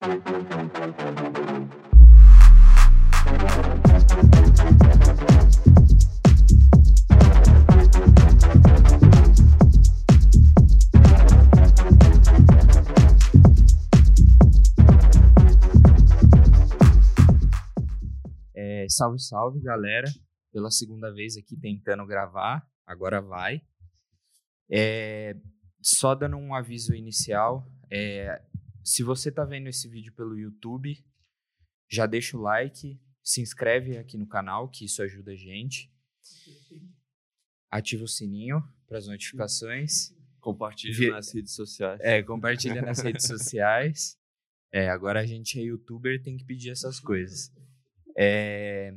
É, salve, salve, galera. Pela segunda vez aqui tentando gravar. Agora vai. É, só dando um aviso inicial. é, se você tá vendo esse vídeo pelo YouTube, já deixa o like, se inscreve aqui no canal, que isso ajuda a gente. Ativa o sininho para as notificações. Compartilhe Vi- nas redes sociais. É, compartilha nas redes sociais. É, agora a gente é youtuber, tem que pedir essas coisas. É,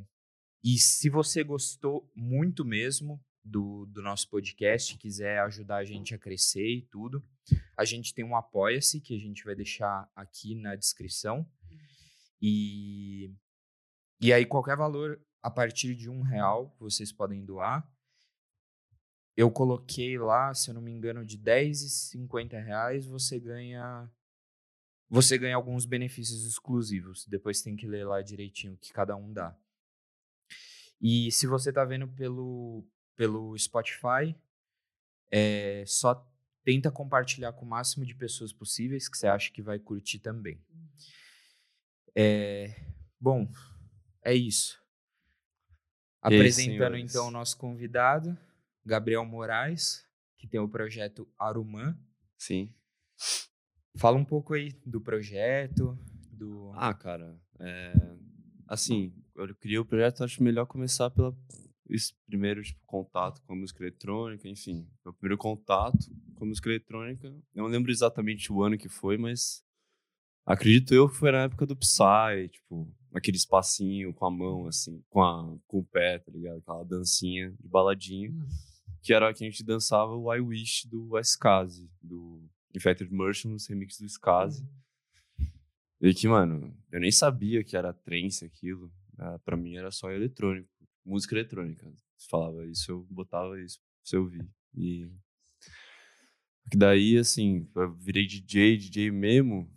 e se você gostou muito mesmo do, do nosso podcast, quiser ajudar a gente a crescer e tudo, a gente tem um Apoia-se que a gente vai deixar aqui na descrição. E, e aí, qualquer valor a partir de um real vocês podem doar. Eu coloquei lá, se eu não me engano, de 10 e 50 reais você ganha. Você ganha alguns benefícios exclusivos. Depois tem que ler lá direitinho o que cada um dá. E se você tá vendo pelo, pelo Spotify, é, só tenta compartilhar com o máximo de pessoas possíveis que você acha que vai curtir também. É, bom, é isso. Aí, Apresentando senhores? então o nosso convidado, Gabriel Moraes, que tem o projeto Arumã. Sim. Fala um pouco aí do projeto, do. Ah, cara, é, assim, eu criei o projeto, acho melhor começar pela esse primeiro tipo, contato com a música eletrônica, enfim, meu primeiro contato com a música eletrônica. Não lembro exatamente o ano que foi, mas acredito eu que foi na época do Psy, tipo, aquele espacinho com a mão, assim, com, a, com o pé, tá ligado? Aquela dancinha de baladinha, que era que a gente dançava o I Wish do Skazi, do Infected Mushrooms, remix do Skazi. E que, mano, eu nem sabia que era trance aquilo. Ah, pra mim era só eletrônico, música eletrônica. Se falava isso, eu botava isso pra você ouvir. E. Que daí, assim, eu virei DJ, DJ mesmo.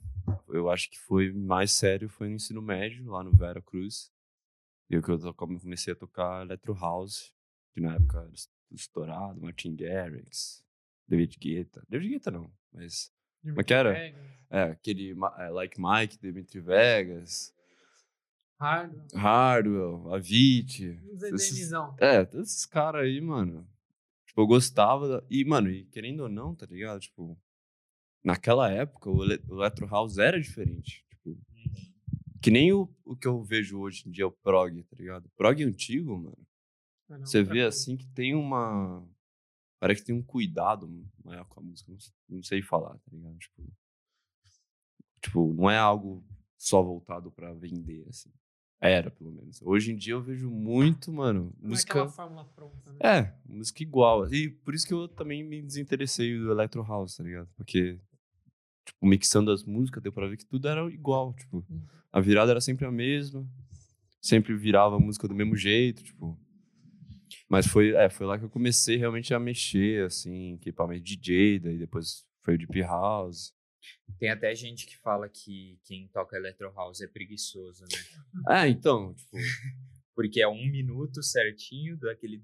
Eu acho que foi mais sério, foi no ensino médio, lá no Vera Cruz. E eu comecei a tocar Electro House, que na época era es- estourado, Martin Garrix, David Guetta. David Guetta não, mas Mas que era? é, aquele é, Like Mike, Dimitri Vegas, Hard. Hardwell, Avicii. Uns esses-. É, todos esses caras aí, mano. Tipo, eu gostava. da- E, mano, e querendo ou não, tá ligado? Tipo, naquela época, o, ele... o Electro House era diferente. Tipo, que nem o, o que eu vejo hoje em dia, o prog, tá ligado? O prog antigo, mano. Não, Você vê coisa. assim que tem uma. Parece que tem um cuidado maior com a música. Não, sei falar, tá ligado? Tipo, tipo, não é algo só voltado pra vender, assim. Era, pelo menos. Hoje em dia eu vejo muito, mano, Não é música. aquela fórmula pronta, né? É, música igual. E por isso que eu também me desinteressei do Electro House, tá ligado? Porque, tipo, mixando as músicas, deu pra ver que tudo era igual, tipo. Uhum. A virada era sempre a mesma. Sempre virava a música do mesmo jeito, tipo. Mas foi, é, foi lá que eu comecei realmente a mexer, assim, equipamento DJ, daí depois foi o Deep House. Tem até gente que fala que quem toca Electro House é preguiçoso, né? Ah, então, tipo, Porque é um minuto certinho daquele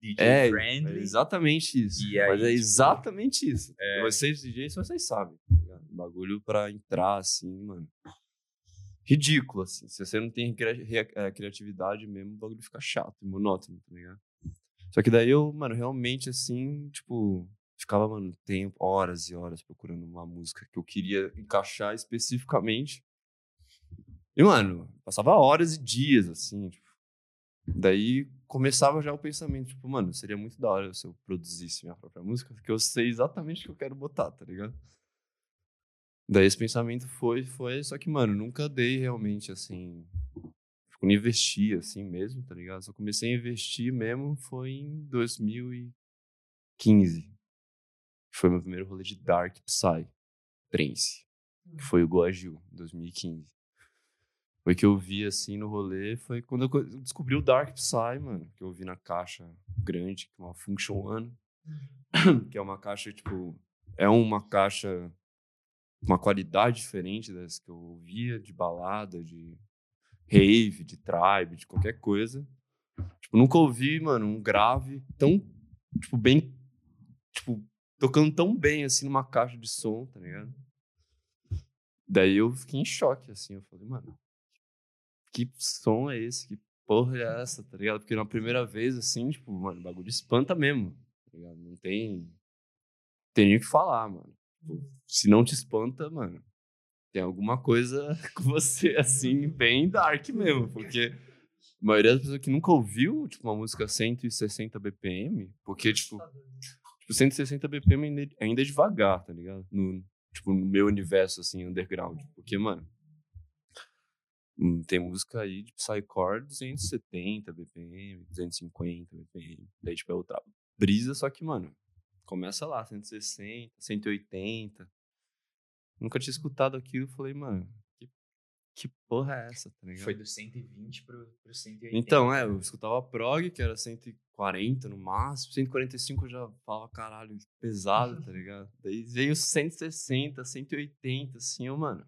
DJ é, é friendly. exatamente isso. Aí, Mas é tipo, exatamente isso. é. Vocês DJs, vocês sabem. tá bagulho pra entrar, assim, mano. Ridículo, assim. Se você não tem eh, criatividade mesmo, o bagulho fica chato, monótono, tá ligado? Só que daí eu, mano, realmente, assim, tipo, ficava, mano, tempo, horas e horas procurando uma música que eu queria encaixar especificamente. E, mano, passava horas e dias, assim, tipo. Daí começava já o pensamento, tipo, mano, seria muito da hora se eu produzisse minha própria música, porque eu sei exatamente o que eu quero botar, tá ligado? Daí esse pensamento foi, foi, só que, mano, nunca dei realmente, assim, tipo, não investi, assim mesmo, tá ligado? Só comecei a investir mesmo foi em 2015. Que Foi meu primeiro rolê de Dark Psy, trance, que foi o Goagil, 2015. Foi que eu vi, assim, no rolê, foi quando eu co- descobri o Dark Psy, mano, que eu vi na caixa grande, que é uma Function One, que é uma caixa, tipo, é uma caixa uma qualidade diferente das que eu ouvia de balada, de rave, de tribe, de qualquer coisa. Tipo, nunca ouvi, mano, um grave tão, tipo, bem, tipo, tocando tão bem, assim, numa caixa de som, tá ligado? Daí eu fiquei em choque, assim, eu falei, mano, que som é esse? Que porra é essa, tá ligado? Porque na primeira vez, assim, tipo, mano, o bagulho espanta mesmo, tá ligado? Não tem, tem o que falar, mano. Se não te espanta, mano, tem alguma coisa com você, assim, bem dark mesmo, porque a maioria das pessoas que nunca ouviu, tipo, uma música 160 BPM, porque, tipo, tipo 160 BPM ainda, ainda é devagar, tá ligado? No, tipo, no meu universo, assim, underground. Porque, mano, hum, tem música aí de Psycore 270 BPM, 250 BPM. Daí, tipo, é outra brisa, só que, mano, começa lá, 160, 180. Nunca tinha escutado aquilo, falei, mano, que, porra é essa, tá ligado? Foi do 120 pro, pro 180. Então, é, eu escutava prog, que era 140 no máximo, 145 eu já falava, caralho, pesado, tá ligado? Daí veio 160, 180, assim, eu, mano.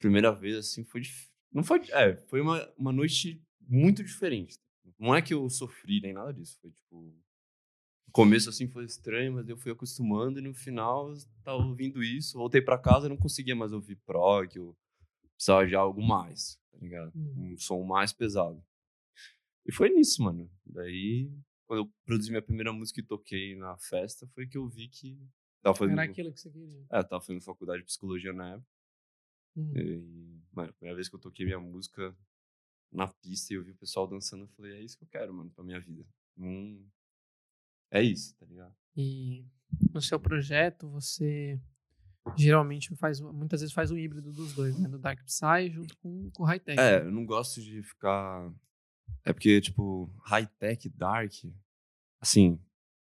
Primeira vez, assim, foi dif... Não foi. É, foi uma, uma noite muito diferente. Não é que eu sofri nem nada disso, foi tipo. Começo, assim, foi estranho, mas eu fui acostumando e no final eu tava ouvindo isso. Voltei pra casa e não conseguia mais ouvir prog, eu precisava de algo mais, tá ligado? Uhum. Um som mais pesado. E foi nisso, mano. Daí, quando eu produzi minha primeira música e toquei na festa, foi que eu vi que. Tava fazendo, Era aquilo que você queria. é, tava fazendo faculdade de psicologia na época. Hum. E, mano, a primeira vez que eu toquei minha música na pista e eu vi o pessoal dançando, eu falei, é isso que eu quero, mano, pra minha vida. Hum, é isso, tá ligado? E no seu projeto, você geralmente faz, muitas vezes faz um híbrido dos dois, né? Do Dark Psy junto com, com o High Tech. É, né? eu não gosto de ficar. É porque, tipo, high-tech e dark, assim,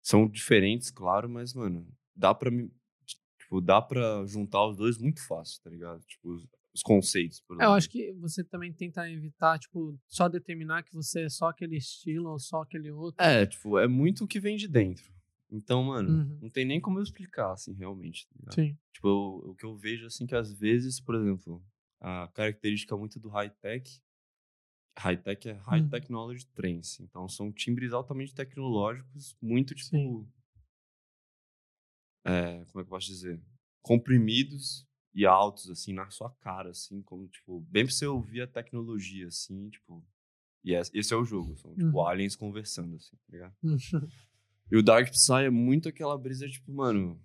são diferentes, claro, mas, mano, dá pra me. Tipo, dá pra juntar os dois muito fácil, tá ligado? Tipo, os, os conceitos, por É, eu acho que você também tenta evitar, tipo, só determinar que você é só aquele estilo ou só aquele outro. É, tipo, é muito o que vem de dentro. Então, mano, Uhum. não tem nem como eu explicar, assim, realmente, tá? Sim. Tipo, eu- o que eu vejo, assim, que às vezes, por exemplo, a característica muito do high-tech, high-tech é High Uhum. Technology Trance. Então, são timbres altamente tecnológicos, muito, tipo... Sim. é, como é que eu posso dizer? Comprimidos e altos, assim, na sua cara, assim, como, tipo, bem pra você ouvir a tecnologia, assim, tipo... E esse esse é o jogo, são, tipo, Uhum. aliens conversando, assim, tá ligado? E o Dark Psy é muito aquela brisa, tipo, mano.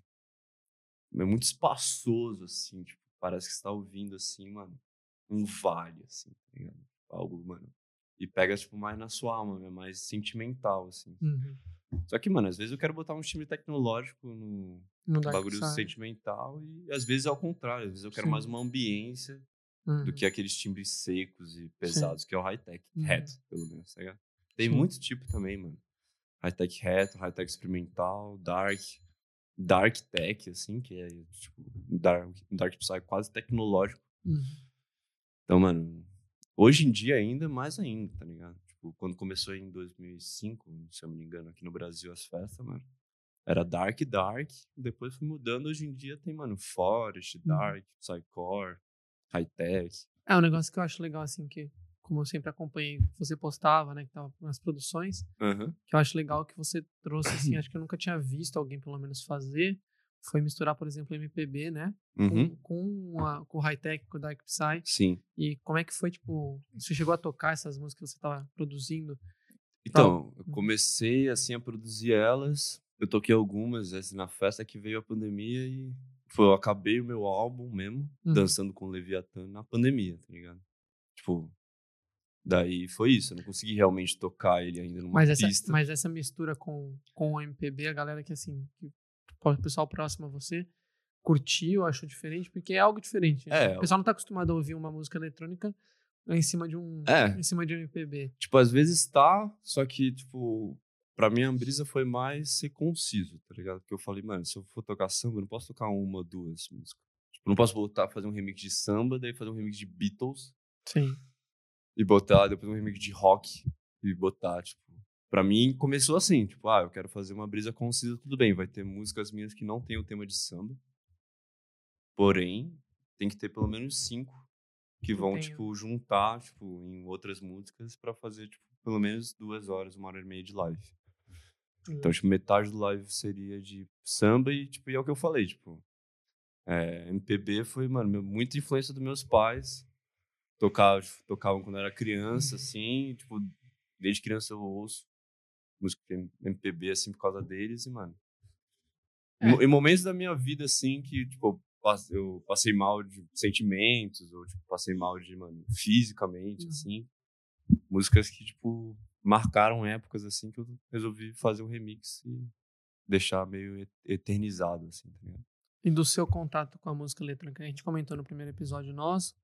É muito espaçoso, assim. Tipo, parece que você tá ouvindo, assim, mano. Um vale, assim, tá ligado? Algo, mano. E pega, tipo, mais na sua alma, é mais sentimental, assim. Uhum. Só que, mano, às vezes eu quero botar um time tecnológico no No bagulho sentimental e às vezes é ao contrário. Às vezes eu quero Sim. mais uma ambiência Uhum. do que aqueles timbres secos e pesados, que é o high-tech. Uhum. Reto, pelo menos, tá ligado? Tem Sim. muito tipo também, mano. High-tech reto, high-tech experimental, dark, dark tech, assim, que é tipo um dark, dark psy quase tecnológico. Uhum. Então, mano, hoje em dia ainda mais ainda, tá ligado? Tipo, quando começou em 2005, se eu não me engano, aqui no Brasil as festas, mano, era dark, dark, depois foi mudando. Hoje em dia tem, mano, forest, dark, psycore, high-tech. É um negócio que eu acho legal, assim, que, como eu sempre acompanhei, você postava, né, que tava nas produções, Aham. que eu acho legal que você trouxe, assim, acho que eu nunca tinha visto alguém, pelo menos, fazer, foi misturar, por exemplo, MPB, né, Uhum. com, com, a, com o high-tech, com o Dark Psy, Sim. e como é que foi, tipo, você chegou a tocar essas músicas que você tava produzindo? Então, eu comecei assim a produzir elas. Eu toquei algumas assim, na festa que veio a pandemia e foi, eu acabei o meu álbum mesmo, Uhum. dançando com o Leviathan na pandemia, tá ligado? Tipo, daí foi isso. Eu não consegui realmente tocar ele ainda numa Mas essa, pista. mas essa mistura com, com o MPB, a galera que, assim, que, o pessoal próximo a você, curtiu, achou diferente, porque é algo diferente. né? É, O pessoal não tá acostumado a ouvir uma música eletrônica em cima de um, É. em cima de um MPB. Tipo, às vezes tá, só que, tipo, pra mim a brisa foi mais ser conciso, tá ligado? Porque eu falei, mano, se eu for tocar samba, eu não posso tocar uma, duas músicas. Tipo, não posso voltar a fazer um remix de samba, daí fazer um remix de Beatles, Sim. E botar depois um remix de rock e botar, tipo. Pra mim começou assim, tipo, ah, eu quero fazer uma brisa concisa, tudo bem, vai ter músicas minhas que não tem o tema de samba. Porém, tem que ter pelo menos cinco que vão, tipo, juntar, tipo, em outras músicas pra fazer, tipo, pelo menos duas horas, uma hora e meia de live. Então, tipo, metade do live seria de samba e, tipo, e é o que eu falei, tipo, é, MPB foi, mano, muita influência dos meus pais. Tocava, tocavam quando eu era criança, assim, tipo, desde criança eu ouço música MPB, assim, por causa deles e, mano, em mo- em momentos da minha vida, assim, que, tipo, eu passe- eu passei mal de sentimentos, ou, tipo, passei mal de, mano, fisicamente, Uhum. assim. Músicas que, tipo, marcaram épocas, assim, que eu resolvi fazer um remix e deixar meio et- eternizado, assim, tá ligado? E do seu contato com a música eletrônica, a gente comentou no primeiro episódio nosso,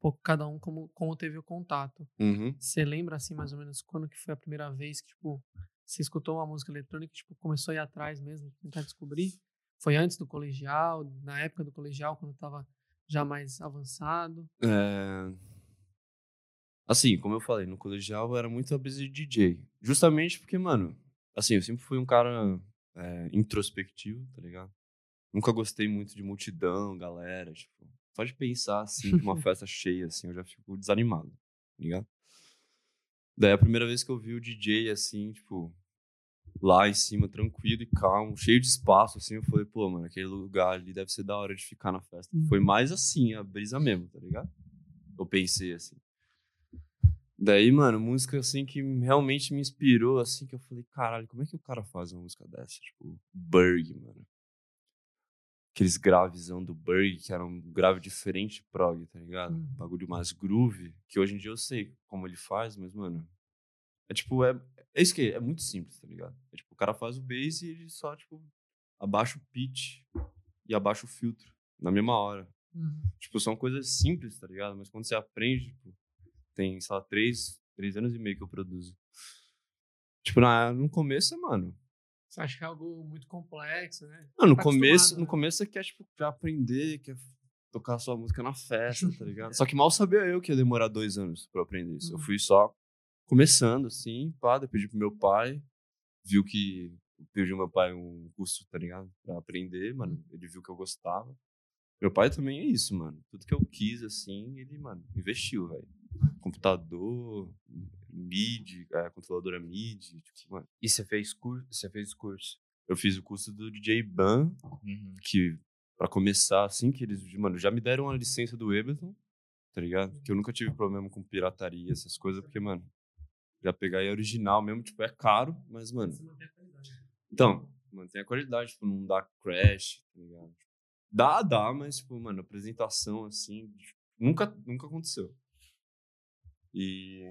pouco cada um como, como teve o contato. Uhum. Você lembra, assim, mais ou menos, quando que foi a primeira vez que, tipo, você escutou uma música eletrônica tipo, começou a ir atrás mesmo, tentar descobrir? Foi antes do colegial, na época do colegial, quando tava já mais avançado? É... Assim, como eu falei, no colegial eu era muito a brisa de DJ. Justamente porque, mano, assim, eu sempre fui um cara é, introspectivo, tá ligado? Nunca gostei muito de multidão, galera, tipo. Só de pensar, assim, numa festa cheia, assim, eu já fico desanimado, tá ligado? Daí a primeira vez que eu vi o DJ, assim, tipo, lá em cima, tranquilo e calmo, cheio de espaço, assim, eu falei, pô, mano, aquele lugar ali deve ser da hora de ficar na festa. Uhum. Foi mais assim, a brisa mesmo, tá ligado? Eu pensei assim. Daí, mano, música assim que realmente me inspirou, assim, que eu falei, caralho, como é que o cara faz uma música dessa? Tipo, Berg, mano. Aqueles gravezão do Berg, que era um grave diferente de prog, tá ligado? Uhum. Bagulho mais groove, que hoje em dia eu sei como ele faz, mas, mano. É tipo, é, é isso que é, é muito simples, tá ligado? É tipo, o cara faz o bass e ele só, tipo, abaixa o pitch e abaixa o filtro na mesma hora. Uhum. Tipo, são coisas simples, tá ligado? Mas quando você aprende, tipo, tem, sei lá, três, três anos e meio que eu produzo. Tipo, na, no começo, mano. Você acha que é algo muito complexo, né? Não, no Tá começo, acostumado, no né? começo você quer, tipo, já aprender, quer tocar sua música na festa, tá ligado? Só que mal sabia eu que ia demorar dois anos pra eu aprender isso. Eu Uhum. fui só começando, assim, pá, pedi pro meu pai, viu que eu pedi ao meu pai um curso, tá ligado? Pra aprender, mano. Ele viu que eu gostava. Meu pai também é isso, mano. Tudo que eu quis, assim, ele, mano, investiu, velho. Computador, MIDI, é, controladora MIDI, tipo, mano. E você fez curso? Você fez curso? Eu fiz o curso do DJ Ban, Uhum. que pra começar, assim, que eles, mano, já me deram a licença do Ableton, tá ligado? Que eu nunca tive problema com pirataria, essas coisas, porque, mano, já pegar aí original mesmo, tipo, é caro, mas, mano, qualidade. então, mantém a qualidade, tipo, não dá crash, tá ligado? Dá, dá, mas, tipo, mano, apresentação, assim, nunca, nunca aconteceu. E...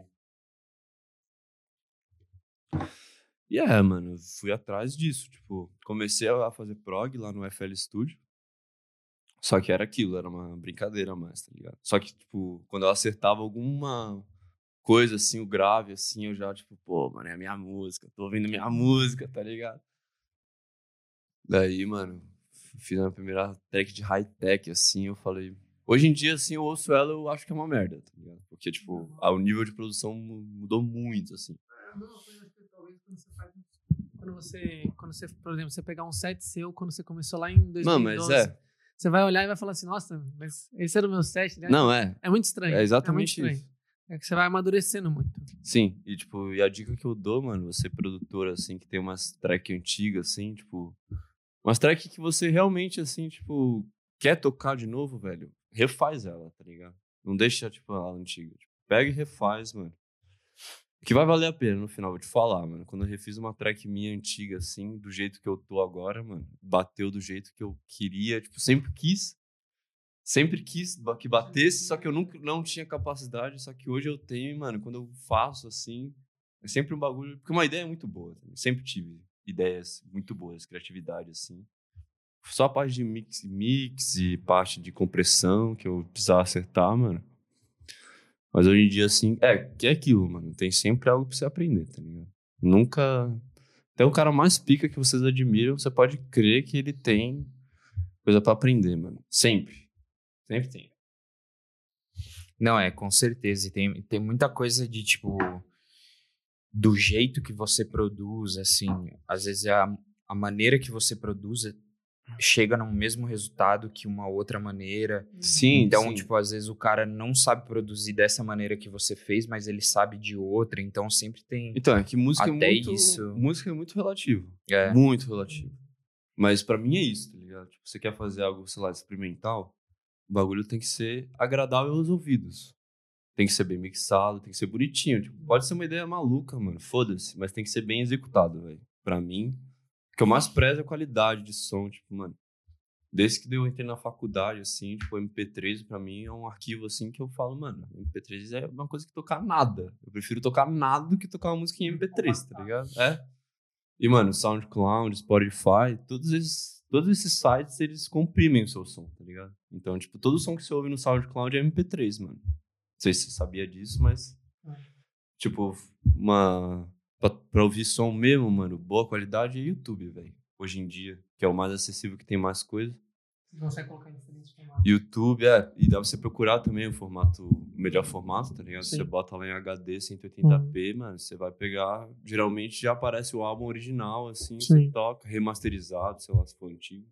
E é, mano, fui atrás disso, tipo, comecei a fazer prog lá no FL Studio, só que era aquilo, era uma brincadeira mais, tá ligado? Só que, tipo, quando eu acertava alguma coisa, assim, o grave, assim, eu já, tipo, pô, mano, é a minha música, tô ouvindo minha música, tá ligado? Daí, mano, fiz a primeira track de high-tech, assim, eu falei... Hoje em dia, assim, eu ouço ela, eu acho que é uma merda, tá ligado? Porque, tipo, o nível de produção mu- mudou muito, assim. Quando você faz. Quando você, quando você, por exemplo, você pegar um set seu, quando você começou lá em 2012. Não, mas é... Você vai olhar e vai falar assim, nossa, mas esse era o meu set, né? Não, é. É muito estranho. É exatamente muito isso. É que você vai amadurecendo muito. Sim, e tipo, e a dica que eu dou, mano, você produtor, assim, que tem umas track antigas, assim, tipo. Umas track que você realmente, assim, tipo, quer tocar de novo, velho, refaz ela, tá ligado? Não deixa, tipo, a antiga. Tipo, pega e refaz, mano. Que vai valer a pena no final, vou te falar, mano. Quando eu refiz uma track minha antiga, assim, do jeito que eu tô agora, mano, bateu do jeito que eu queria, tipo, sempre quis. Sempre quis que batesse, só que eu nunca não tinha capacidade, só que hoje eu tenho, e, mano, quando eu faço assim, é sempre um bagulho. Porque uma ideia é muito boa. Sempre tive ideias muito boas, criatividade, assim. Só a parte de mix, mix e parte de compressão que eu precisava acertar, mano. Mas hoje em dia, assim, é, que é aquilo, mano. Tem sempre algo pra você aprender, tá ligado? Nunca. Até o cara mais pica que vocês admiram, você pode crer que ele tem coisa pra aprender, mano. Sempre. Sempre tem. Não, é, com certeza. E tem, tem muita coisa de, tipo, do jeito que você produz, assim. Às vezes a, a maneira que você produz é chega no mesmo resultado que uma outra maneira. Sim, Então, sim. tipo, às vezes o cara não sabe produzir dessa maneira que você fez, mas ele sabe de outra, então sempre tem. Então, é que música Até é muito. isso- Música é muito relativo. É. Muito relativo. Mas pra mim é isso, tá ligado? Tipo, você quer fazer algo, sei lá, experimental, o bagulho tem que ser agradável aos ouvidos. Tem que ser bem mixado, tem que ser bonitinho. Tipo, pode ser uma ideia maluca, mano. Foda-se, mas tem que ser bem executado, velho. Pra mim, que eu mais prezo é a qualidade de som, tipo, mano. Desde que eu entrei na faculdade, assim, tipo, MP3 pra mim é um arquivo, assim, que eu falo, mano, MP3 é uma coisa que tocar nada. Eu prefiro tocar nada do que tocar uma música em MP3, tá ligado? É. E, mano, SoundCloud, Spotify, todos esses, todos esses sites, eles comprimem o seu som, tá ligado? Então, tipo, todo som que você ouve no SoundCloud é MP3, mano. Não sei se você sabia disso, mas... Tipo, uma... Pra, pra ouvir som mesmo, mano, boa qualidade é YouTube, velho. Hoje em dia, que é o mais acessível, que tem mais coisa. Você consegue colocar em diferentes formatos. YouTube, é, e dá pra você procurar também o formato, o melhor formato, tá ligado? Sim. Você bota lá em HD 180p, mano, você vai pegar, geralmente já aparece o álbum original, assim, você Sim. toca, remasterizado, sei lá, se for antigo.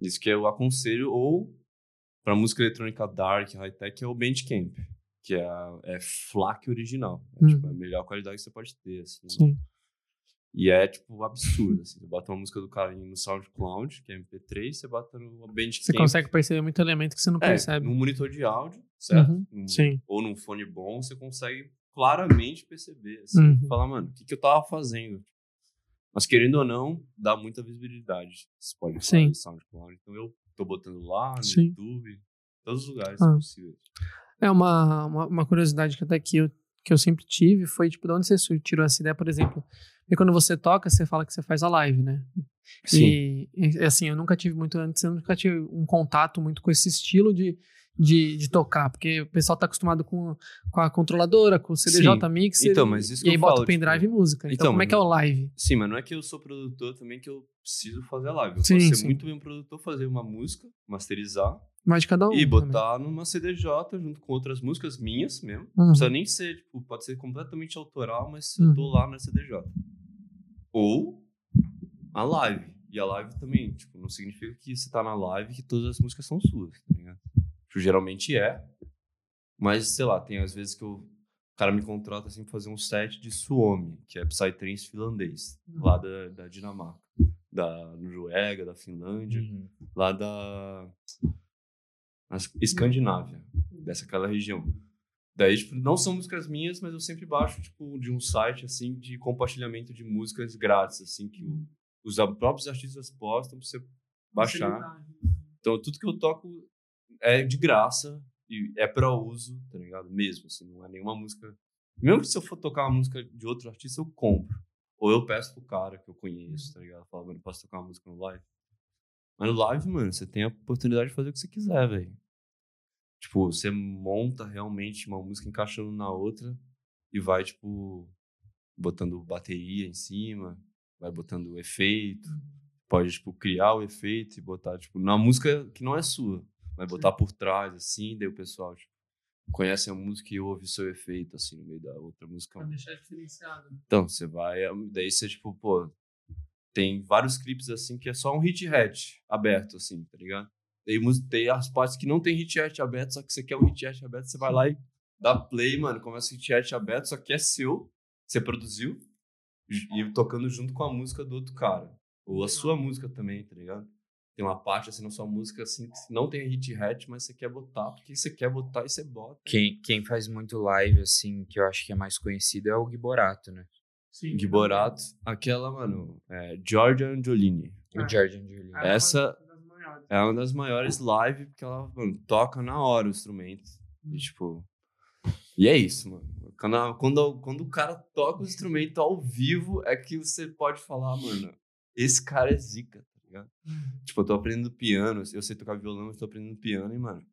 Isso que eu aconselho, ou pra música eletrônica dark, high-tech, é o Bandcamp, que é, é FLAC original, é, tipo, Uhum. a melhor qualidade que você pode ter, assim. Sim. E é, tipo, absurdo, assim. Você bota uma música do cara no SoundCloud, que é MP3, você bota no Bandcamp. Você consegue perceber muito elemento que você não É, percebe. num monitor de áudio, certo? Uhum, Num- sim. Ou num fone bom, você consegue claramente perceber, assim. Uhum. Falar, mano, o que, que eu tava fazendo? Mas querendo ou não, dá muita visibilidade. Spotify, Sim. SoundCloud. Então eu tô botando lá no Sim. YouTube, em todos os lugares Ah. possíveis. É uma, uma, uma curiosidade que até que eu, que eu sempre tive foi, tipo, de onde você tirou essa ideia, por exemplo. Porque quando você toca, você fala que você faz a live, né? E, e, assim, eu nunca tive muito antes, eu nunca tive um contato muito com esse estilo de, de, de tocar, porque o pessoal tá acostumado com, com a controladora, com o CDJ Mixer, Então, mas isso e que aí eu bota falo, o pendrive tipo, e música. Então, então, como é que é o live? Sim, mas não é que eu sou produtor também que eu preciso fazer a live. Eu Sim, posso ser sim. muito bem produtor, fazer uma música, masterizar, Mais de cada um. e também. botar numa CDJ junto com outras músicas minhas mesmo. Uhum. Não precisa nem ser, tipo, pode ser completamente autoral, mas eu tô Uhum. lá na CDJ. Ou a live. E a live também, tipo, não significa que você tá na live que todas as músicas são suas, tá ligado? Tipo, geralmente é. Mas, sei lá, tem às vezes que eu, o cara me contrata assim pra fazer um set de Suomi, que é Psytrance finlandês, Uhum. lá da, da Dinamarca. Da Noruega, da Finlândia Uhum. lá da na Escandinávia, dessa aquela região. Daí, tipo, não são músicas minhas, mas eu sempre baixo, tipo, de um site, assim, de compartilhamento de músicas grátis, assim, que os próprios artistas postam pra você baixar. Então, tudo que eu toco é de graça e é pra uso, tá ligado? Mesmo, assim, não é nenhuma música... Mesmo que se eu for tocar uma música de outro artista, eu compro. Ou eu peço pro cara que eu conheço, tá ligado? Falo, mano, posso tocar uma música no live? Mas no live, mano, você tem a oportunidade de fazer o que você quiser, velho. Tipo, você monta realmente uma música encaixando na outra e vai, tipo, botando bateria em cima, vai botando efeito. Pode, tipo, criar o efeito e botar, tipo, na música que não é sua. Vai botar por trás, assim, daí o pessoal, tipo, conhece a música e ouve o seu efeito, assim, no meio da outra música. Pra deixar diferenciado. Então, você vai, daí você, tipo, pô, tem vários clipes assim que é só um hit hatch aberto, assim, tá ligado? Tem, tem as partes que não tem hit hatch aberto, só que você quer o hit hatch aberto, você vai lá e dá play, mano, começa o hit hatch aberto, só que é seu, você produziu, e tocando junto com a música do outro cara. Ou a sua música também, tá ligado? Tem uma parte assim na sua música assim que não tem hit hatch, mas você quer botar, porque você quer botar e você bota. Quem, quem faz muito live, assim, que eu acho que é mais conhecido é o Giborato, né? Sim. Giborato, aquela, mano, é Giorgia Angiolini. O É. George Angelini. É Essa- uma das maiores. É uma das maiores lives, porque ela, mano, toca na hora o instrumento. Hum. E, tipo... E é isso, mano. Quando, a- quando, quando o cara toca o instrumento ao vivo, é que você pode falar, mano, esse cara é zica, tá ligado? Uhum. Tipo, eu tô aprendendo piano, eu sei tocar violão, mas tô aprendendo piano, e, mano,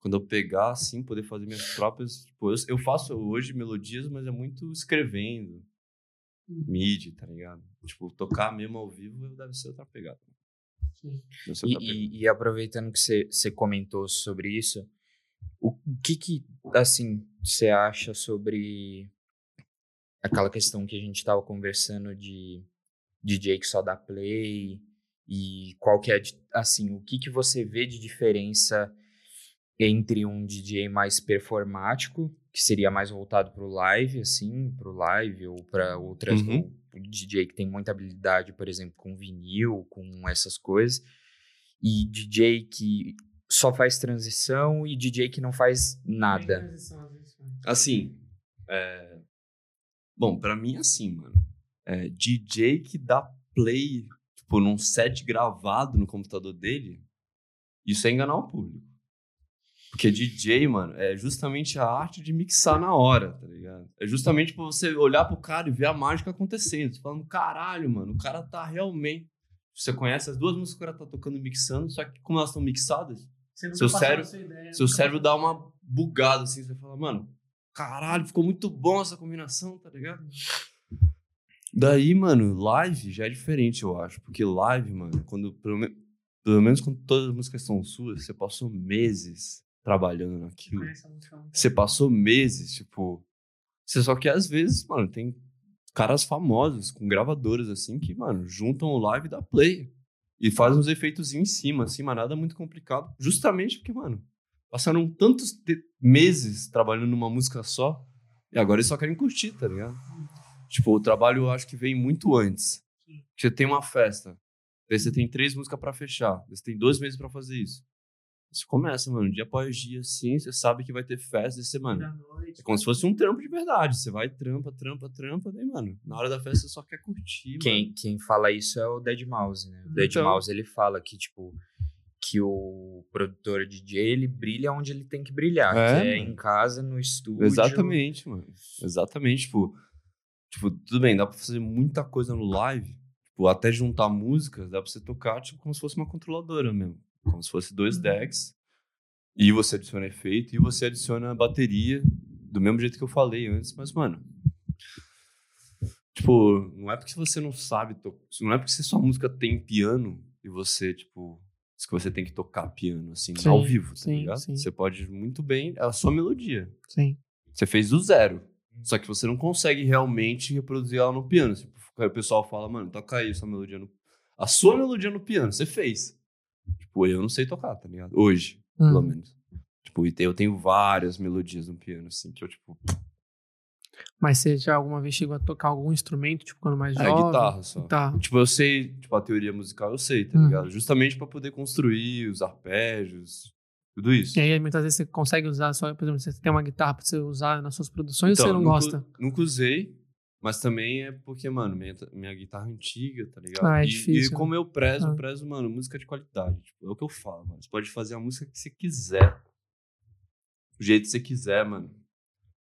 quando eu pegar, assim, poder fazer minhas próprias... Tipo, eu, eu faço hoje melodias, mas é muito escrevendo, Uhum. midi, tá ligado? Tipo, tocar mesmo ao vivo deve ser outra pegada. Sim. Deve ser E, pegada. e- e aproveitando que você comentou sobre isso, o, o que que, assim, você acha sobre aquela questão que a gente tava conversando de DJ que só dá play E qual que é, assim, o que que você vê de diferença entre um DJ mais performático, que seria mais voltado para o live, assim, para o live ou para outras, Uhum. o DJ que tem muita habilidade, por exemplo, com vinil, com essas coisas, e DJ que só faz transição e DJ que não faz nada. Assim, é... bom, pra mim é assim, mano. É, DJ que dá play, tipo, num set gravado no computador dele, isso é enganar o público. Porque DJ, mano, é justamente a arte de mixar na hora, tá ligado? É justamente pra você olhar pro cara e ver a mágica acontecendo. Você falando, caralho, mano, o cara tá realmente. Você conhece as duas músicas que o cara tá tocando mixando, só que como elas estão mixadas, Seu cérebro- seu cérebro dá uma bugada assim, você fala, mano, caralho, ficou muito bom essa combinação, tá ligado? Daí, mano, live já é diferente, eu acho. Porque live, mano, quando. Pelo, me- pelo menos quando todas as músicas são suas, você passou meses trabalhando naquilo. Você passou meses, tipo. Você só que às vezes, mano, tem caras famosos com gravadoras assim que, mano, juntam o live da play e fazem uns efeitos em cima, assim, mas nada muito complicado. Justamente porque, mano, passaram tantos meses trabalhando numa música só e agora eles só querem curtir, tá ligado? Tipo, o trabalho eu acho que vem muito antes. Você tem uma festa, daí você tem três músicas pra fechar, daí você tem dois meses pra fazer isso. Você começa, mano, dia após dia, assim, você sabe que vai ter festa esse semana. É como se fosse um trampo de verdade. Você vai, trampa, trampa, trampa, daí, mano, na hora da festa você só quer curtir, mano. Quem, quem fala isso é o Dead Mouse, né? O Dead Então. Mouse, ele fala que, tipo, que o produtor DJ, ele brilha onde ele tem que brilhar, É, que é mano. em casa, no estúdio. Exatamente, mano. Exatamente, tipo, tipo, tudo bem, dá pra fazer muita coisa no live, tipo, até juntar músicas, dá pra você tocar, tipo, como se fosse uma controladora mesmo. Como se fosse dois Uhum. decks, e você adiciona efeito, e você adiciona a bateria, do mesmo jeito que eu falei antes, mas, mano, tipo, não é porque você não sabe, não é porque sua música tem piano, e você, tipo, diz que você tem que tocar piano, assim, Sim, ao vivo, tá sim, ligado? sim. Você pode muito bem, é a sua melodia. Sim. Você fez do zero. Só que você não consegue realmente reproduzir ela no piano. Tipo, aí o pessoal fala, mano, toca aí essa melodia no. A sua melodia no piano, você fez. Tipo, eu não sei tocar, tá ligado? Hoje, pelo Hum. menos. Tipo, eu tenho várias melodias no piano, assim, que eu, tipo. Mas você já alguma vez chegou a tocar algum instrumento, tipo, quando mais É jovem? guitarra só. Guitarra. Tipo, eu sei, tipo, a teoria musical eu sei, tá Uhum. ligado? Justamente pra poder construir os arpejos, tudo isso. E aí, muitas vezes, você consegue usar só, por exemplo, você tem uma guitarra pra você usar nas suas produções ou você não nunca, gosta? Nunca usei, mas também é porque, mano, minha, minha guitarra é antiga, tá ligado? Ah, é e, difícil, E como eu prezo, Ah. prezo, mano, música de qualidade. Tipo, é o que eu falo, mano. Você pode fazer a música que você quiser. Do jeito que você quiser, mano.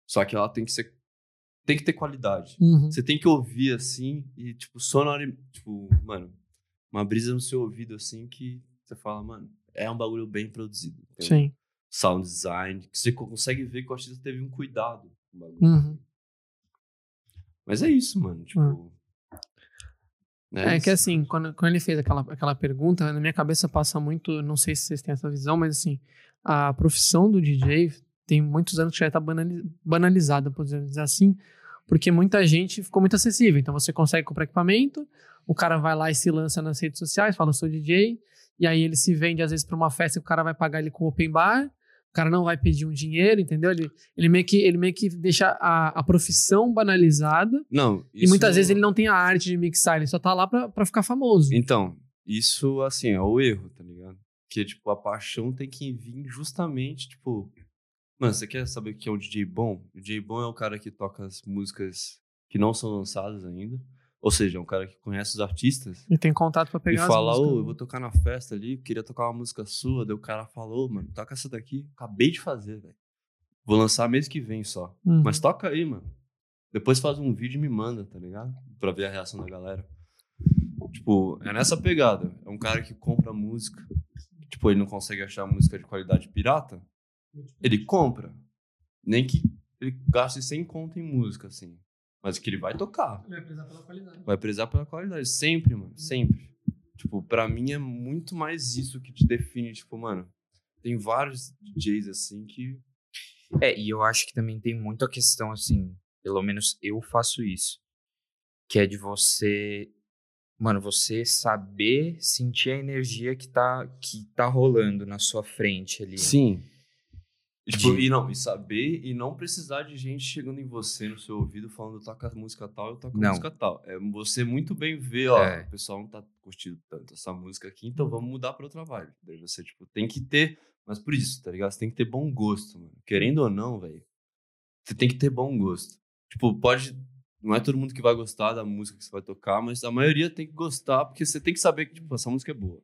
Só que ela tem que ser. Tem que ter qualidade. Uhum. Você tem que ouvir assim e, tipo, sonori... Tipo, mano, uma brisa no seu ouvido assim que você fala, mano, é um bagulho bem produzido. Um Sim. sound design, que você consegue ver que o artista teve um cuidado com o bagulho. Uhum. Mas é isso, mano. Tipo. É, que isso. assim, quando, quando ele fez aquela, aquela pergunta, na minha cabeça passa muito, não sei se vocês têm essa visão, mas assim, a profissão do DJ tem muitos anos que já está banalizada, podemos dizer assim, porque muita gente ficou muito acessível. Então você consegue comprar equipamento, o cara vai lá e se lança nas redes sociais, fala, sou DJ, e aí ele se vende às vezes para uma festa que o cara vai pagar ele com open bar, cara não vai pedir um dinheiro, entendeu? Ele, ele, meio, que, ele meio que deixa a, a profissão banalizada Não. e muitas isso- vezes ele não tem a arte de mixar, ele só tá lá pra, pra ficar famoso. Então, isso, assim, é o erro, tá ligado? Porque, tipo, a paixão tem que vir justamente, tipo. Mano, você quer saber o que é um DJ bom? O DJ bom é o cara que toca as músicas que não são lançadas ainda. Ou seja, é um cara que conhece os artistas E tem contato pra pegar e as fala, ô, músicas. eu vou tocar na festa ali, queria tocar uma música sua. Daí o cara falou, mano, toca essa daqui. Acabei de fazer, velho. Vou lançar mês que vem só. Uhum. Mas toca aí, mano. Depois faz um vídeo e me manda, tá ligado? Pra ver a reação da galera. Tipo, é nessa pegada. É um cara que compra música. Tipo, ele não consegue achar música de qualidade pirata. Ele compra. Nem que ele gaste 100 conto em música, assim. Mas que ele vai tocar. Ele vai prezar pela qualidade. Vai prezar pela qualidade. Sempre, mano. Sempre. Tipo, pra mim é muito mais isso que te define. Tipo, mano, tem vários DJs assim que. É, e eu acho que também tem muito a questão, assim, pelo menos eu faço isso, que é de você Mano, você saber sentir a energia que tá, que tá rolando na sua frente ali. Sim. E, Tipo, De- e não, e saber e não precisar de gente chegando em você no seu ouvido falando toca a música tal, eu toco a Não. música tal. É você muito bem ver, ó, É. o pessoal não tá curtindo tanto essa música aqui, então vamos mudar pra outra vibe. Daí você, tipo, tem que ter, mas por isso, tá ligado? Você tem que ter bom gosto, mano. Querendo ou não, velho, você tem que ter bom gosto. Tipo, pode. Não é todo mundo que vai gostar da música que você vai tocar, mas a maioria tem que gostar, porque você tem que saber que, tipo, essa música é boa.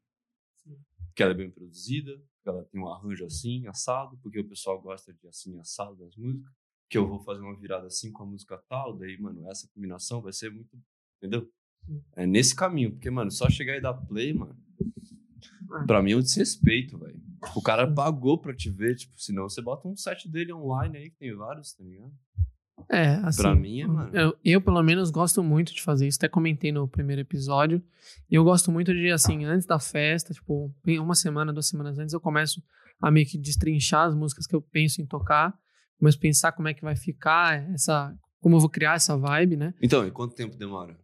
Que ela é bem produzida, ela tem um arranjo assim, assado, porque o pessoal gosta de assim, assado das músicas. Que eu vou fazer uma virada assim com a música tal, daí, mano, essa combinação vai ser muito. Entendeu? É nesse caminho, porque, mano, só chegar e dar play, mano, É. pra mim é um desrespeito, velho. O cara pagou pra te ver, tipo, senão você bota um set dele online aí, que tem vários, tá ligado? É, assim. Pra mim é, mano. Eu, eu, pelo menos, gosto muito de fazer isso. Até comentei no primeiro episódio. E eu gosto muito de, assim, antes da festa, tipo, uma semana, duas semanas antes, eu começo a meio que destrinchar as músicas que eu penso em tocar. Começo a pensar como é que vai ficar essa. Como eu vou criar essa vibe, né? Então, e quanto tempo demora?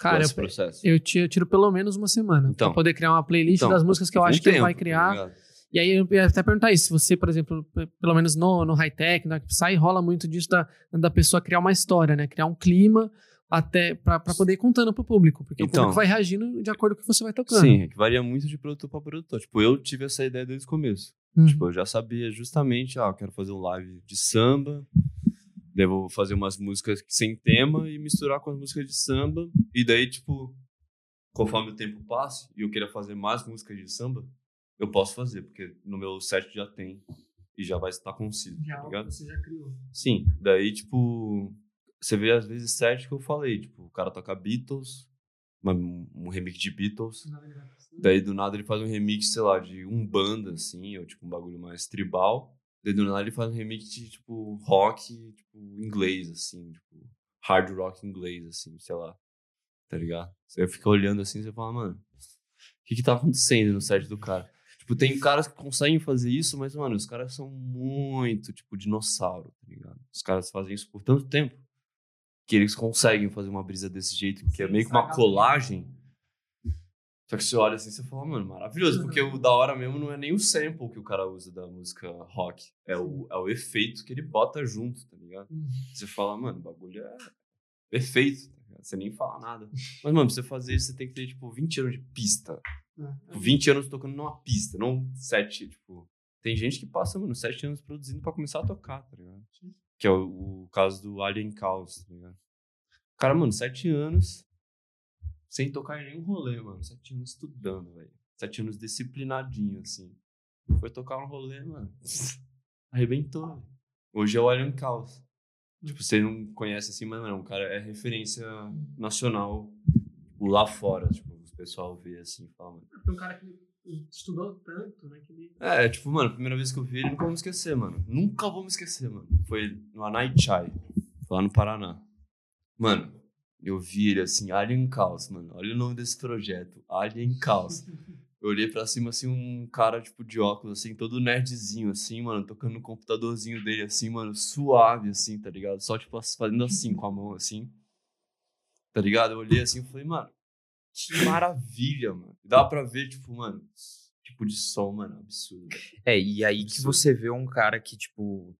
Cara, esse eu, processo? eu tiro, eu tiro pelo menos uma semana. Então. pra poder criar uma playlist Então, das músicas que eu acho que tempo, vai tá criar. E aí eu ia até perguntar isso, se você, por exemplo, pelo menos no, no high-tech, na sai rola muito disso da, da pessoa criar uma história, né? Criar um clima até pra, pra poder ir contando pro público. Porque o Então. público vai reagindo de acordo com o que você vai tocando. Sim, é que varia muito de produtor pra produtor. Tipo, eu tive essa ideia desde o começo. Uhum. Tipo, eu já sabia justamente, ah, eu quero fazer um live de samba, daí vou fazer umas músicas sem tema e misturar com as músicas de samba. E daí, tipo, conforme o tempo passa e eu queira fazer mais músicas de samba, eu posso fazer, porque no meu set já tem e já vai estar conciso, tá ligado? você já criou. Sim, daí, tipo, você vê às vezes set que eu falei, tipo, o cara toca Beatles, uma- um remix de Beatles, Daí do nada ele faz um remix, sei lá, de um banda, assim, ou tipo um bagulho mais tribal. Daí do nada ele faz um remix de, tipo, rock, tipo, inglês, assim, tipo, hard rock inglês, assim, sei lá. Tá ligado? Você fica olhando assim e você fala, mano, o que que tá acontecendo no set do cara? Tipo, tem caras que conseguem fazer isso, mas, mano, os caras são muito, tipo, dinossauro, tá ligado? Os caras fazem isso por tanto tempo que eles conseguem fazer uma brisa desse jeito, que é Sim, meio que uma colagem. Só que você olha assim e você fala, mano, maravilhoso. Porque o da hora mesmo não é nem o sample que o cara usa da música rock. É o, é o efeito que ele bota junto, tá ligado? Uhum. Você fala, mano, o bagulho é perfeito, ligado? Você nem fala nada. Mas, mano, pra você fazer isso, você tem que ter, tipo, 20 anos de pista. Tipo, 20 anos tocando numa pista, não 7, tipo... Tem gente que passa, mano, 7 anos produzindo pra começar a tocar, tá ligado? Que é o, o caso do Alien Chaos, tá ligado? Cara, mano, 7 anos sem tocar em nenhum rolê, mano. 7 anos estudando, velho. 7 anos disciplinadinho, assim. Foi tocar um rolê, mano. Arrebentou. velho. Hoje é o Alien Chaos. Tipo, você não conhece assim, mas não, o cara é referência nacional tipo, lá fora. Tipo, o pessoal vê assim e fala, mano. Foi um cara que estudou tanto, né? Que ele... É, tipo, mano, a primeira vez que eu vi ele, nunca vou me esquecer, mano. Nunca vou me esquecer, mano. Foi no Anaichai, lá no Paraná. Mano, eu vi ele assim, Alien Chaos, mano. Olha o nome desse projeto, Alien Chaos. Eu olhei pra cima, assim, um cara, tipo, de óculos, assim, todo nerdzinho, assim, mano, tocando no computadorzinho dele, assim, mano, suave, assim, tá ligado? Só, tipo, fazendo assim, com a mão, assim. Tá ligado? Eu olhei assim e falei, mano, que maravilha, mano. Dá pra ver, tipo, mano, tipo de som, mano, absurdo. É, e aí que Absurdo. você vê um cara que, tipo,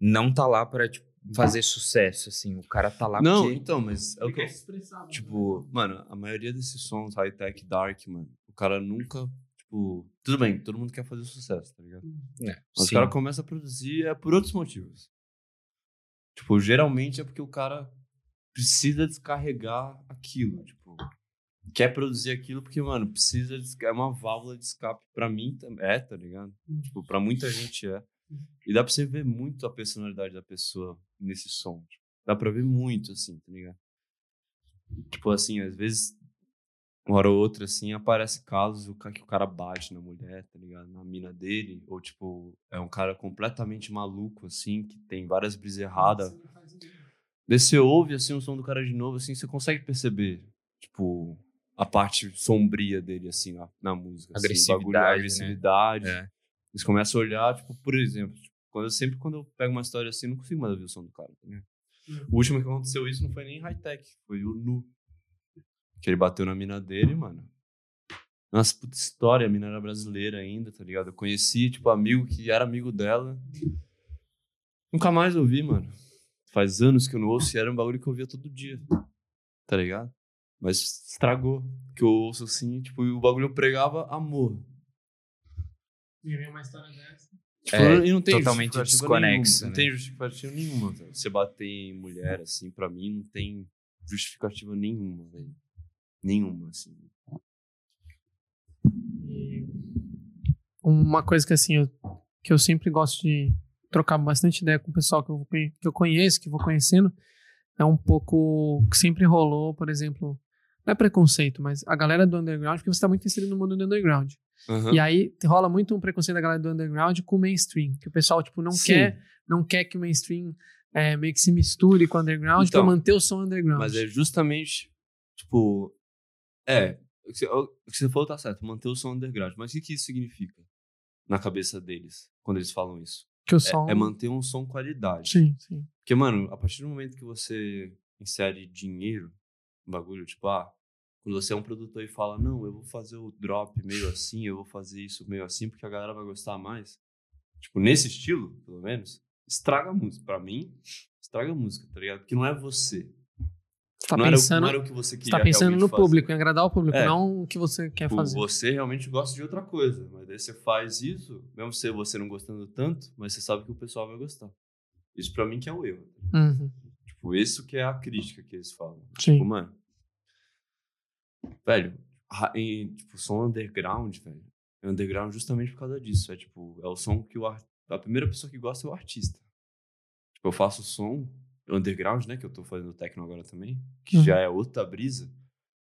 não tá lá pra tipo, fazer sucesso, assim. O cara tá lá Não, porque... então, mas é o que eu, expressar. Tipo, mano, a maioria desses sons high-tech, dark, mano, o cara nunca, tipo... Tudo bem, todo mundo quer fazer sucesso, tá ligado? É, Mas sim. o cara começa a produzir é por outros motivos. Tipo, geralmente é porque o cara precisa descarregar aquilo, tipo... Quer produzir aquilo porque, mano, precisa... É uma válvula de escape. Pra mim, é, tá ligado? Tipo, pra muita gente é. E dá pra você ver muito a personalidade da pessoa nesse som. tipo, dá pra ver muito, assim, tá ligado? Tipo assim, às vezes, uma hora ou outra, assim, aparece casos o ca- que o cara bate na mulher, tá ligado? Na mina dele. Ou, tipo, é um cara completamente maluco, assim, que tem várias brisas erradas. Daí você ouve, assim, o som do cara de novo, assim, você consegue perceber, tipo, a parte sombria dele, assim, na, na música. assim, o bagulho, a Agressividade, né? agressividade. É. Eles começam a olhar, tipo, por exemplo, tipo, quando eu, sempre quando eu pego uma história assim, eu não consigo mais ouvir o som do cara, tá ligado? Uhum. O último que aconteceu isso não foi nem high-tech, foi o Nu. Que ele bateu na mina dele, mano. Nossa, puta história, a mina era brasileira ainda, tá ligado? Eu conheci, tipo, amigo que era amigo dela. Nunca mais ouvi, mano. Faz anos que eu não ouço e era um bagulho que eu ouvia todo dia. Tá ligado? Mas estragou. Que eu ouço assim, tipo, e o bagulho eu pregava amor. E vem uma história dessa. Tipo, É, e não tem totalmente justificativa desconexo, nenhuma. Não né? tem justificativa nenhuma. Você bater em mulher, assim, pra mim, não tem justificativa nenhuma, velho. Nenhuma, assim. Uma coisa que assim, eu, que eu sempre gosto de trocar bastante ideia com o pessoal que eu, que eu conheço, que eu vou conhecendo, é um pouco que sempre rolou, por exemplo, não é preconceito, mas a galera do underground, porque você está muito inserido no mundo do underground. Aham. E aí rola muito um preconceito da galera do underground com o mainstream, que o pessoal tipo não Sim. quer, não quer que o mainstream é, meio que se misture com o underground Então, pra manter o som underground. Mas é justamente, tipo. É, o que você, o que você falou tá certo, manter o som underground. Mas o que, que isso significa na cabeça deles, quando eles falam isso? que o É- som É, manter um som qualidade. Sim, sim. Porque, mano, a partir do momento que você insere dinheiro no bagulho, tipo, ah, quando você é um produtor e fala, não, eu vou fazer o drop meio assim, eu vou fazer isso meio assim, porque a galera vai gostar mais. Tipo, nesse estilo, pelo menos, estraga a música. Pra mim, estraga a música, tá ligado? Porque não é você. Tá o- pensando, era o que você você queria tá pensando no fazer. público, em agradar o público, É. não o que você quer Tipo, fazer. Você realmente gosta de outra coisa, mas daí você faz isso, mesmo se você não gostando tanto, mas você sabe que o pessoal vai gostar. Isso pra mim que é o erro. Uhum, Tipo, isso que é a crítica que eles falam. sim. Tipo, mano. Velho, em, tipo, som underground, velho. É underground justamente por causa disso. É tipo, é o som que o a primeira pessoa que gosta é o artista. Tipo, eu faço som underground, né? Que eu tô fazendo techno agora também, que Uhum. já é outra brisa.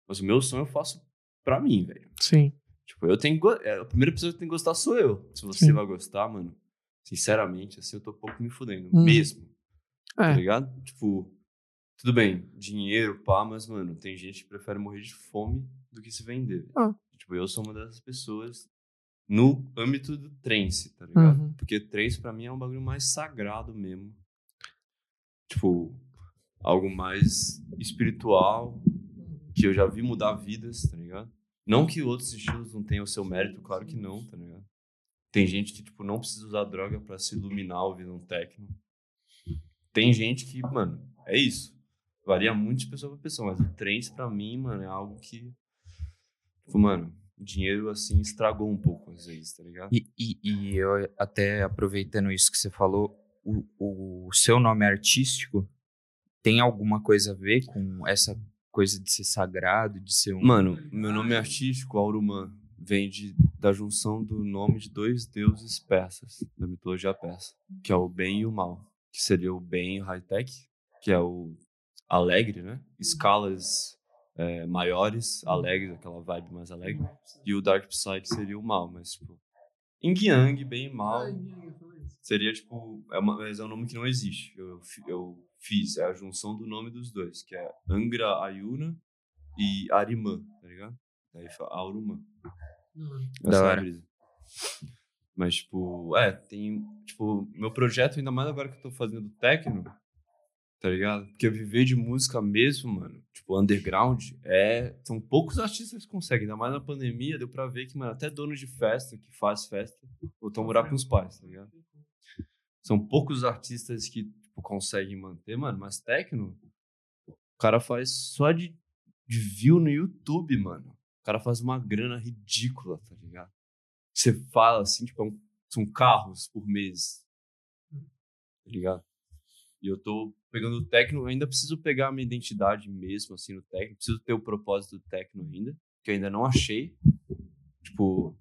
Mas o meu som eu faço pra mim, velho. Sim. Tipo, eu tenho é, A primeira pessoa que tem que gostar sou eu. Se você Sim. vai gostar, mano, sinceramente, assim, eu tô pouco me fudendo. Uhum. Mesmo tá É. ligado? Tipo, tudo bem, dinheiro, pá, mas, mano, tem gente que prefere morrer de fome do que se vender. Ah. Tipo, eu sou uma dessas pessoas no âmbito do trance, tá ligado? Uhum. Porque trance pra mim é um bagulho mais sagrado mesmo. Tipo, algo mais espiritual, que eu já vi mudar vidas, tá ligado? Não que outros estilos não tenham o seu mérito, claro que não, tá ligado? Tem gente que, tipo, não precisa usar droga pra se iluminar ouvindo um techno. Tem gente que, mano, é isso. Varia muito de pessoa pra pessoa, mas o trance pra mim, mano, é algo que. Tipo, mano, dinheiro assim estragou um pouco às vezes, tá ligado? E, e, e eu até aproveitando isso que você falou, o, o seu nome artístico tem alguma coisa a ver com essa coisa de ser sagrado, de ser um. Mano, meu nome artístico, Auruman, vem de, da junção do nome de dois deuses persas, da mitologia persa, que é o bem e o mal, que seria o bem high-tech, que é o alegre, né? Escalas é, maiores, alegres, aquela vibe mais alegre, e o dark side seria o mal, mas tipo, yin yang, bem e mal, seria tipo, é, uma, mas é um nome que não existe. Eu, eu fiz, é a junção do nome dos dois, que é Angra Ayuna e Arimã, tá ligado? Daí fala Aurumã. Da Essa é a hora. brisa. Mas, tipo, é, tem. Tipo, meu projeto, ainda mais agora que eu tô fazendo techno, tá ligado? Porque viver de música mesmo, mano, tipo, underground, é. São poucos artistas que conseguem, ainda mais na pandemia, deu pra ver que, mano, até dono de festa, que faz festa, voltam a morar com os pais, tá ligado? São poucos artistas que, tipo, conseguem manter, mano, mas techno, o cara faz só de, de view no YouTube, mano. O cara faz uma grana ridícula, tá ligado? Você fala assim, tipo, é um- são carros por mês. Tá ligado? E eu tô pegando o eu ainda preciso pegar a minha identidade mesmo, assim, no techno. Preciso ter o propósito do techno ainda, que eu ainda não achei. Tipo,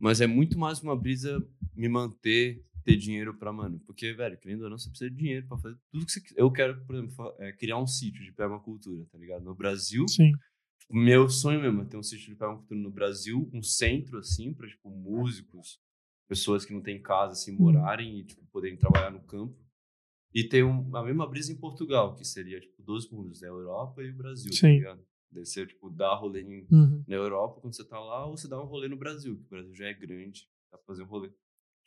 mas é muito mais uma brisa me manter, ter dinheiro pra, mano. Porque, velho, querendo ou não, você precisa de dinheiro pra fazer tudo que você quiser. Eu quero, por exemplo, é, criar um sítio de permacultura, tá ligado? No Brasil, Sim. o meu sonho mesmo é ter um sítio de permacultura no Brasil, um centro, assim, pra, tipo, músicos, pessoas que não têm casa, assim, morarem e, tipo, poderem trabalhar no campo. E ter um, a mesma brisa em Portugal, que seria, tipo, dois mundos, a Europa e o Brasil, tá Sim. ligado? Deve ser, tipo, dar rolê em- Uhum. na Europa quando você tá lá, ou você dá um rolê no Brasil, que o Brasil já é grande, dá pra fazer um rolê.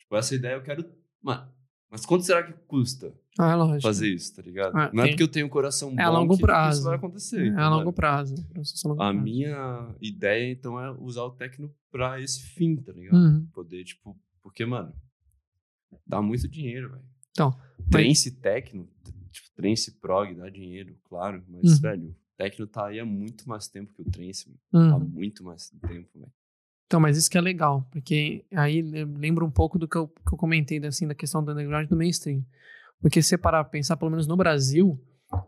Tipo, essa ideia eu quero, mano, Mas quanto será que custa Ah, é fazer isso, tá ligado? Ah, não é porque eu tenho um coração bom É a longo que prazo. isso vai acontecer. É tá a longo prazo. a longo A prazo. minha ideia, então, é usar o techno pra esse fim, tá ligado? Uhum. Poder, tipo, porque, mano, dá muito dinheiro, velho. Então, Trance techno, t- tipo, trance prog dá dinheiro, claro, mas, Uhum. velho, o techno tá aí há muito mais tempo que o trance, mano. Há Uhum. muito mais tempo, velho. Então, mas isso que é legal, porque aí le- lembra um pouco do que eu, que eu comentei assim, da questão do underground e do mainstream. Porque se você parar pra pensar, pelo menos no Brasil,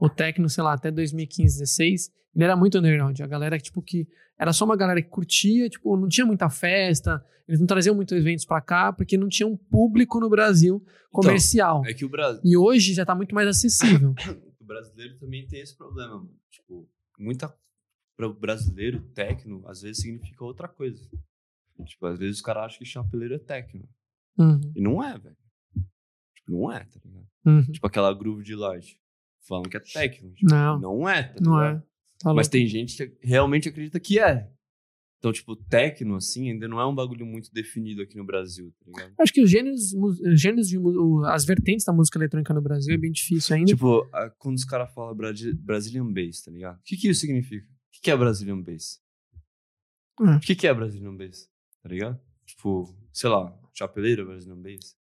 o techno, sei lá, até 2015, 16, ele era muito underground. A galera, tipo, que era só uma galera que curtia, tipo, não tinha muita festa, eles não traziam muitos eventos pra cá, porque não tinha um público no Brasil comercial. É que o Brasil. E hoje já tá muito mais acessível. o brasileiro também tem esse problema, mano. Tipo, muita. Para o brasileiro, techno, às vezes significa outra coisa. Tipo, às vezes os caras acham que chapeleiro é techno. Uhum, E não é, velho. Tipo, não é, tá ligado? uhum. Tipo aquela groove de light. Falam que é techno. Tipo, Não. não é, tá Não ligado? é. Tá Mas tem gente que realmente acredita que é. Então, tipo, techno, assim, ainda não é um bagulho muito definido aqui no Brasil, tá ligado? Acho que os gêneros, os gêneros de, as vertentes da música eletrônica no Brasil é bem difícil ainda. Tipo, quando os caras falam Brazilian Bass, tá ligado? O que que isso significa? O que que é Brazilian Bass? É. O que que é Brazilian Bass? Tá ligado? Tipo, sei lá, chapeleiro Brazilian Bass?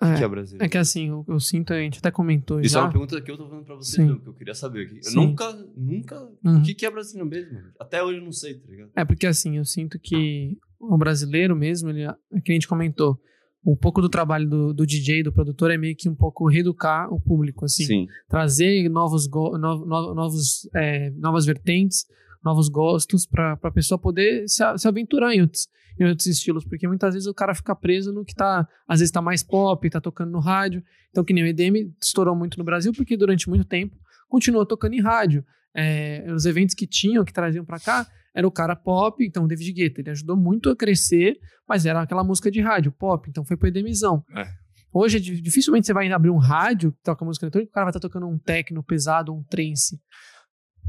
O que, que é Brasília? É que assim, eu, eu sinto, a gente até comentou Isso é uma pergunta que eu tô falando pra vocês, Sim. mesmo, que eu queria saber. Eu Sim. nunca, nunca. Uhum. O que, que é Brazilian Bass, mano? Até hoje eu não sei, tá ligado? É porque assim, eu sinto que o brasileiro mesmo, ele, é que a gente comentou, um pouco do trabalho do, do DJ, do produtor, é meio que um pouco reeducar o público, assim. Trazer novos, go- no- no- novos, é, novas vertentes, novos gostos, pra, pra pessoa poder se, a- se aventurar em outros, em outros estilos. Porque muitas vezes o cara fica preso no que tá, às vezes tá mais pop, tá tocando no rádio. Então, que nem o EDM estourou muito no Brasil, porque durante muito tempo continuou tocando em rádio. É, os eventos que tinham, que traziam pra cá, era o cara pop, então o David Guetta, ele ajudou muito a crescer, mas era aquela música de rádio, pop, então foi pro EDMzão. É. Hoje, di- dificilmente você vai abrir um rádio que toca música eletrônica, o cara vai estar tocando um techno pesado, um trance.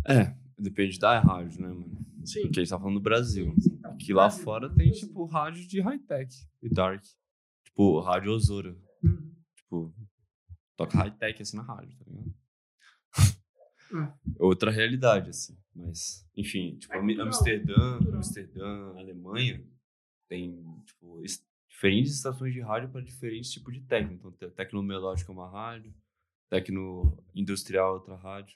É, depende da rádio, né, mano? Sim. Porque a gente tá falando do Brasil. Que lá fora tem, tipo, rádio de high-tech e dark. Tipo, rádio Osora. Tipo, toca high-tech assim na rádio, tá ligado? Outra realidade, assim. Mas, enfim, tipo, Ami- Amsterdã, Amsterdã, Alemanha, tem, tipo, es- diferentes estações de rádio para diferentes tipos de técnico. Então, te- tecnomelódica é uma rádio, tecno industrial é outra rádio.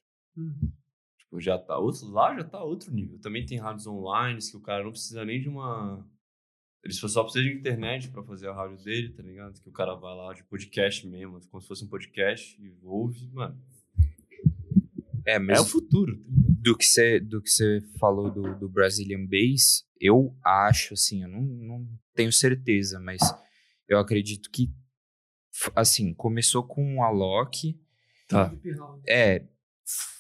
Tipo, já tá outro, lá já tá outro nível. Também tem rádios online que o cara não precisa nem de uma. Ele só precisa de internet pra fazer a rádio dele, tá ligado? Que o cara vai lá de podcast mesmo, como se fosse um podcast e ouve, mano. É, É mas o futuro, tá ligado? do que você do que você falou do, do Brazilian Bass, eu acho assim, eu não, não tenho certeza, mas eu acredito que assim, começou com o Alok, Tá. é,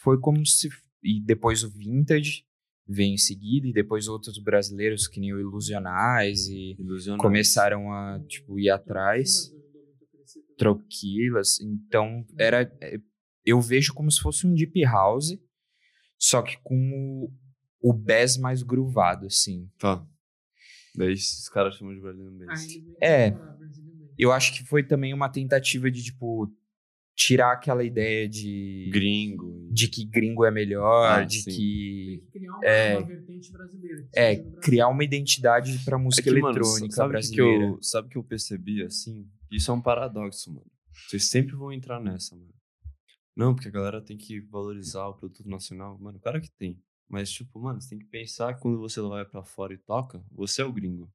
foi como se e depois o Vintage veio em seguida e depois outros brasileiros que nem o Ilusionais e Ilusionante. começaram a tipo ir atrás. Troquilas. Então, era. é, Eu vejo como se fosse um Deep House, só que com o, o bass mais groovado, assim. Tá. Daí esses caras chamam de Brazilian Bass. É. Eu acho que foi também uma tentativa de, tipo, tirar aquela ideia de. Gringo. De que gringo é melhor, Ah, de sim. que. Criar uma, É. uma vertente brasileira. É, criar uma identidade pra música É que, mano, eletrônica sabe o que brasileira. eu, sabe o que eu percebi, assim? Isso é um paradoxo, mano. Vocês sempre vão entrar nessa, mano. Não, porque a galera tem que valorizar o produto nacional. Mano, claro que tem. Mas, tipo, mano, você tem que pensar que quando você vai pra fora e toca, você é o gringo.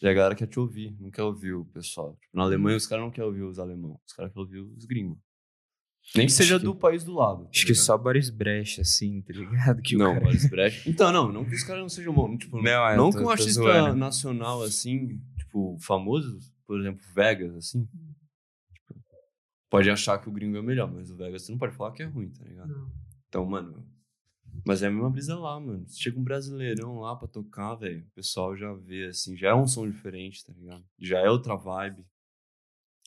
E a galera quer te ouvir, não quer ouvir o pessoal. Tipo, na Alemanha, os caras não querem ouvir os alemãos. Os caras querem ouvir os gringos. Nem que seja que- do país do lado. tá Acho que ligado? só Boris Brecht, assim, tá ligado? Que o não, cara- Boris Brecht. Então, não, não que os caras não sejam bons. Tipo, Não, é, não tô- que um artista zoando. nacional, assim, tipo, famoso, por exemplo, Vegas, assim. Pode achar que o gringo é melhor, mas o Vegas você não pode falar que é ruim, tá ligado? Não. Então, mano. Mas é a mesma brisa lá, mano. Chega um brasileirão lá pra tocar, velho. O pessoal já vê, assim, já é um som diferente, tá ligado? Já é outra vibe.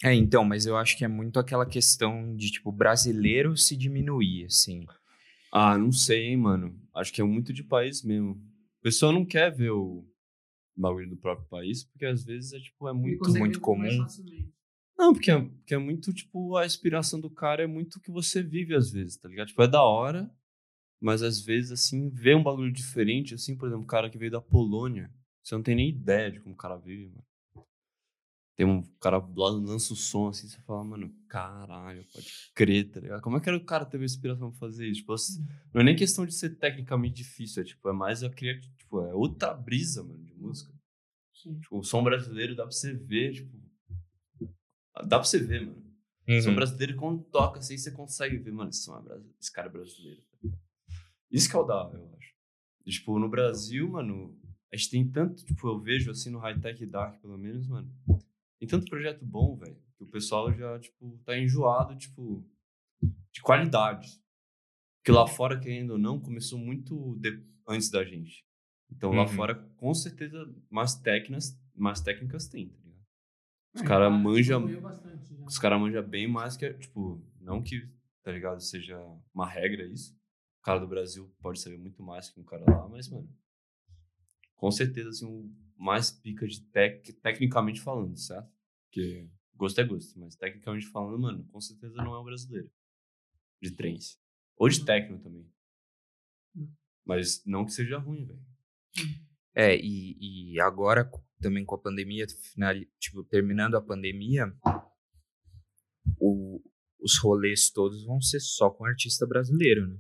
É, então, mas eu acho que é muito aquela questão de, tipo, brasileiro se diminuir, assim. Ah, não sei, hein, mano. Acho que é muito de país mesmo. O pessoal não quer ver o bagulho do próprio país, porque às vezes é, tipo, é muito. muito mais comum. Não, porque é, porque é muito, tipo, a inspiração do cara é muito o que você vive às vezes, tá ligado? Tipo, é da hora, mas às vezes, assim, vê um bagulho diferente, assim, por exemplo, um cara que veio da Polônia, você não tem nem ideia de como o cara vive, mano. Tem um cara lá lança o som assim, você fala, mano, caralho, pode crer, tá ligado? Como é que o cara teve inspiração pra fazer isso? Tipo, assim, não é nem questão de ser tecnicamente difícil, é tipo, é mais a criar, tipo, é outra brisa, mano, de música. Sim. Tipo, o som brasileiro dá pra você ver, tipo. Dá pra você ver, mano. Uhum. som brasileiro, quando toca assim, você consegue ver, mano, esse, som é brasileiro, esse cara é brasileiro. tá? Isso que é o da eu acho. E, tipo, no Brasil, mano, a gente tem tanto, tipo, eu vejo assim no High Tech Dark, pelo menos, mano. Tem tanto projeto bom, velho, que o pessoal já, tipo, tá enjoado, tipo, de qualidade. Que lá fora, querendo ou não, começou muito de- antes da gente. Então lá Uhum. fora, com certeza, mais técnicas, mais técnicas tem, tá? Os É, caras já manjam os caras manjam bem mais que, tipo, não que, tá ligado, seja uma regra isso. O cara do Brasil pode saber muito mais que um cara lá, mas, mano, com certeza, assim, o mais pica de tec, tecnicamente falando, certo? Porque gosto é gosto, mas tecnicamente falando, mano, com certeza não é o brasileiro. De trance. Ou de techno também. Mas não que seja ruim, velho. É, e, e agora também com a pandemia, final, tipo, terminando a pandemia, o- os rolês todos vão ser só com artista brasileiro, né?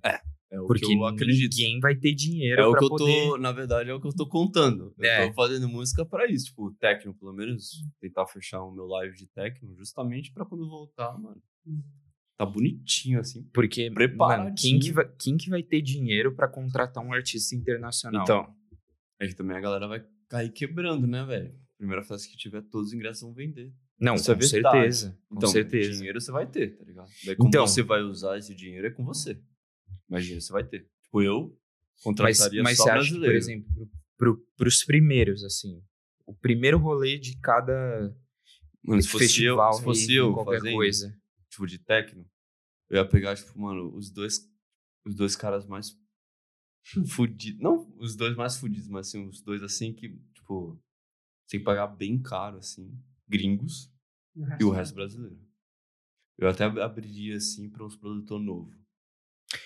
É o Porque que eu acredito. ninguém vai ter dinheiro É o que eu poder... tô, na verdade, é o que eu tô contando. Eu É. tô fazendo música pra isso, tipo, techno, pelo menos, tentar fechar o meu live de techno, justamente pra quando voltar, mano. Tá bonitinho, assim. Porque, mano, quem que, vai, quem que vai ter dinheiro pra contratar um artista internacional? Então, é que também a galera vai cair quebrando, né, velho? Primeira festa que tiver, todos os ingressos vão vender. Não, Isso é com verdade. certeza. Com Então, certeza. dinheiro você vai ter, tá ligado? Daí como Então. você vai usar esse dinheiro é com você. Mas dinheiro você vai ter. Tipo, eu Mas, contrataria mas só você acha que, por brasileiro. exemplo, pro, pro, pros primeiros, assim, o primeiro rolê de cada Mano, se fosse festival, eu, se fosse eu qualquer fazendo, coisa. tipo, de techno, eu ia pegar, tipo, mano, os dois, os dois caras mais fudidos. Não os dois mais fudidos, mas assim, os dois assim que, tipo, sem pagar bem caro, assim, gringos, e o resto brasileiro. Eu até abriria, assim, pra uns produtores novos.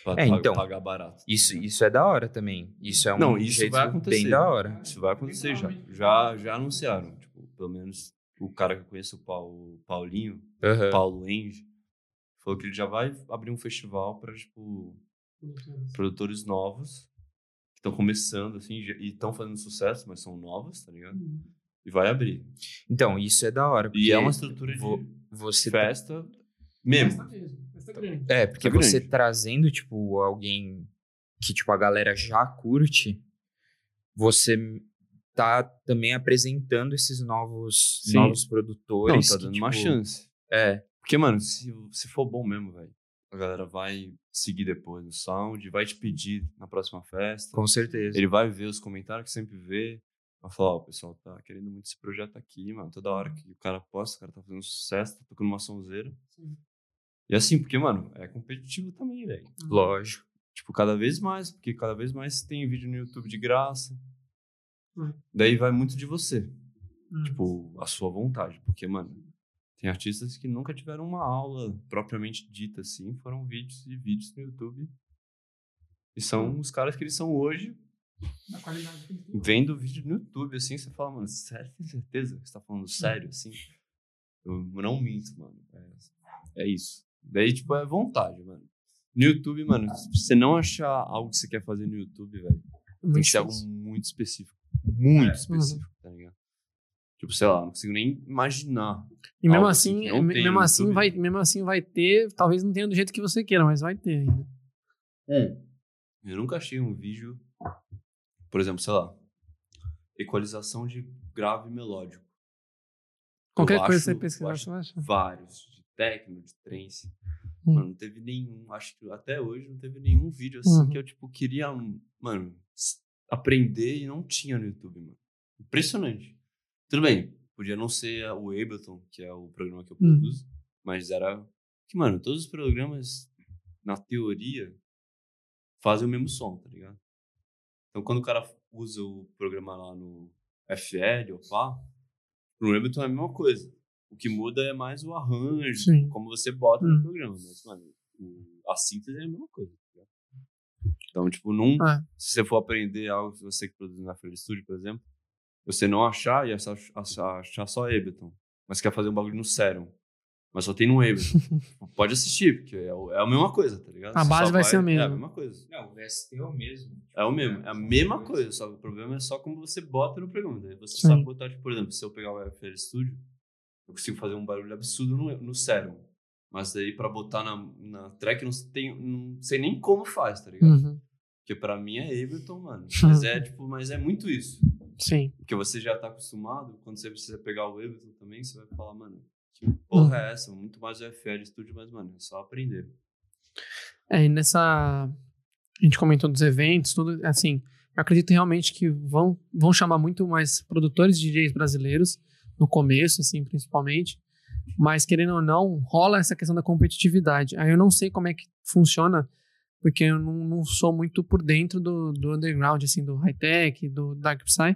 Pra É, então, pagar barato. Isso, isso é da hora também. Isso é um Não, isso jeito vai bem acontecer. da hora. Isso vai acontecer já. Já, já anunciaram. Tipo, pelo menos o cara que eu conheço, o Paulo, Paulinho, Aham. Paulo Enge, falou que ele já vai abrir um festival pra, tipo, produtores novos que estão começando, assim, e estão fazendo sucesso, mas são novos, tá ligado? E vai abrir. Então, isso é da hora. E é uma estrutura de vo- você tá- festa mesmo. Festa mesmo. Festa grande. É, porque Tá você grande. trazendo, tipo, alguém que, tipo, a galera já curte, você tá também apresentando esses novos, Sim. novos Não, produtores. tá que, dando tipo, uma chance. É, Porque, mano, se, se for bom mesmo, velho, a galera vai seguir depois no sound, vai te pedir na próxima festa. com certeza. Ele vai ver os comentários que sempre vê. Vai falar, ó, o pessoal tá querendo muito esse projeto aqui, mano. Toda hora que o cara posta, o cara tá fazendo sucesso, tá tocando uma sonzeira. Sim. E assim, porque, mano, é competitivo também, velho. Lógico. Tipo, cada vez mais, porque cada vez mais tem vídeo no YouTube de graça. Hum. Daí vai muito de você, Hum. tipo, a sua vontade. Porque, mano, tem artistas que nunca tiveram uma aula propriamente dita assim, foram vídeos e vídeos no YouTube. E são os caras que eles são hoje, Da qualidade que eles têm. vendo vídeo no YouTube, assim, você fala, mano, sério, tem certeza que você tá falando sério, assim? Eu não minto, mano. É, é isso. Daí, tipo, é vontade, mano. No YouTube, mano, se você não achar algo que você quer fazer no YouTube, velho, tem Muito que ser algo muito específico. Muito É. específico, tá ligado? Tipo, sei lá, não consigo nem imaginar. E mesmo assim assim, mesmo assim vai, mesmo assim vai ter, talvez não tenha do jeito que você queira, mas vai ter ainda. Eu nunca achei um vídeo, por exemplo, sei lá, equalização de grave melódico. Qualquer Eu coisa que acho- você pesquisar, você vai achar. vários, de techno, de trance. Hum. Mano, não teve nenhum, acho que até hoje não teve nenhum vídeo assim Uhum. que eu, tipo, queria, mano, aprender e não tinha no YouTube, mano. Impressionante. Tudo bem, podia não ser o Ableton, que é o programa que eu Uhum. produzo, mas era que, mano, todos os programas, na teoria, fazem o mesmo som, tá ligado? Então, quando o cara usa o programa lá no FL ou pá, no Ableton é a mesma coisa. O que muda é mais o arranjo, Sim. como você bota Hum. no programa. Mas, mano, a síntese é a mesma coisa. tá ligado? Então, tipo, não, É. se você for aprender algo que você que produz na FL Studio, por exemplo, você não achar e achar, achar, achar só Ableton, mas quer fazer um bagulho no Serum, mas só tem no Ableton. Pode assistir, porque é, é a mesma coisa, tá ligado? A Você base só vai ser a É a mesma. mesma coisa. Não, o VST é o mesmo. É o mesmo, é a mesma coisa, só que o problema é só como você bota no programa. Daí você Sim. sabe botar, tipo, por exemplo, se eu pegar o FL Studio, eu consigo fazer um barulho absurdo no, no Serum. Mas daí pra botar na, na track não, tem, não sei nem como faz, tá ligado? Uhum. Porque pra mim é Ableton, mano. Mas é, tipo, mas é muito isso. Sim. Porque você já tá acostumado, quando você precisa pegar o Ableton também, você vai falar, mano, que porra é essa? Muito mais FL Studio, mas, mano, é só aprender. É, e nessa. A gente comentou dos eventos, tudo. Assim, eu acredito realmente que vão, vão chamar muito mais produtores de DJs brasileiros, no começo, assim, principalmente. Mas, querendo ou não, rola essa questão da competitividade. Aí eu não sei como é que funciona, porque eu não, não sou muito por dentro do, do underground, assim, do high-tech, do dark psy,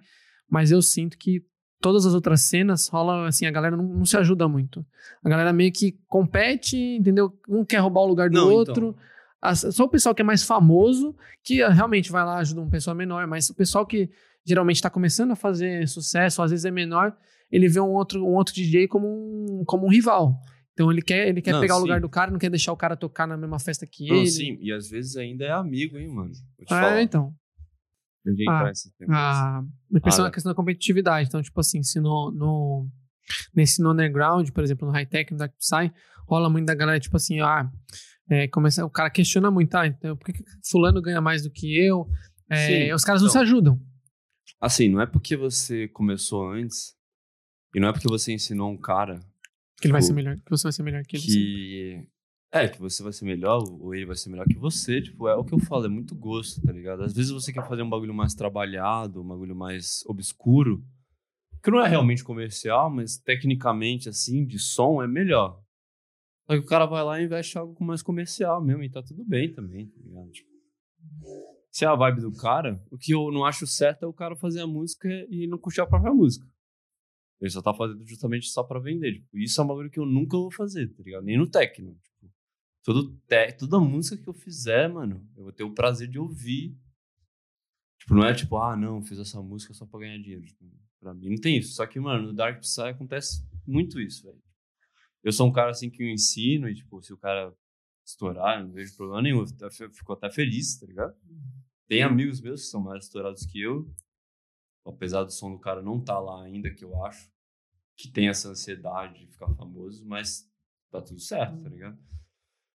mas eu sinto que todas as outras cenas rola, assim, a galera não, não se ajuda muito. A galera meio que compete, entendeu? Um quer roubar o lugar do Não, então. outro. As- Só o pessoal que é mais famoso, que ah, realmente vai lá ajuda um pessoal menor, mas o pessoal que geralmente está começando a fazer sucesso, às vezes é menor, ele vê um outro, um outro DJ como um, como um rival. Então ele quer, ele quer Não, pegar o sim. lugar do cara, não quer deixar o cara tocar na mesma festa que Não, ele. sim, e às vezes ainda é amigo, hein, mano. Vou te É, falar. então. Ninguém Ah, conhece esse tempo. A, a questão, Ah, a questão da competitividade. Então, tipo assim, se no, no, nesse no underground, por exemplo, no high-tech, no dark psy, rola muito da galera, tipo assim, ah, é, começa, o cara questiona muito, ah, então por que, que fulano ganha mais do que eu? É, Sim, os caras não se então. ajudam. Assim, não é porque você começou antes, e não é porque você ensinou um cara Que ele vai Tipo, ser melhor, que você vai ser melhor que ele. que. É, que você vai ser melhor, ou ele vai ser melhor que você. Tipo, é o que eu falo, é muito gosto, tá ligado? Às vezes você quer fazer um bagulho mais trabalhado, um bagulho mais obscuro, que não é realmente comercial, mas tecnicamente, assim, de som é melhor. Só que o cara vai lá e investe algo mais comercial mesmo, e tá tudo bem também, tá ligado? Tipo, se é a vibe do cara, o que eu não acho certo é o cara fazer a música e não curtir a própria música. Ele só tá fazendo justamente só pra vender. Tipo, isso é um bagulho que eu nunca vou fazer, tá ligado? Nem no techno. Tipo, todo te... toda música que eu fizer, mano, eu vou ter o prazer de ouvir. Tipo, não é tipo, ah, não, fiz essa música só pra ganhar dinheiro. Tipo, pra mim não tem isso. Só que, mano, no Dark Psy acontece muito isso, velho. Eu sou um cara assim que eu ensino e, tipo, se o cara estourar, eu não vejo problema nenhum. Eu fico até feliz, tá ligado? Tem amigos meus que são mais estourados que eu, apesar do som do cara não tá lá ainda, que eu acho, que tem essa ansiedade de ficar famoso, mas tá tudo certo, tá ligado?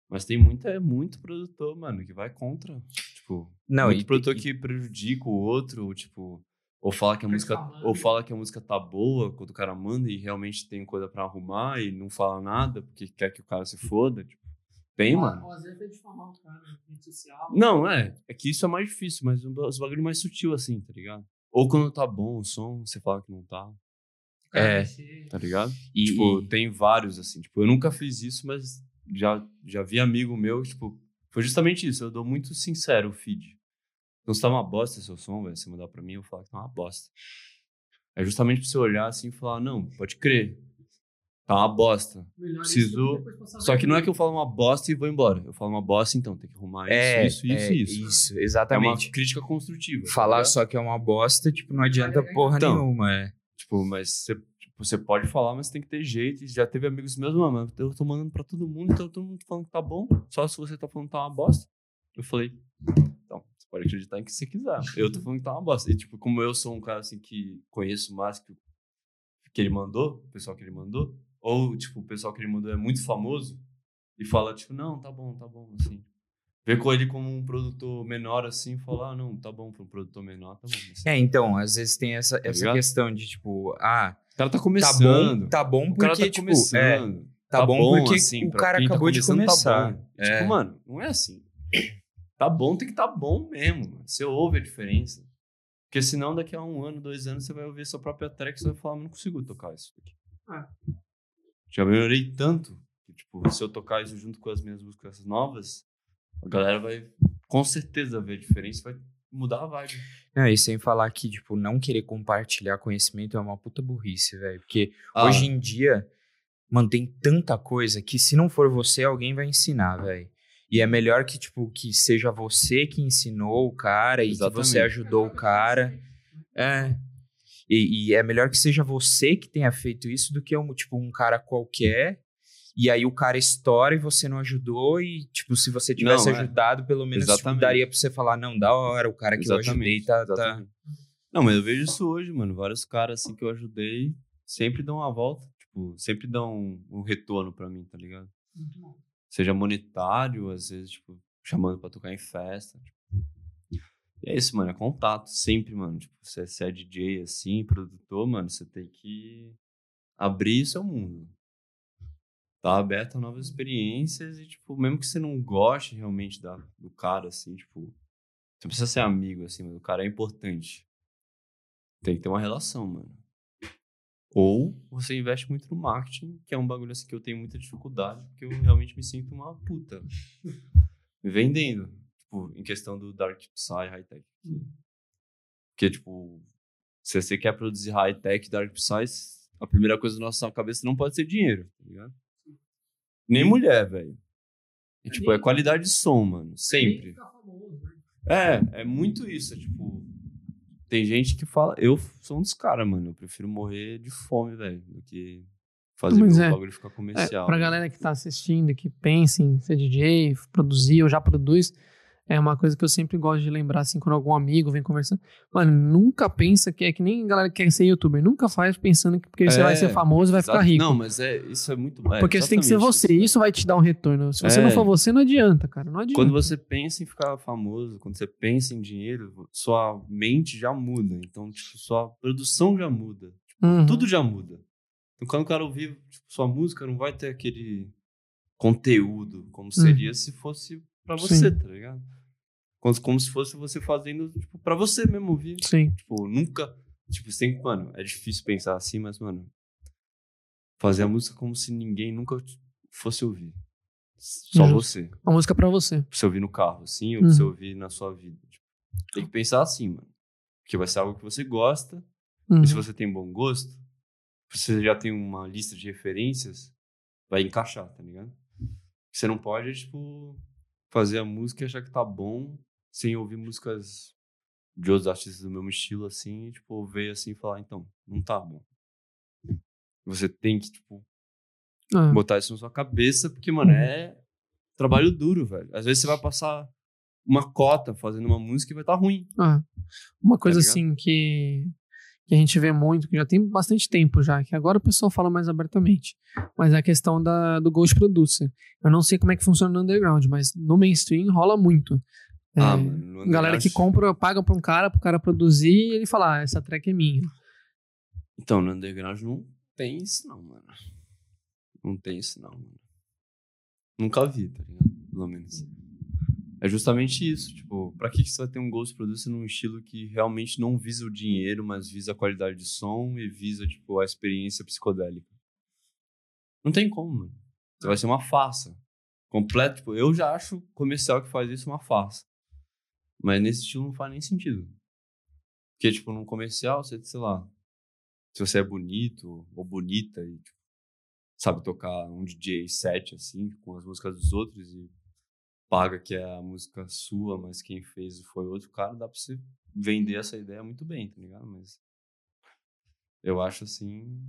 Mas tem muita, é muito produtor, mano, que vai contra. Tipo, Não, muito e- produtor e- que prejudica o outro, ou, tipo, ou fala que a música, ou fala que a música tá boa quando o cara manda e realmente tem coisa pra arrumar e não fala nada porque quer que o cara se foda, tipo, tem, mano. às vezes é difamar o cara na rede social. Não, é. É que isso é mais difícil, mas um os bagulho mais sutil assim, tá ligado? Ou quando tá bom o som, você fala que não tá, É. tá ligado? E, tipo, e- tem vários assim. Tipo, eu nunca fiz isso, mas já, já vi amigo meu, tipo, foi justamente isso. Eu dou muito sincero o feed. Então, se tá uma bosta seu som, velho, você mandar pra mim, eu vou falar que tá uma bosta. É justamente pra você olhar assim e falar, não, pode crer. Tá uma bosta. Preciso- Só que não é que eu falo uma bosta e vou embora. Eu falo uma bosta, então tem que arrumar é, isso, isso, é, isso, isso. Isso, É uma exatamente. crítica construtiva. tá Falar ligado? só que é uma bosta, tipo, não adianta porra Então. nenhuma. É. Tipo, mas você, tipo, você pode falar, mas tem que ter jeito. Já teve amigos meus, mano, eu tô mandando pra todo mundo, então todo mundo falando que tá bom. Só se você tá falando que tá uma bosta. Eu falei, então, você pode acreditar em que você quiser. Eu tô falando que tá uma bosta. E, tipo, como eu sou um cara, assim, que conheço mais que, o- que ele mandou, o pessoal que ele mandou, ou, tipo, o pessoal que ele mandou é muito famoso e fala, tipo, não, tá bom, tá bom, assim. Vê com ele como um produtor menor, assim, e fala, ah, não, tá bom, pra um produtor menor, tá bom. Assim, É, então, às vezes tem essa, essa ligado? questão de, tipo, ah, o cara tá tá começando. bom, tá bom O cara porque, tá tipo, começando. é, tá, bom, porque assim, o cara tá acabou de começar. Tá bom. É. Tipo, mano, não é assim. Tá bom, tem que tá bom mesmo. mano. Você ouve a diferença. Porque senão, daqui a um ano, dois anos, você vai ouvir sua própria track e você vai falar, "Mas não consigo tocar isso aqui. Ah. Já melhorei tanto que, tipo, se eu tocar isso junto com as minhas músicas novas, a galera vai, com certeza, ver a diferença e vai mudar a vibe. Não, e sem falar que, tipo, não querer compartilhar conhecimento é uma puta burrice, velho. Porque Ah, hoje em dia Mano, tem tanta coisa que se não for você, alguém vai ensinar, velho. E é melhor que, tipo, que seja você que ensinou o cara e que você Exatamente. ajudou o cara. É. E, e é melhor que seja você que tenha feito isso do que um, tipo, um cara qualquer. E aí o cara estoura e você não ajudou. E, tipo, se você tivesse Não, é. ajudado, pelo menos tipo, Exatamente. daria pra você falar, não, da hora, o cara que eu ajudei tá. tá... exatamente. Não, mas eu vejo isso hoje, mano. Vários caras assim que eu ajudei sempre dão uma volta. Tipo, sempre dão um, um retorno pra mim, tá ligado? Seja monetário, às vezes, tipo, chamando pra tocar em festa. tipo. É isso, mano. É contato. Sempre, mano. Tipo, você, você é DJ assim, produtor, mano, você tem que abrir seu mundo. Tá aberto a novas experiências e, tipo, mesmo que você não goste realmente da, do cara, assim, tipo, você não precisa ser amigo, assim, mas o cara é importante. Tem que ter uma relação, mano. Ou você investe muito no marketing, que é um bagulho assim que eu tenho muita dificuldade, porque eu realmente me sinto uma puta. me vendendo. Tipo, em questão do Dark Psy High-Tech. Porque, tipo, se você quer produzir high-tech Dark Psy, a primeira coisa na nossa cabeça não pode ser dinheiro, tá ligado? Nem mulher, velho. E, tipo, é qualidade de som, mano. Sempre. É, é muito isso. É, tipo, tem gente que fala. Eu sou um dos caras, mano. Eu prefiro morrer de fome, velho, do que fazer o é. bagulho ficar É, comercial. pra galera que tá assistindo, que pensa em ser DJ, produzir ou já produz, é uma coisa que eu sempre gosto de lembrar, assim, quando algum amigo vem conversando. Mano, nunca pensa que é que nem galera que quer ser youtuber. Nunca faz pensando que porque você É, vai ser famoso vai Exato. ficar rico. Não, mas é, isso é muito. é, porque você tem que ser você. isso. Isso vai te dar um retorno. Se você não É. for você, não adianta, cara. Não adianta. Quando você pensa em ficar famoso, quando você pensa em dinheiro, sua mente já muda. Então, tipo, sua produção já muda. Uhum. Tudo já muda. Então, quando o cara ouvir tipo, sua música, não vai ter aquele conteúdo como seria se fosse pra você, Sim. tá ligado? Como, como se fosse você fazendo, tipo, pra você mesmo ouvir. Sim. Tipo, nunca. Tipo, você tem. Mano, é difícil pensar assim, mas, mano. Fazer a música como se ninguém nunca fosse ouvir. Só Justo. você. Uma música pra você. Pra você ouvir no carro, assim, ou pra você Uhum. ouvir na sua vida. Tipo, tem que pensar assim, mano. Porque vai ser algo que você gosta. Uhum. E se você tem bom gosto, você já tem uma lista de referências, vai encaixar, tá ligado? Você não pode, tipo, fazer a música e achar que tá bom sem ouvir músicas de outros artistas do mesmo estilo, assim, e, tipo, ver assim e falar, então, não tá bom. Você tem que, tipo, Ah, botar isso na sua cabeça, porque, mano, é trabalho duro, velho. Às vezes você vai passar uma cota fazendo uma música e vai estar tá ruim. ah. Uma coisa ligado? assim que, que a gente vê muito, que já tem bastante tempo já, que agora o pessoal fala mais abertamente, mas é a questão da, do Ghost Producer. Eu não sei como é que funciona no underground, mas no mainstream rola muito. É, Ah, mano. no galera que compra, paga pra um cara, pro cara produzir e ele fala, ah, essa track é minha. Então, no underground não tem isso, não, mano. Não tem isso, não, mano. Nunca vi, tá ligado? Pelo menos. É justamente isso. Tipo, pra que que você vai ter um Ghost Producer num estilo que realmente não visa o dinheiro, mas visa a qualidade de som e visa, tipo, a experiência psicodélica? Não tem como, mano. Você vai ser uma farsa. Completo, tipo, eu já acho comercial que faz isso uma farsa. Mas nesse estilo não faz nem sentido. Porque, tipo, num comercial, você, sei lá, se você é bonito ou bonita e tipo, sabe tocar um DJ set assim, com as músicas dos outros e paga que é a música sua, mas quem fez foi outro cara, dá pra você vender essa ideia muito bem, tá ligado? Mas eu acho assim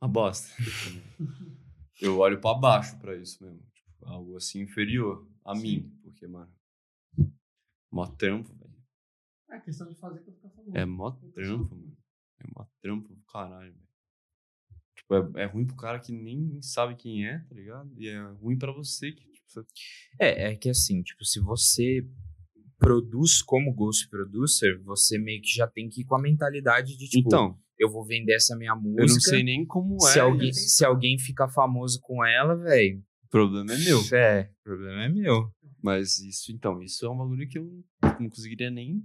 uma bosta. eu olho pra baixo pra isso mesmo, tipo, algo assim inferior a mim, porque mano, mó trampo, velho. É questão de fazer pra ficar famoso. É mó trampo, mano. É mó trampo do caralho, velho. Tipo, é, é ruim pro cara que nem sabe quem é, tá ligado? E é ruim pra você que, tipo, você... É, é que assim, tipo, se você produz como Ghost Producer, você meio que já tem que ir com a mentalidade de, tipo, Então, eu vou vender essa minha música. eu não sei nem como se é. alguém, se alguém ficar famoso com ela, velho. O problema é meu. É, o problema é meu. Mas isso, então, isso é um bagulho que eu não conseguiria nem.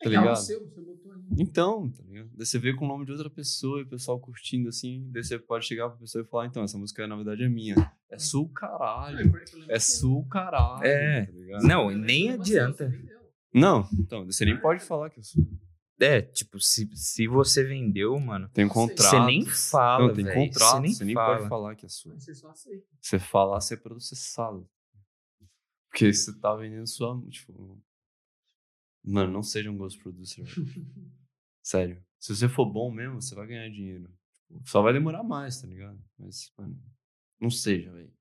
Tá É é ligado? seu, você botou ali. Então, tá ligado? Daí você vê com o nome de outra pessoa e o pessoal curtindo assim, daí você pode chegar pra pessoa e falar, então, essa música na verdade é minha. É sul caralho. É sul caralho. É. Tá ligado? Não, nem adianta. Não, então, você nem pode falar que é sua. É, tipo, se, se você vendeu, mano, Tem Você contrato. você nem fala, Não, tem velho. contrato. Você nem Você nem pode falar que é sua. Você só aceita. Você falar, você é processado. Porque você tá vendendo sua. Tipo. Mano, não seja um ghost producer. Sério. Se você for bom mesmo, você vai ganhar dinheiro. Tipo, Só vai demorar mais, tá ligado? Mas, mano, não seja, velho.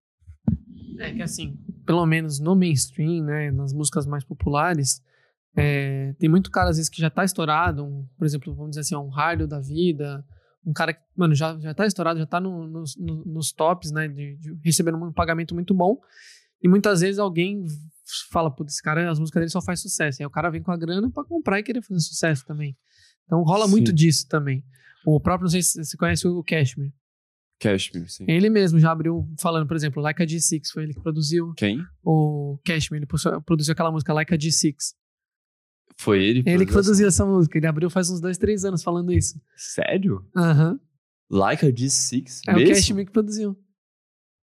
É que assim, pelo menos no mainstream, né, nas músicas mais populares, é, tem muito cara às vezes que já tá estourado, um, por exemplo, vamos dizer assim, um Hardo da vida, um cara que, mano, já, já tá estourado, já tá no- nos- no- nos tops, né, de, de recebendo um pagamento muito bom, e muitas vezes alguém fala, putz, esse cara, as músicas dele só faz sucesso, aí o cara vem com a grana pra comprar e querer fazer sucesso também. Então rola muito Sim. disso também. O próprio, não sei se você conhece o Cashmere. Cashmere, sim. Ele mesmo já abriu falando, por exemplo, Like a G6, foi ele que produziu Quem? o Cashmere, ele produziu- aquela música Like a G6. Foi ele? Ele que produziu essa música, ele abriu faz uns dois, três anos falando isso. Sério? Aham. Like a G6? É mesmo? o Cashmere que produziu.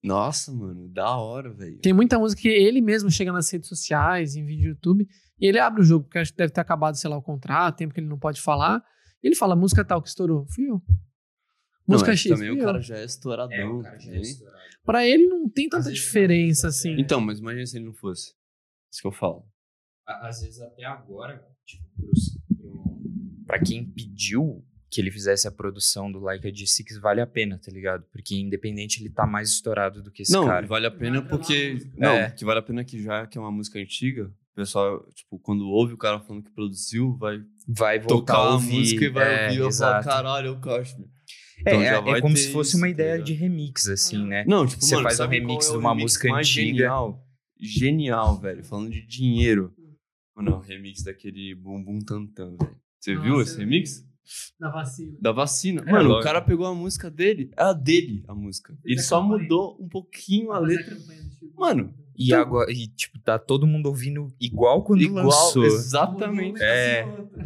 Nossa, mano, da hora, velho. Tem muita música que ele mesmo chega nas redes sociais, em vídeo do YouTube, e ele abre o jogo, porque acho que deve ter acabado, sei lá, o contrato, tempo que ele não pode falar. E ele fala, música tal que estourou, fui eu. Não, Música é, X, Também fui o eu. cara já é estouradão. É, o cara já é estourado. Pra ele não tem tanta diferença, é. assim. Então, mas imagina se ele não fosse. Isso que eu falo. Às vezes até agora, tipo, pros, pro, pra quem pediu que ele fizesse a produção do Like a G6, vale a pena, tá ligado? Porque independente ele tá mais estourado do que esse não, cara. vale a pena a porque. Não, É. que vale a pena que já que é uma música antiga, o pessoal, tipo, quando ouve o cara falando que produziu, vai Vai voltar tocar a a ouvir. música e vai é, ouvir e falar, exato. caralho, é o Cashmere. É, Então é- é como se fosse isso, uma tá ideia ligado? de remix, assim, né? Não, tipo, Você mano, faz um remix é de uma remix música mais antiga. Genial, genial, velho. Falando de dinheiro. Mano, o remix daquele Bum Bum Tantan, velho. Você viu Nossa, esse eu remix? Da vacina. Da vacina. É, Mano, o cara pegou a música dele, é a dele, a música. Ele a só campanha. mudou um pouquinho a letra. Mano, E Então- agora, e, tipo, tá todo mundo ouvindo igual quando Igual, lançou. exatamente. É.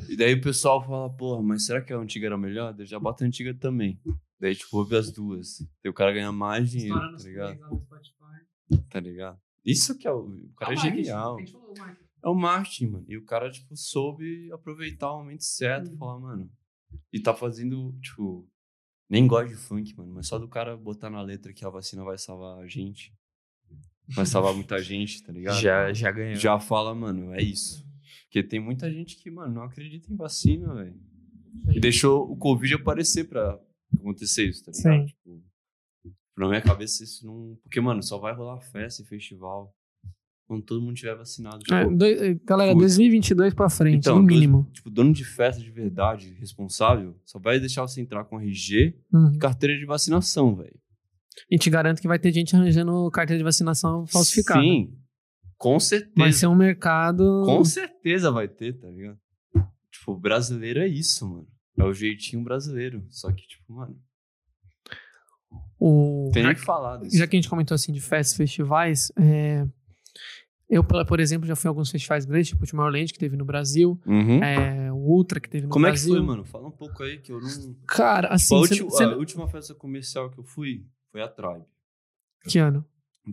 E daí o pessoal fala, porra, mas será que a antiga era melhor? Daí já bota a antiga também. Daí, tipo, ouve as duas. Daí o cara ganha mais dinheiro, tá ligado? Tá ligado? Isso que é o. O cara é genial. É o marketing, mano. E o cara, tipo, soube aproveitar o momento certo. Uhum. Falar, mano. E tá fazendo, tipo. Nem gosto de funk, mano. Mas só do cara botar na letra que a vacina vai salvar a gente. Vai salvar muita gente, tá ligado? Já, já ganhou. Já fala, mano, é isso. Porque tem muita gente que, mano, não acredita em vacina, velho. E deixou o Covid aparecer pra acontecer isso, tá ligado? Sim. Tipo, na minha cabeça isso não. Porque, mano, só vai rolar festa e festival quando todo mundo tiver vacinado. Tipo, É, doi- galera, Putz. 2022 pra frente, Então, no dois- mínimo. tipo, dono de festa de verdade, responsável, só vai deixar você entrar com RG Uhum. e carteira de vacinação, velho. E te garanto que vai ter gente arranjando carteira de vacinação falsificada. Sim, com certeza. Vai ser um mercado. Com certeza vai ter, tá ligado? Tipo, brasileiro é isso, mano. É o jeitinho brasileiro. Só que, tipo, mano, O... tem que falar disso. já que a gente comentou assim de festas, festivais, é, eu, por exemplo, já fui a alguns festivais grandes, tipo o Tomorrowland, que teve no Brasil, Uhum. é, o Ultra, que teve no Como é que Brasil. foi, mano? Fala um pouco aí que eu não. Cara, Tipo, assim, a, você- ulti- você- a última festa comercial que eu fui foi a Tribe. que ano? Em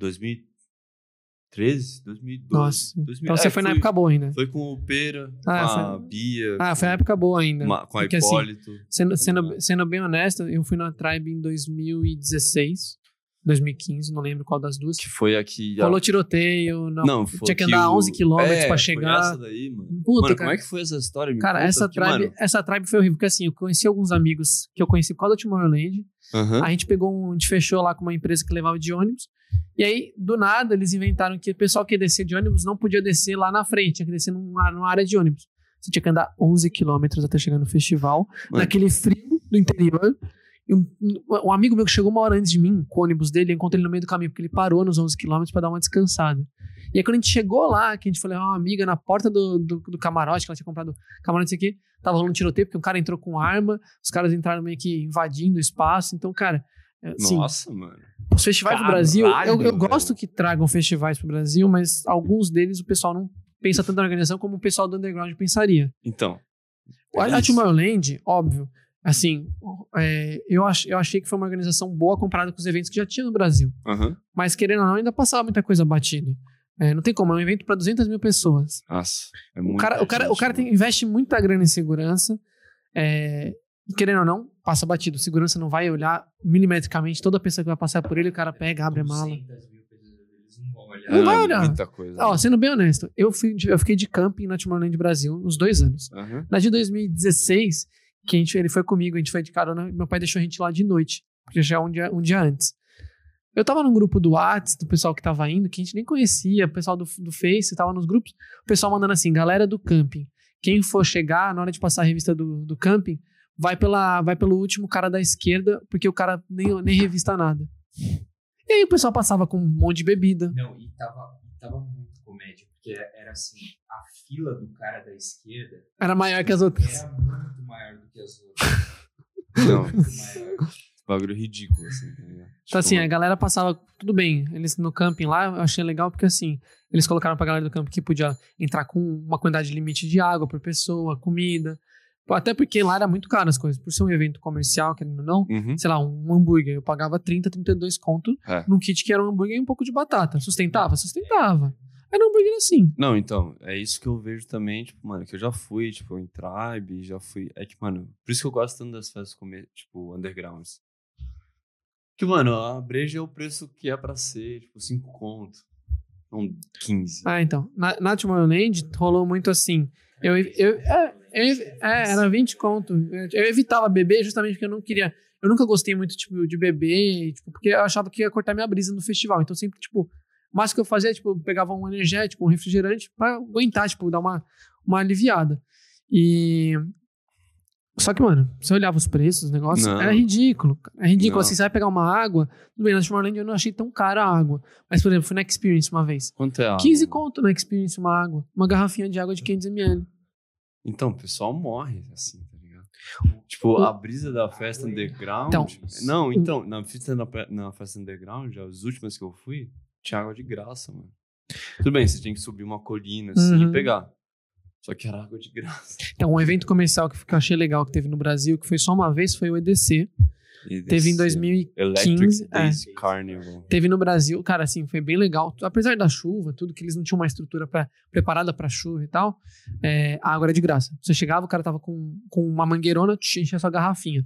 2013? 2012. Nossa. 2000 Então você é, foi na época boa ainda. Foi com o Pera, Ah, com a foi- Bia. Ah, foi com, a época boa ainda. ma- com a assim, Hipólito. Sendo, sendo, ligado? sendo bem honesto, eu fui na Tribe em 2016, 2015, não lembro qual das duas. que foi aqui. Rolou tiroteio, não, Não, foi tinha que andar o- 11 quilômetros é, pra foi chegar. Essa daí, mano. Puta, mano, cara. como é que foi essa história? Me Cara, essa porque, tribe, mano, essa tribe foi horrível, porque assim, eu conheci alguns amigos que eu conheci por causa do Tomorrowland. aham. A gente pegou um, a gente fechou lá com uma empresa que levava de ônibus. E aí, do nada, eles inventaram que o pessoal que ia descer de ônibus não podia descer lá na frente, tinha que descer numa, numa área de ônibus. Você tinha que andar 11 quilômetros até chegar no festival, Mano. naquele frio do interior. Um, amigo meu que chegou uma hora antes de mim, com o ônibus dele, eu encontrei ele no meio do caminho, porque ele parou nos 11 quilômetros pra dar uma descansada. E aí, quando a gente chegou lá, que a gente foi levar uma amiga na porta do, do, do camarote, que ela tinha comprado camarote aqui, tava rolando tiroteio, porque um cara entrou com arma, os caras entraram meio que invadindo o espaço. Então, cara, é, assim, Nossa, mano. os festivais do Brasil, eu, eu Caralho, gosto que tragam festivais pro Brasil, mas alguns deles o pessoal não pensa tanto na organização como o pessoal do underground pensaria. Então. É isso. Tomorrowland, óbvio, assim, é, eu, ach, eu achei que foi uma organização boa comparada com os eventos que já tinha no Brasil. Aham. Mas querendo ou não, ainda passava muita coisa batida. É, não tem como, é um evento para 200 mil pessoas. Nossa, é O muito cara, o cara, o cara tem, investe muita grana em segurança. É, querendo ou não, passa batido. Segurança não vai olhar milimetricamente toda pessoa que vai passar por ele, o cara pega, abre a mala. 200 mil pessoas, eles não vai olhar. muita coisa. Ó, sendo bem honesto, eu, fui eu fiquei de camping na Tomorrowland Brasil uns dois anos. Aham. Na de 2016, que gente, ele foi comigo, a gente foi de carona, meu pai deixou a gente lá de noite, porque já é um dia, um dia antes. Eu tava num grupo do Whats, do pessoal que tava indo, que a gente nem conhecia, o pessoal do, do Face, tava nos grupos, o pessoal mandando assim, galera do camping, quem for chegar, na hora de passar a revista do, do camping, vai, pela, vai pelo último cara da esquerda, porque o cara nem, nem revista nada. E aí o pessoal passava com um monte de bebida. Não, e tava, tava muito comédia, porque era assim, a fila do cara da esquerda Era maior que as outras. era muito maior do que as outras. Não, Muito maior. bagulho ridículo, assim. Tá? Então, assim, Tipo, a galera passava, tudo bem, eles no camping lá, eu achei legal porque, assim, eles colocaram pra galera do camping que podia entrar com uma quantidade limite de água por pessoa, comida. Até porque lá era muito caro as coisas. Por ser um evento comercial, querendo ou não, Uhum. sei lá, um hambúrguer, eu pagava 30, 32 conto É. num kit que era um hambúrguer e um pouco de batata. Sustentava? Sustentava. Era um hambúrguer assim. Não, então, é isso que eu vejo também, tipo, mano, que eu já fui, tipo, em Tribe, já fui. É que, mano, por isso que eu gosto tanto das festas, come- tipo, undergrounds. Que, mano, a breja é o preço que é pra ser, tipo, 5 conto. Não 15. Ah, então. Na, na Tomorrowland rolou muito assim. Eu, eu, é, eu- é, era 20 conto. Eu evitava beber justamente porque eu não queria. Eu nunca gostei muito, tipo, de beber, tipo, porque eu achava que ia cortar minha brisa no festival. Então, sempre, tipo, o máximo que eu fazia, tipo, eu pegava um energético, um refrigerante, pra aguentar, tipo, dar uma, uma aliviada. E. Só que, mano, você olhava os preços, os negócios, Não. era ridículo. É ridículo. Não. Assim, você vai pegar uma água. Tudo bem, na Tomorrowland eu não achei tão cara a água. Mas, por exemplo, fui na Experience uma vez. Quanto é a 15 água? conto na Experience uma água. Uma garrafinha de água de 500ml. Então, o pessoal morre, assim, tá ligado? Tipo, a brisa da festa underground. Então, não, o- então, na festa, na, na festa underground, já, as últimas que eu fui, tinha água de graça, mano. Tudo bem, você tinha que subir uma colina assim Uhum. e pegar. Só que era água de graça. Então, um evento comercial que eu achei legal que teve no Brasil, que foi só uma vez, foi o EDC. E Teve em desceu. 2015. Electric é. Days Carnival. Teve no Brasil, cara, assim, foi bem legal. Apesar da chuva, tudo, que eles não tinham uma estrutura pra, preparada pra chuva e tal, é, a água era de graça. Você chegava, o cara tava com, com uma mangueirona, enchia a sua garrafinha.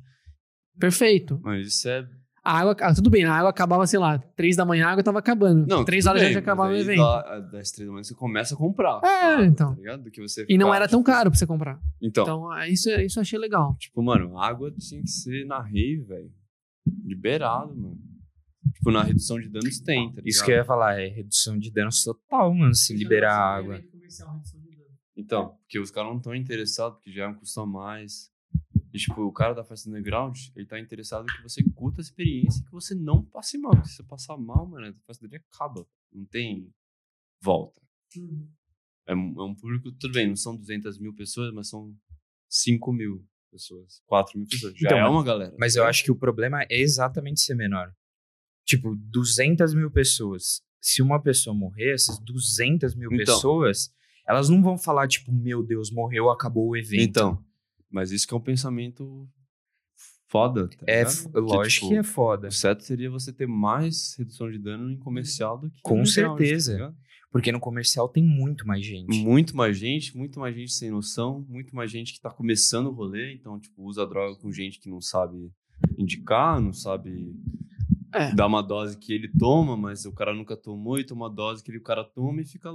Perfeito. Mas isso é. A água, ah, tudo bem, a água acabava, sei lá, três da manhã a água tava acabando. Não, três horas bem, já acabava o evento. Da, das três da manhã você começa a comprar. É, Ah, então. Tá ligado? Do que você E não era tão caro pra você comprar. Então, Então, ah, isso, isso eu achei legal. tipo, mano, água tinha que ser na rave, velho. Liberado, mano. Tipo, na redução de danos tem, tá ligado? Isso que eu ia falar, é redução de danos total, mano, se liberar a água. Então, porque os caras não estão interessados, porque já é um custo a mais. E, tipo, o cara da festa underground, ele tá interessado que você curta a experiência e que você não passe mal. Porque se você passar mal, mano, a festa dele acaba. Não tem volta. É, um- é um público, tudo bem, não são 200 mil pessoas, mas são 5 mil pessoas, 4 mil pessoas. Já Então, é uma galera. Mas eu acho que o problema é exatamente ser menor. Tipo, 200 mil pessoas. Se uma pessoa morrer, essas 200 mil Então. pessoas, elas não vão falar, tipo, meu Deus, morreu, acabou o evento. Então, mas isso que é um pensamento foda, tá é, Que, lógico tipo, que é foda. O certo seria você ter mais redução de dano em comercial do que Com tá certeza. ligado? Porque no comercial tem muito mais gente. Muito mais gente, muito mais gente sem noção, muito mais gente que tá começando o rolê, então, tipo, usa droga com gente que não sabe indicar, não sabe É. dar uma dose que ele toma, mas o cara nunca tomou e toma uma dose que ele, o cara toma e fica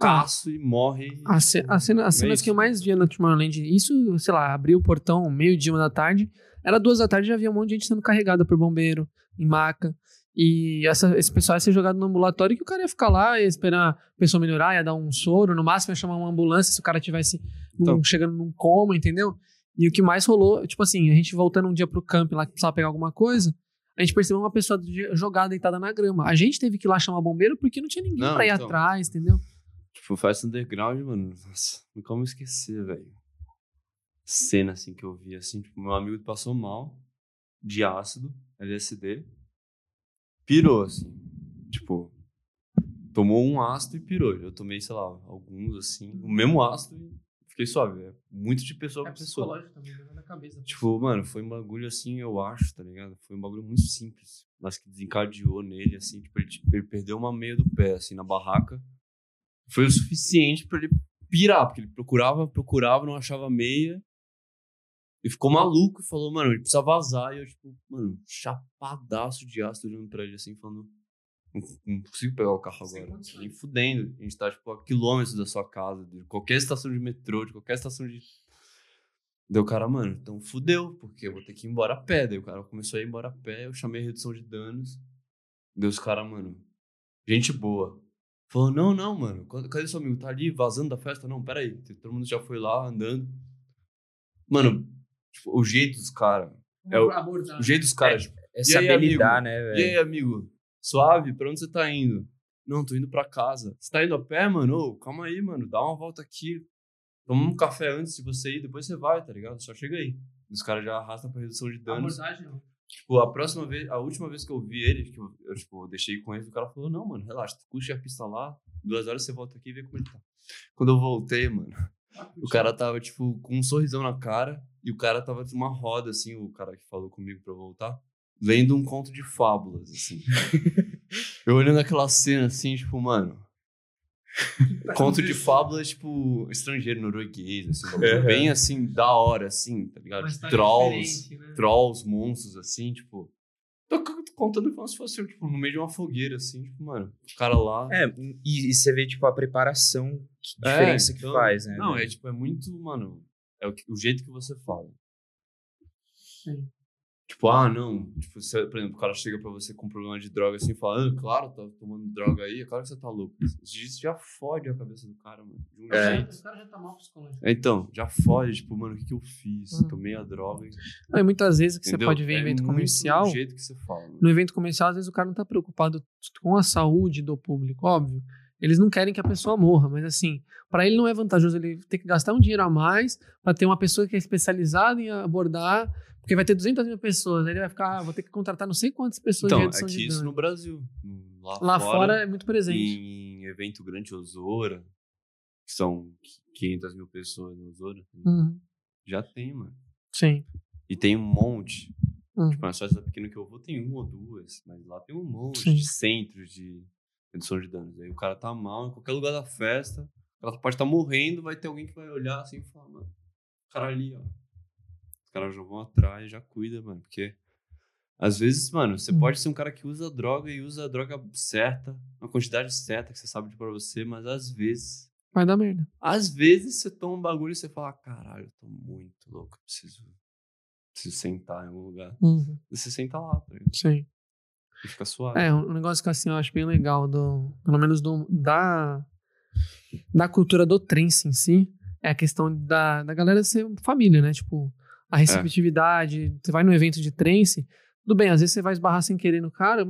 loucaço e morre. A ce- a cena- as É cenas que eu mais via na Tomorrowland, isso, sei lá, abriu o portão meio-dia, uma da tarde, era duas da tarde já havia um monte de gente sendo carregada por bombeiro, em maca. E essa- esse pessoal ia ser jogado no ambulatório que o cara ia ficar lá, ia esperar a pessoa melhorar, ia dar um soro, no máximo ia chamar uma ambulância se o cara tivesse Então. chegando num coma, entendeu? E o que mais rolou, tipo assim, a gente voltando um dia pro camp lá que precisava pegar alguma coisa, a gente percebeu uma pessoa jogada deitada na grama. A gente teve que ir lá chamar bombeiro porque não tinha ninguém Não, pra ir então. atrás, entendeu? Tipo, festa underground, mano. Nossa, nunca vou esquecer, velho. Cena assim que eu vi, assim, tipo, meu amigo passou mal de ácido, LSD. Pirou, assim. Tipo, tomou um ácido e pirou. Eu tomei, sei lá, alguns, assim, o mesmo ácido e fiquei suave. É muito de pessoa É pra pessoa. também, na cabeça. Tipo, mano, foi um bagulho assim, eu acho, tá ligado? Foi um bagulho muito simples. Mas que desencadeou nele, assim, tipo, ele, ele perdeu uma meia do pé, assim, na barraca. Foi o suficiente pra ele pirar, porque ele procurava, procurava, não achava meia. E ficou maluco e falou, mano, ele precisa vazar. E eu, tipo, mano, chapadaço de ácido olhando pra ele assim, falando. Não, não consigo pegar o carro Sem agora. Nem fudendo. A gente tá, tipo, a quilômetros da sua casa, de qualquer estação de metrô, de qualquer estação de. Deu o cara, mano, então fudeu, porque eu vou ter que ir embora a pé. Daí o cara começou a ir embora a pé, eu chamei a redução de danos. Deu os caras, mano, gente boa. Falou, não, não, mano, cadê seu amigo? Tá ali vazando da festa? Não, peraí, todo mundo já foi lá andando. Mano, tipo, o jeito dos caras, É o- o jeito dos caras, tipo, É E saber aí, amigo? lidar, né, e velho? aí, amigo? Suave? Pra onde você tá indo? Não, tô indo pra casa. Você tá indo a pé, mano? Ô, calma aí, mano. Dá uma volta aqui. Toma um café antes de você ir, depois você vai, tá ligado? Só chega aí. Os caras já arrastam pra redução de danos. Abordagem, não. Tipo, a próxima vez, a última vez que eu vi ele, que eu, eu, tipo, deixei com ele, o cara falou, não, mano, relaxa, tu curte a pista lá, duas horas você volta aqui e vê como ele tá. Quando eu voltei, mano, o cara tava, tipo, com um sorrisão na cara, e o cara tava numa roda, assim, o cara que falou comigo pra eu voltar, lendo um conto de fábulas, assim. eu olhando aquela cena, assim, tipo, mano, conto de fábulas, tipo, estrangeiro, norueguês, assim, Uhum. bem, assim, da hora, assim, tá ligado? Trolls, né? trolls, monstros, assim, tipo. Tô contando como se fosse, tipo, no meio de uma fogueira, assim, tipo, mano, o cara lá. É, e, e você vê, tipo, a preparação, que É, diferença que então, faz, né? Não, é tipo, é muito, mano. É o, que- o jeito que você fala. Sim. Tipo, ah, não. Tipo, você, por exemplo, o cara chega pra você com problema de droga assim e fala, ah, claro, tá tomando droga aí, é claro que você tá louco. Isso já fode a cabeça do cara, mano. De um É. jeito. O cara já tá mal psicológico. Então, já fode, tipo, mano, o que, que eu fiz? Hum. Tomei a droga. Não, e muitas vezes que entendeu? você pode ver em É evento comercial, O jeito que você fala. mano. no evento comercial, às vezes o cara não tá preocupado com a saúde do público, óbvio. Eles não querem que a pessoa morra, mas assim, pra ele não é vantajoso ele ter que gastar um dinheiro a mais pra ter uma pessoa que é especializada em abordar, porque vai ter 200 mil pessoas, aí ele vai ficar, ah, vou ter que contratar não sei quantas pessoas Então, de é que isso no Brasil. Lá, Lá fora, é muito presente. em evento grande Osora, que são 500 mil pessoas no Osora, Uhum. já tem, mano. Sim. E tem um monte. Uhum. Tipo, nas festas pequenas que eu vou tem uma ou duas, mas lá tem um monte Sim. de centros de redução de danos. Aí o cara tá mal em qualquer lugar da festa, ela pode estar morrendo, vai ter alguém que vai olhar assim e falar, mano, o cara ali, ó. Os caras já vão atrás, já cuida, mano, porque às vezes, mano, você Hum. pode ser um cara que usa droga e usa a droga certa, uma quantidade certa que você sabe de pra você, mas às vezes, Vai dar merda. às vezes você toma um bagulho e você fala, caralho, eu tô muito louco, eu preciso, preciso sentar em algum lugar. Uhum. E você senta lá, tá ligado? Sim. E fica suave. É, um negócio que assim eu acho bem legal, do, pelo menos do, da, da cultura do trance em si, é a questão da, da galera ser família, né? Tipo, a receptividade. Você vai num evento de trance, tudo bem, às vezes você vai esbarrar sem querer no cara,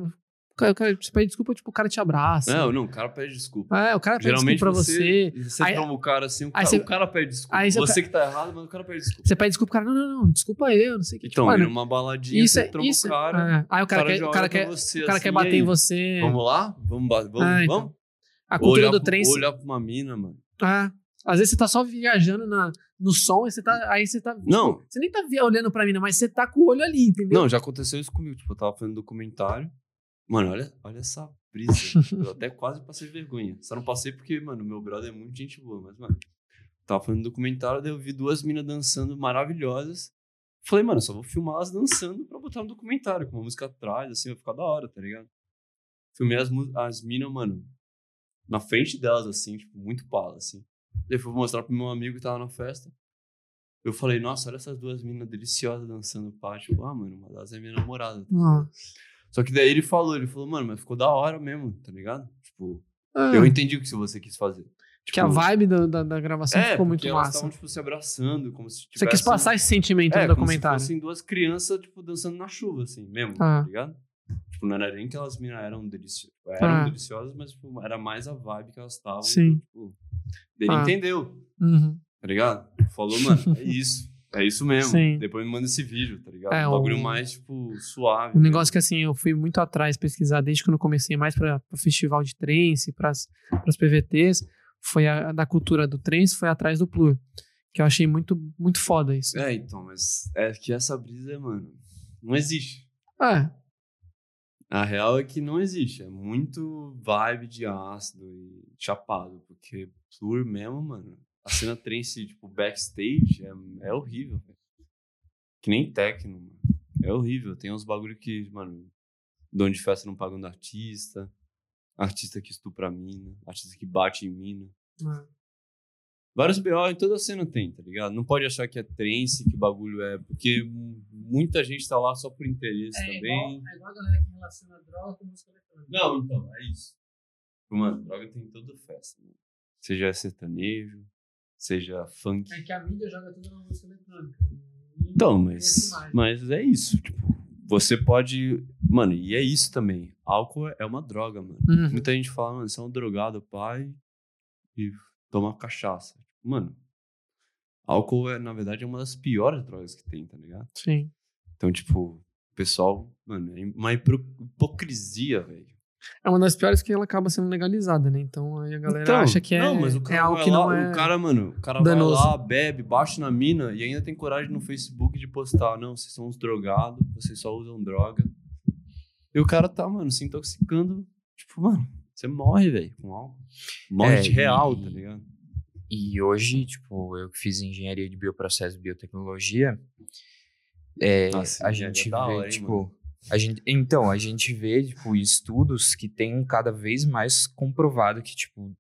o cara, o cara- você pede desculpa, tipo, o cara te abraça. Não, não, o cara pede desculpa. É, o cara pede Geralmente desculpa pra você. Você, você Aí- tromba o cara assim, o, cara, você- o cara pede desculpa. você você que tá errado, mas o cara pede desculpa. Você pede desculpa pro cara, não, não, não, desculpa eu, não sei o que. Então, tipo, ir mano, numa baladinha, isso você é. tromba Isso, o cara. é. Aí o cara, quer, o cara olha pra quer, você o cara assim, quer "E bater aí? em você. Vamos lá? Vamos, vamos, Ah, então. vamos? A cultura olhar, do pro- trance. olhar pra uma mina, mano. Ah, às vezes você tá só viajando na, no som e você tá. Aí você tá. tipo, Não. Você nem tá olhando pra mim, mas você tá com o olho ali, entendeu? Não, já aconteceu isso comigo. Tipo, eu tava fazendo documentário. Mano, olha, olha essa brisa. eu até quase passei vergonha. Só não passei porque, mano, meu brother é muito gente boa. Mas, mano, tava fazendo documentário, daí eu vi duas minas dançando maravilhosas. Falei, mano, só vou filmar elas dançando pra botar no documentário, com uma música atrás, assim, vai ficar da hora, tá ligado? Filmei as, as minas, mano, na frente delas, assim, tipo, muito pala, assim. Daí fui mostrar pro meu amigo que tava na festa. Eu falei, nossa, olha essas duas minas deliciosas dançando pá. Tipo, ah, mano, uma delas é minha namorada. tá? Nossa. Só que daí ele falou, ele falou, mano, mas ficou da hora mesmo, tá ligado? Tipo, Ah, eu entendi o que você quis fazer. que a Tipo, vibe da, da, da gravação é, ficou muito elas massa. estavam, tipo, se abraçando, como se Você quis passar esse sentimento é, no como se documentário. fossem duas crianças, tipo, dançando na chuva, assim, mesmo, Ah. tá ligado? Tipo, não era nem que elas eram deliciosas. Eram Ah. deliciosas, mas tipo, era mais a vibe que elas estavam. Sim. Tipo, ele entendeu, Uhum. tá ligado? Falou, mano, é isso. É isso mesmo. Sim. Depois me manda esse vídeo, tá ligado? É, um bagulho mais, tipo, suave. Um negócio que assim, eu fui muito atrás pesquisar desde quando eu comecei mais para o festival de trance, para as PVTs, foi a, a da cultura do trance, foi atrás do Plur. Que eu achei muito, muito foda isso. É, então, mas é que essa brisa, mano, não existe. É, A real é que não existe. É muito vibe de ácido e chapado. Porque Plur mesmo, mano, a cena trance, tipo, backstage é, é horrível, velho. Que nem techno, mano. É horrível. Tem uns bagulho que, mano, dono de festa não pagando artista, artista que estupra a mina, artista que bate em mina. É. Vários BO em toda a cena tem, tá ligado? Não pode achar que é trance, que o bagulho é. Porque muita gente tá lá só por interesse É também. igual, é igual a galera que relaciona droga com música eletrônica. Não, então, é isso. Mano, droga tem em toda festa. Mano. Seja sertanejo, seja funk. É que a mídia joga tudo na música eletrônica. Então, E mas, mas é isso. Tipo, você pode. Mano, e é isso também. Álcool é uma droga, mano. Uhum. Muita gente fala, mano, você é um drogado, pai, e toma cachaça. Mano, álcool é, na verdade, é uma das piores drogas que tem, tá ligado? Sim. Então, tipo, o pessoal, mano, é uma hipocrisia, velho. É uma das piores que ela acaba sendo legalizada, né? Então aí a galera Então, acha que é, não, mas o é cara algo vai que lá, não é. O cara, mano, o cara danoso. vai lá, bebe, bate na mina e ainda tem coragem no Facebook de postar. Não, vocês são uns drogados, vocês só usam droga. E o cara tá, mano, se intoxicando. Tipo, mano, você morre, velho, com álcool. Morre É, de real, e- tá ligado? E hoje, tipo, eu que fiz engenharia de bioprocesso e biotecnologia, é, Nossa, a gente é vê, hora, hein, tipo, a gente, então, a gente vê, tipo, estudos que têm cada vez mais comprovado que, tipo,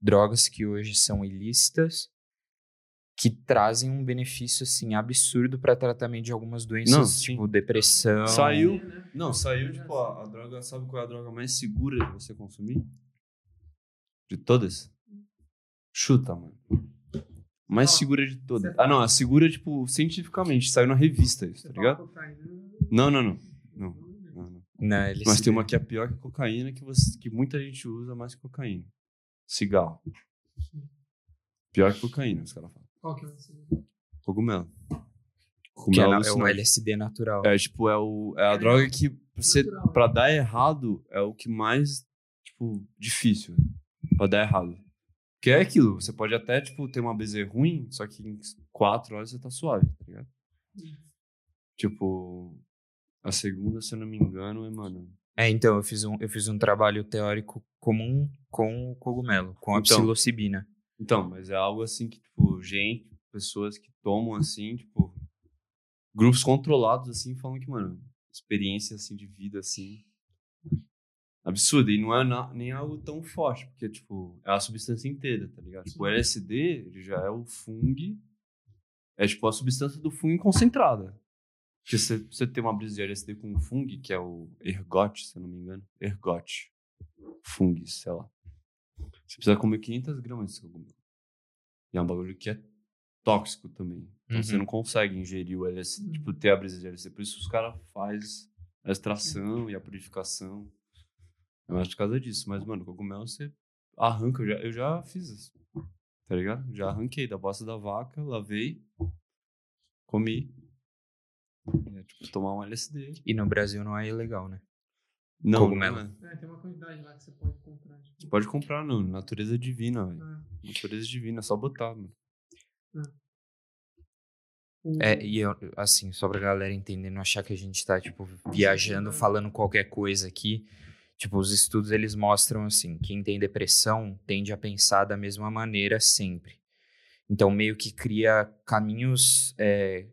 drogas que hoje são ilícitas que trazem um benefício, assim, absurdo para tratamento de algumas doenças, Não, sim. tipo, depressão. Saiu. né? Não, saiu, tipo, a, a droga, sabe qual é a droga mais segura de você consumir? De todas? Chuta, mano. Mais segura de todas. Ah, não, a segura, tipo, cientificamente. Saiu na revista isso, tá ligado? Não, não, não. Não. Na LSD. Mas tem uma que é pior que cocaína, que, você, que muita gente usa mais que cocaína. Cigarro. Pior que cocaína, os caras falam. Qual que é esse? Cogumelo. que é, Cogumelo na- é o. LSD natural. É, tipo, é, o, é a É droga que você, natural. pra dar errado é o que mais, tipo, difícil. Pra dar errado. Porque é aquilo, você pode até, tipo, ter uma BZ ruim, só que em quatro horas você tá suave, tá ligado? Tipo, a segunda, se eu não me engano, é, mano. É, então, eu fiz um, eu fiz um trabalho teórico comum com o cogumelo, com a Então. psilocibina. Então, mas é algo assim que, tipo, gente, pessoas que tomam assim, tipo, grupos controlados assim, falam que, mano, experiência assim de vida assim absurda. E não é na- nem algo tão forte, porque, tipo, é a substância inteira, tá ligado? Tipo, o LSD, ele já é o fungo, é tipo a substância do fungo concentrada. Porque você, você tem uma brisa de LSD com um fungo, que é o ergot, se eu não me engano. Ergot. Fungo, sei lá. Você precisa comer 500 gramas desse cogumelo. E é um bagulho que é tóxico também. Então você Uhum. não consegue ingerir o LSD, tipo, ter a brisa de LSD. Por isso os caras fazem a extração e a purificação. É mais por causa disso. Mas, mano, cogumelo você arranca. Eu já, eu já fiz isso. Tá ligado? Já arranquei da bosta da vaca, lavei, comi. É, tipo, tomar um LSD. E no Brasil não é ilegal, né? Não, Cogumelo. não é. É, tem uma quantidade lá que você pode comprar. tipo. Você pode comprar, não. Natureza divina, velho. Ah, Natureza divina, é só botar, mano. o- É, e eu, assim, só pra galera entender, não achar que a gente tá, tipo, viajando, falando qualquer coisa aqui. Tipo, os estudos, eles mostram, assim, quem tem depressão tende a pensar da mesma maneira sempre. Então, meio que cria caminhos é,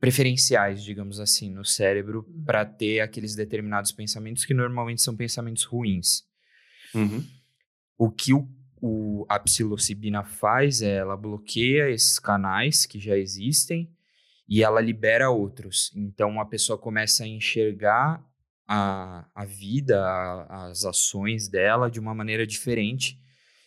preferenciais, digamos assim, no cérebro Uhum. pra ter aqueles determinados pensamentos que normalmente são pensamentos ruins. Uhum. O que o, o- a psilocibina faz é ela bloqueia esses canais que já existem e ela libera outros. Então a pessoa começa a enxergar a, a vida, a- as ações dela de uma maneira diferente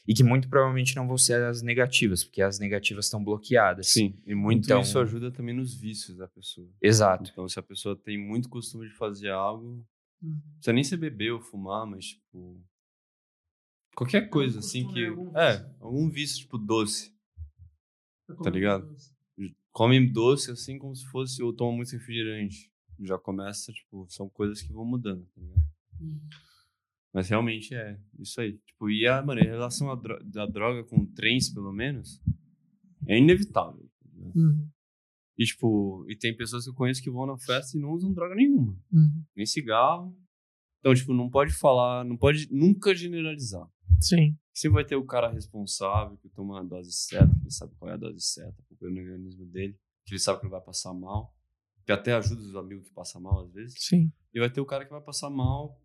e que muito provavelmente não vão ser as negativas, porque as negativas estão bloqueadas. Sim, e muito Então- isso ajuda também nos vícios da pessoa. Exato. Então, se a pessoa tem muito costume de fazer algo, Uhum. não precisa nem ser beber ou fumar, mas, tipo. Qualquer coisa, assim, que. algum É, vício. algum vício, tipo doce. Tá como ligado? doce. Come doce assim como se fosse. Ou toma muito refrigerante. Já começa, tipo, são coisas que vão mudando, tá ligado? Uhum. Mas realmente é isso aí. Tipo, e a, mano, relação dro- da droga com trens, pelo menos, é inevitável. tá ligado? Uhum. E, tipo, e tem pessoas que eu conheço que vão na festa e não usam droga nenhuma. Uhum. Nem cigarro, Então, tipo, não pode falar, não pode nunca generalizar. Sim. Sempre vai ter o cara responsável que toma a dose certa, que ele sabe qual é a dose certa, pro organismo dele, que ele sabe que não vai passar mal, que até ajuda os amigos que passam mal às vezes. Sim. E vai ter o cara que vai passar mal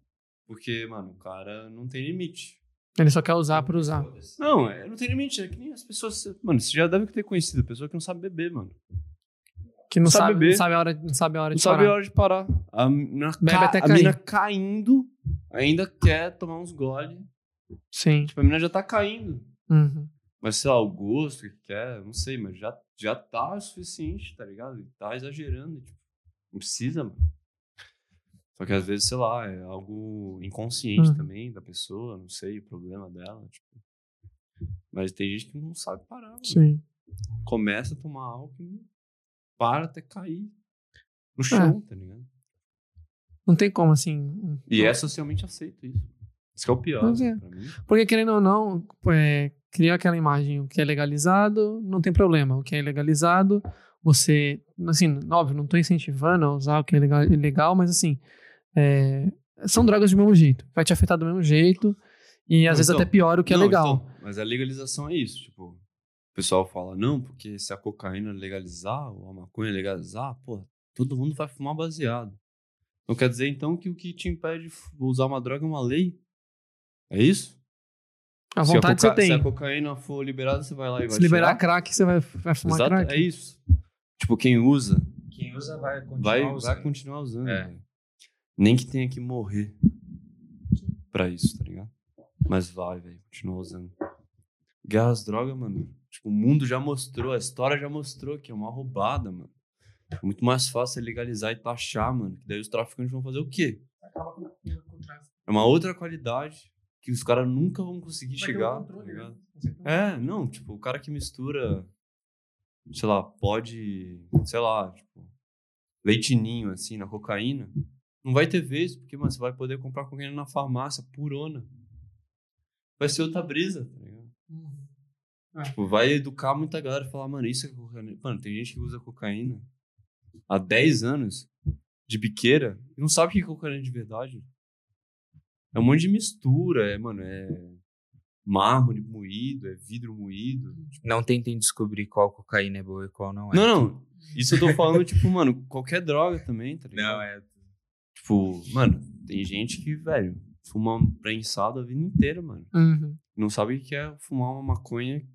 porque, mano, o cara não tem limite. Ele só quer usar por usar. Não, é, não tem limite, é que nem as pessoas. Mano, você já deve ter conhecido a pessoa que não sabe beber, mano. Que não, Não sabe sabe, beber. não sabe a hora, não sabe a hora Não de sabe parar. a hora de parar. A mina, Bebe ca- até a cair. mina caindo ainda quer tomar uns gole. Sim. Tipo, a mina já tá caindo. Uhum. Mas sei lá, o gosto que quer, não sei, mas já, já tá o suficiente, tá ligado? Tá exagerando. Tipo, não precisa, mano. Só que às vezes, sei lá, é algo inconsciente Uhum. também da pessoa, não sei, o problema dela. Tipo. Mas tem gente que não sabe parar, mano. Sim. Começa a tomar álcool e para até cair no chão, tá ligado? Não tem como, assim. E é socialmente aceito isso. Isso que é o pior, Pois é. pra mim. Porque, querendo ou não, é, cria aquela imagem, o que é legalizado, não tem problema. O que é ilegalizado, você. Assim, óbvio, não tô incentivando a usar o que é legal, ilegal, mas assim. É, são drogas do mesmo jeito. Vai te afetar do mesmo jeito. E às Não, vezes então, até pior o que é Não, legal. então, mas a legalização é isso, tipo, o pessoal fala, não, porque se a cocaína legalizar ou a maconha legalizar, pô, todo mundo vai fumar baseado. Então quer dizer então que o que te impede de usar uma droga é uma lei? É isso? a Se vontade coca- você tem. Se a cocaína for liberada, você vai lá e vai Se liberar tirar? crack, você vai, vai fumar Exato, crack. é isso. Tipo, quem usa, Quem usa vai continuar vai, usando. vai continuar usando. É. Nem que tenha que morrer pra isso, tá ligado? Mas vai, velho, continua usando. Guerra às drogas, mano. Tipo, o mundo já mostrou, a história já mostrou que é uma roubada, mano. É muito mais fácil legalizar e taxar, mano. Que daí os traficantes vão fazer o quê? É uma outra qualidade que os caras nunca vão conseguir chegar, tá ligado? É, não, tipo, o cara que mistura, sei lá, pode, sei lá, tipo, leitinho, assim, na cocaína, não vai ter vez, porque, mano, você vai poder comprar cocaína na farmácia, purona. Vai ser outra brisa, tá ligado? Uhum. Tipo, vai educar muita galera e falar, mano, isso é cocaína. Mano, tem gente que usa cocaína há 10 anos, de biqueira, e não sabe o que é cocaína de verdade. É um monte de mistura, é, mano, é mármore moído, é vidro moído. Não tentem descobrir qual cocaína é boa e qual não é. Não, não. Isso eu tô falando, tipo, mano, qualquer droga também, tá ligado? Não, é. Tipo, mano, tem gente que, velho, fuma um prensado a vida inteira, mano. Uhum. Não sabe o que é fumar uma maconha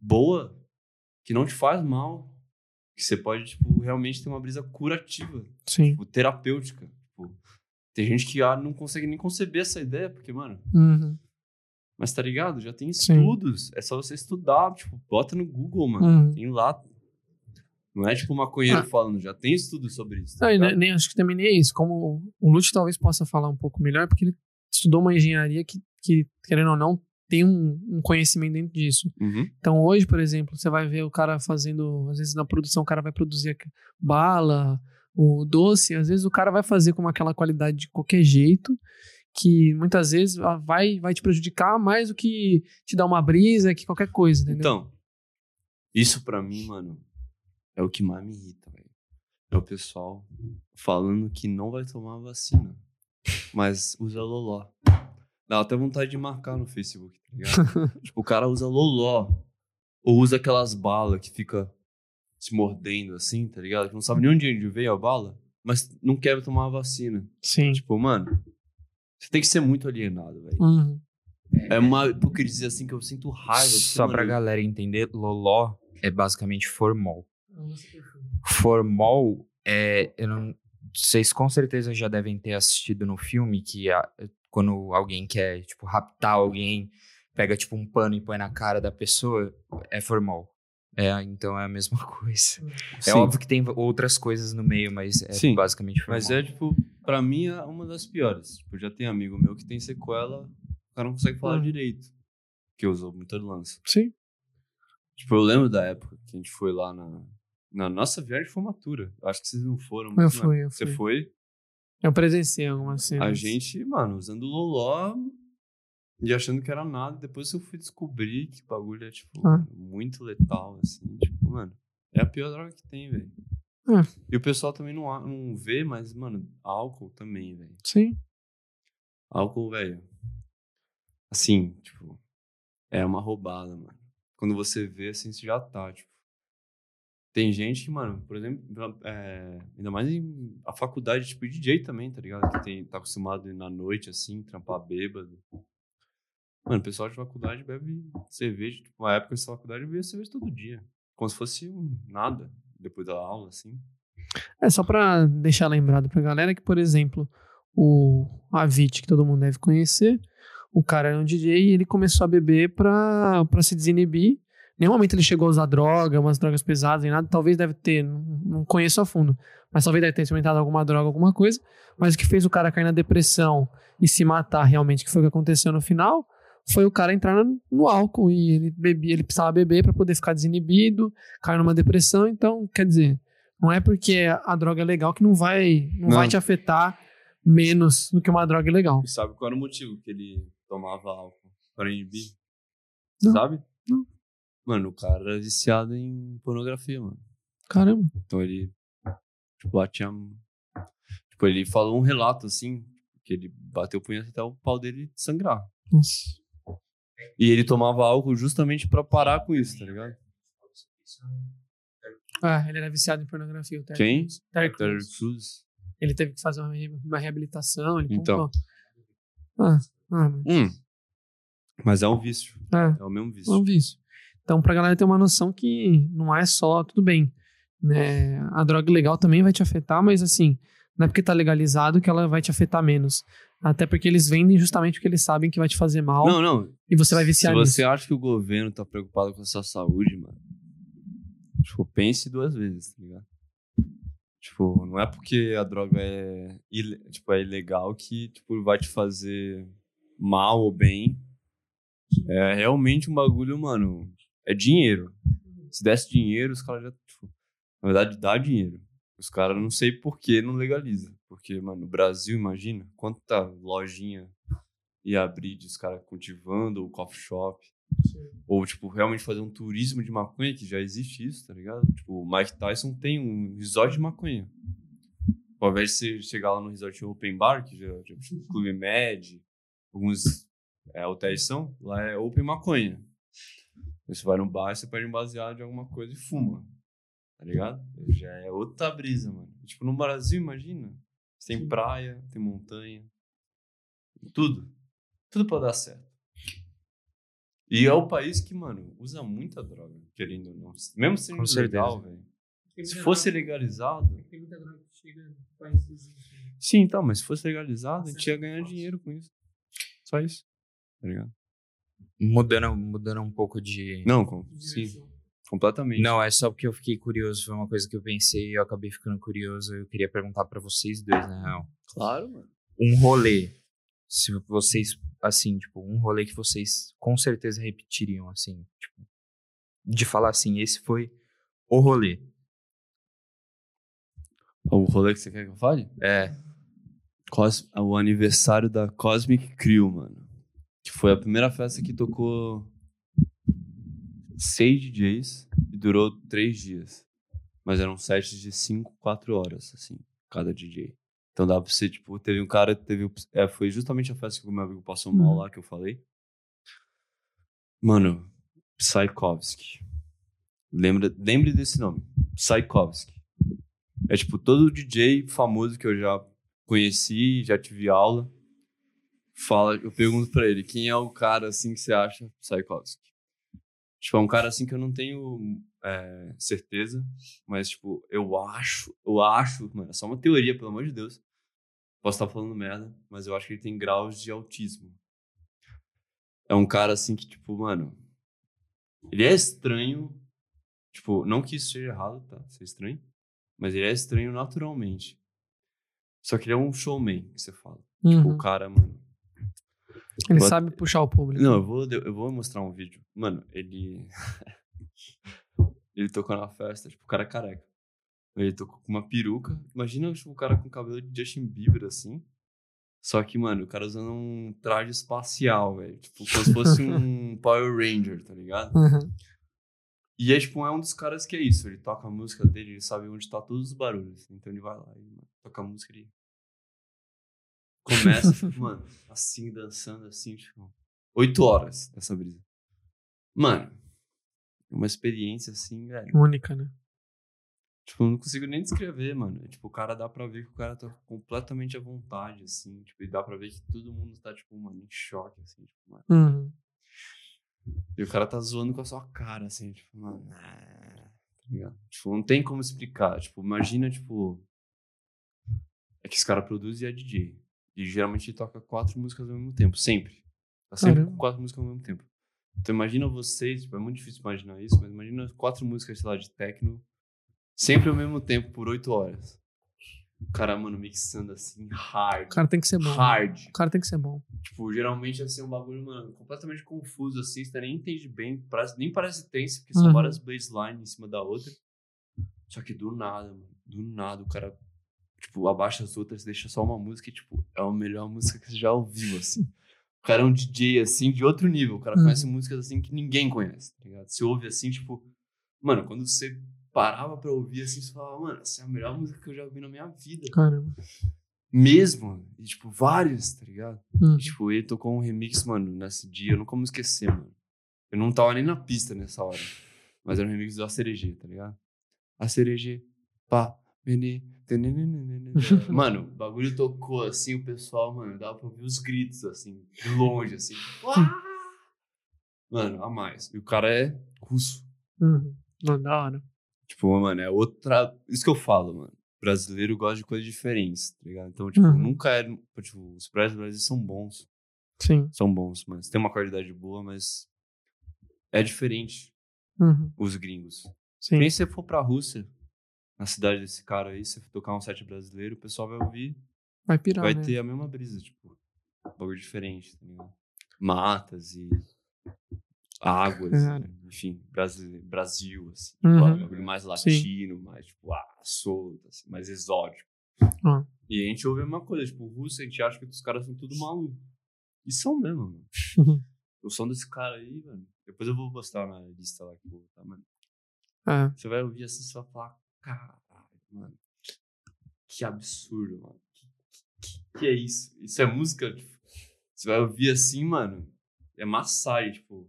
boa, que não te faz mal. Que você pode, tipo, realmente ter uma brisa curativa, Sim. tipo, terapêutica. Tipo, tem gente que ah, não consegue nem conceber essa ideia, porque, mano, Uhum. mas tá ligado? Já tem Sim. estudos. É só você estudar, tipo, bota no Google, mano. Uhum. Tem lá. Não é tipo maconheiro Ah. falando, já tem estudo sobre isso. tá Não, nem, nem- acho que também nem é isso. Como o Lute talvez possa falar um pouco melhor, porque ele estudou uma engenharia que, que querendo ou não, tem um, um conhecimento dentro disso. Uhum. Então hoje, por exemplo, você vai ver o cara fazendo, às vezes na produção o cara vai produzir bala, o doce, às vezes o cara vai fazer com aquela qualidade de qualquer jeito, que muitas vezes ah, vai, vai te prejudicar mais do que te dar uma brisa, que qualquer coisa, entendeu? Então, isso pra mim, mano, é o que mais me irrita, velho. É o pessoal falando que não vai tomar a vacina, mas usa loló. Dá até vontade de marcar no Facebook, tá ligado? tipo, o cara usa loló. Ou usa aquelas balas que fica se mordendo assim, tá ligado? Que não sabe nem onde veio a bala, mas não quer tomar a vacina. Sim. Tipo, mano, você tem que ser muito alienado, velho. Uhum. É uma hipocrisia assim que eu sinto raiva. Só pra mano, galera entender, loló é basicamente formol. Formol é. Eu não, vocês com certeza já devem ter assistido no filme que a- quando alguém quer, tipo, raptar alguém, pega, tipo, um pano e põe na cara da pessoa, é formol. É, então é a mesma coisa. É Sim. óbvio que tem outras coisas no meio, mas é Sim, basicamente formol. Mas é, tipo, pra mim é uma das piores. Tipo, já tem amigo meu que tem sequela, o cara não consegue falar Uhum. direito. Que usou muita lança. Sim. Tipo, eu lembro da época que a gente foi lá na, na nossa viagem de formatura. Acho que vocês não foram. Eu mas, mano, fui, eu Você fui. foi. Eu presenciei algumas cenas. A gente, mano, usando loló e achando que era nada. Depois eu fui descobrir que o bagulho é, tipo, Ah. muito letal, assim. Tipo, mano, é a pior droga que tem, velho. É. E o pessoal também não, não vê, mas, mano, álcool também, velho. Sim. Álcool, velho. Assim, tipo, é uma roubada, mano. Quando você vê, assim, você já tá, tipo. Tem gente que, mano, por exemplo, é, ainda mais em a faculdade, tipo, DJ também, tá ligado? Que tem, tá acostumado na noite, assim, trampar bêbado. Mano, o pessoal de faculdade bebe cerveja. Tipo, uma época essa faculdade bebia cerveja todo dia. Como se fosse um nada depois da aula, assim. É só pra deixar lembrado pra galera que, por exemplo, o Avit, que todo mundo deve conhecer, o cara era um DJ e ele começou a beber pra, pra se desinibir. Nenhum momento ele chegou a usar droga, umas drogas pesadas e nada. Talvez deve ter, não, conheço a fundo, mas talvez deve ter experimentado alguma droga, alguma coisa. Mas o que fez o cara cair na depressão e se matar realmente, que foi o que aconteceu no final, foi o cara entrar no, no álcool e ele bebia, ele precisava beber para poder ficar desinibido, cair numa depressão. Então, quer dizer, não é porque a droga é legal que não vai, não, Não. vai te afetar menos do que uma droga ilegal. E sabe qual era o motivo que ele tomava álcool? Para inibir? Não. Sabe? Mano, o cara era viciado em pornografia, mano. Caramba. Então ele, tipo, batia. Tipo, ele falou um relato assim, que ele bateu o punho até o pau dele sangrar. Nossa. E ele tomava álcool justamente pra parar com isso, tá ligado? Ah, ele era viciado em pornografia. O Terry Quem? Terry Terry Crews. Cruz. Ele teve que fazer uma, uma reabilitação. Ele Então. Ah, ah, mas- Hum. Mas é um vício. é. É o mesmo vício. Vamos ver isso. Então, pra galera ter uma noção que não é só, tudo bem, né? A droga legal também vai te afetar, mas assim, não é porque tá legalizado que ela vai te afetar menos. Até porque eles vendem justamente porque eles sabem que vai te fazer mal Não, não. e você vai viciar Se nisso. você acha que o governo tá preocupado com a sua saúde, mano, tipo, pense duas vezes, tá ligado? Tipo, não é porque a droga é, tipo, é ilegal que tipo, vai te fazer mal ou bem. É realmente um bagulho, mano. É dinheiro. Se desse dinheiro, os caras já. Tipo, na verdade, dá dinheiro. Os caras não sei por que não legaliza. Porque, mano, no Brasil, imagina quanta lojinha ia abrir de os caras cultivando, ou coffee shop. Ou, tipo, realmente fazer um turismo de maconha, que já existe isso, tá ligado? Tipo, o Mike Tyson tem um resort de maconha. Ao invés de você chegar lá no resort open bar, que já, já tipo, Clube Med, alguns é, hotéis são, lá é open maconha. Você vai no bar, você pede um baseado de alguma coisa e fuma. Tá ligado? Já é outra brisa, mano. Tipo, no Brasil, imagina. Você tem praia, tem montanha. Tudo. Tudo pra dar certo. E é o país que, mano, usa muita droga, querendo ou não. Mesmo sendo Com legal, velho. Se fosse legalizado. Tem muita droga que chega em países vizinhos. Sim, então, mas se fosse legalizado, a gente ia ganhar dinheiro com isso. Só isso. Tá ligado? Mudando, mudando um pouco de. Não, com, sim, completamente. Não, é só porque eu fiquei curioso. Foi uma coisa que eu pensei e eu acabei ficando curioso. Eu queria perguntar pra vocês dois, na real. Claro, mano. Um rolê. Se vocês, assim, tipo, um rolê que vocês com certeza repetiriam, assim, tipo, de falar assim, esse foi o rolê. O rolê que você quer que eu fale? É, Cos o aniversário da Cosmic Crew, mano. Que foi a primeira festa que tocou seis DJs e durou três dias. Mas eram sets de cinco, quatro horas, assim, cada DJ. Então dá pra você, tipo, teve um cara, teve. o- É, foi justamente a festa que o meu amigo passou mal Uhum. lá, que eu falei. Mano, Psykovsky. Lembra, lembre desse nome. Psykovsky. É tipo todo DJ famoso que eu já conheci, já tive aula. Fala, eu pergunto pra ele, quem é o cara assim que você acha Psykovsky? Tipo, é um cara assim que eu não tenho é, certeza, mas tipo, eu acho, eu acho, mano, é só uma teoria, pelo amor de Deus. Posso estar falando merda, mas eu acho que ele tem graus de autismo. É um cara assim que, tipo, mano, ele é estranho, tipo, não que isso seja errado, tá? Ser estranho, mas ele é estranho naturalmente. Só que ele é um showman, que você fala. Tipo, Uhum. o cara, mano. Ele sabe puxar o público. Não, eu vou, eu vou mostrar um vídeo. Mano, ele. ele tocou na festa, tipo, o cara é careca. Ele tocou com uma peruca. Imagina tipo, o cara com cabelo de Justin Bieber, assim. Só que, mano, o cara usando um traje espacial, velho. Tipo, como se fosse um Power Ranger, tá ligado? Uhum. E é, tipo, é um dos caras que é isso. Ele toca a música dele, ele sabe onde tá todos os barulhos. Então ele vai lá e toca a música e Começa, mano, assim, dançando, assim, tipo, oito horas dessa brisa. Mano, é uma experiência, assim, velho. Única, né? Tipo, eu não consigo nem descrever, mano. Tipo, o cara dá pra ver que o cara tá completamente à vontade, assim. Tipo, e dá pra ver que todo mundo tá, tipo, mano, em choque, assim. Tipo, mano. Uhum. E o cara tá zoando com a sua cara, assim, tipo, mano. é, Tá ligado? Tipo, não tem como explicar. Tipo, imagina, tipo. É que esse cara produz e é DJ. E geralmente ele toca quatro músicas ao mesmo tempo, sempre. Tá sempre Caramba. com quatro músicas ao mesmo tempo. Então imagina vocês, tipo, é muito difícil imaginar isso, mas imagina quatro músicas, sei lá, de techno, sempre ao mesmo tempo, por oito horas. O cara, mano, mixando assim, hard. O cara tem que ser bom. Hard. O cara tem que ser bom. Tipo, geralmente assim, um bagulho, mano, completamente confuso, assim, você nem entende bem, nem parece tenso, porque são Uhum. várias baselines em cima da outra. Só que do nada, mano, do nada, o cara, tipo, abaixa as outras, deixa só uma música e, tipo, é a melhor música que você já ouviu, assim. O cara é um DJ, assim, de outro nível. O cara Uhum. conhece músicas, assim, que ninguém conhece, tá ligado? Você ouve, assim, tipo... Mano, quando você parava pra ouvir, assim, você falava, mano, essa é a melhor música que eu já ouvi na minha vida. Caramba. Mesmo. E, tipo, vários, tá ligado? Uhum. E, tipo, ele tocou um remix, mano, nesse dia. Eu não como esquecer, mano. Eu não tava nem na pista nessa hora. Mas era um remix do ACRG, tá ligado? ACRG, pá, menê. Mano, o bagulho tocou assim, o pessoal, mano, dava pra ouvir os gritos, assim, de longe, assim. Mano, a mais. E o cara é russo. Uhum. Não, da hora. Tipo, mano, é outra. Isso que eu falo, mano. Brasileiro gosta de coisas diferentes, tá ligado? Então, tipo, Uhum. nunca é. Tipo, os brasileiros são bons. Sim. São bons, mas tem uma qualidade boa, mas é diferente Uhum. os gringos. Sim. Nem se você for pra Rússia, na cidade desse cara aí, se tocar um set brasileiro, o pessoal vai ouvir, Vai pirar, vai né? ter a mesma brisa, tipo, um bagulho diferente, tá ligado? Matas e águas, Cara. e, enfim, Brasil, Brasil assim, Uhum. tipo, um bagulho mais latino, mais, tipo, ah, solto, assim, mais exótico. Ah. E a gente ouve a mesma coisa, tipo, Rússia, a gente acha que os caras são tudo maluco. E são mesmo, mano. Uhum. O som desse cara aí, mano. Depois eu vou postar na lista lá que eu vou botar, mano. É. Você vai ouvir assim, vai falar, caralho, mano. Que absurdo, mano. Que, que, que é isso? Isso é música? Tipo, você vai ouvir assim, mano. É massagem, tipo.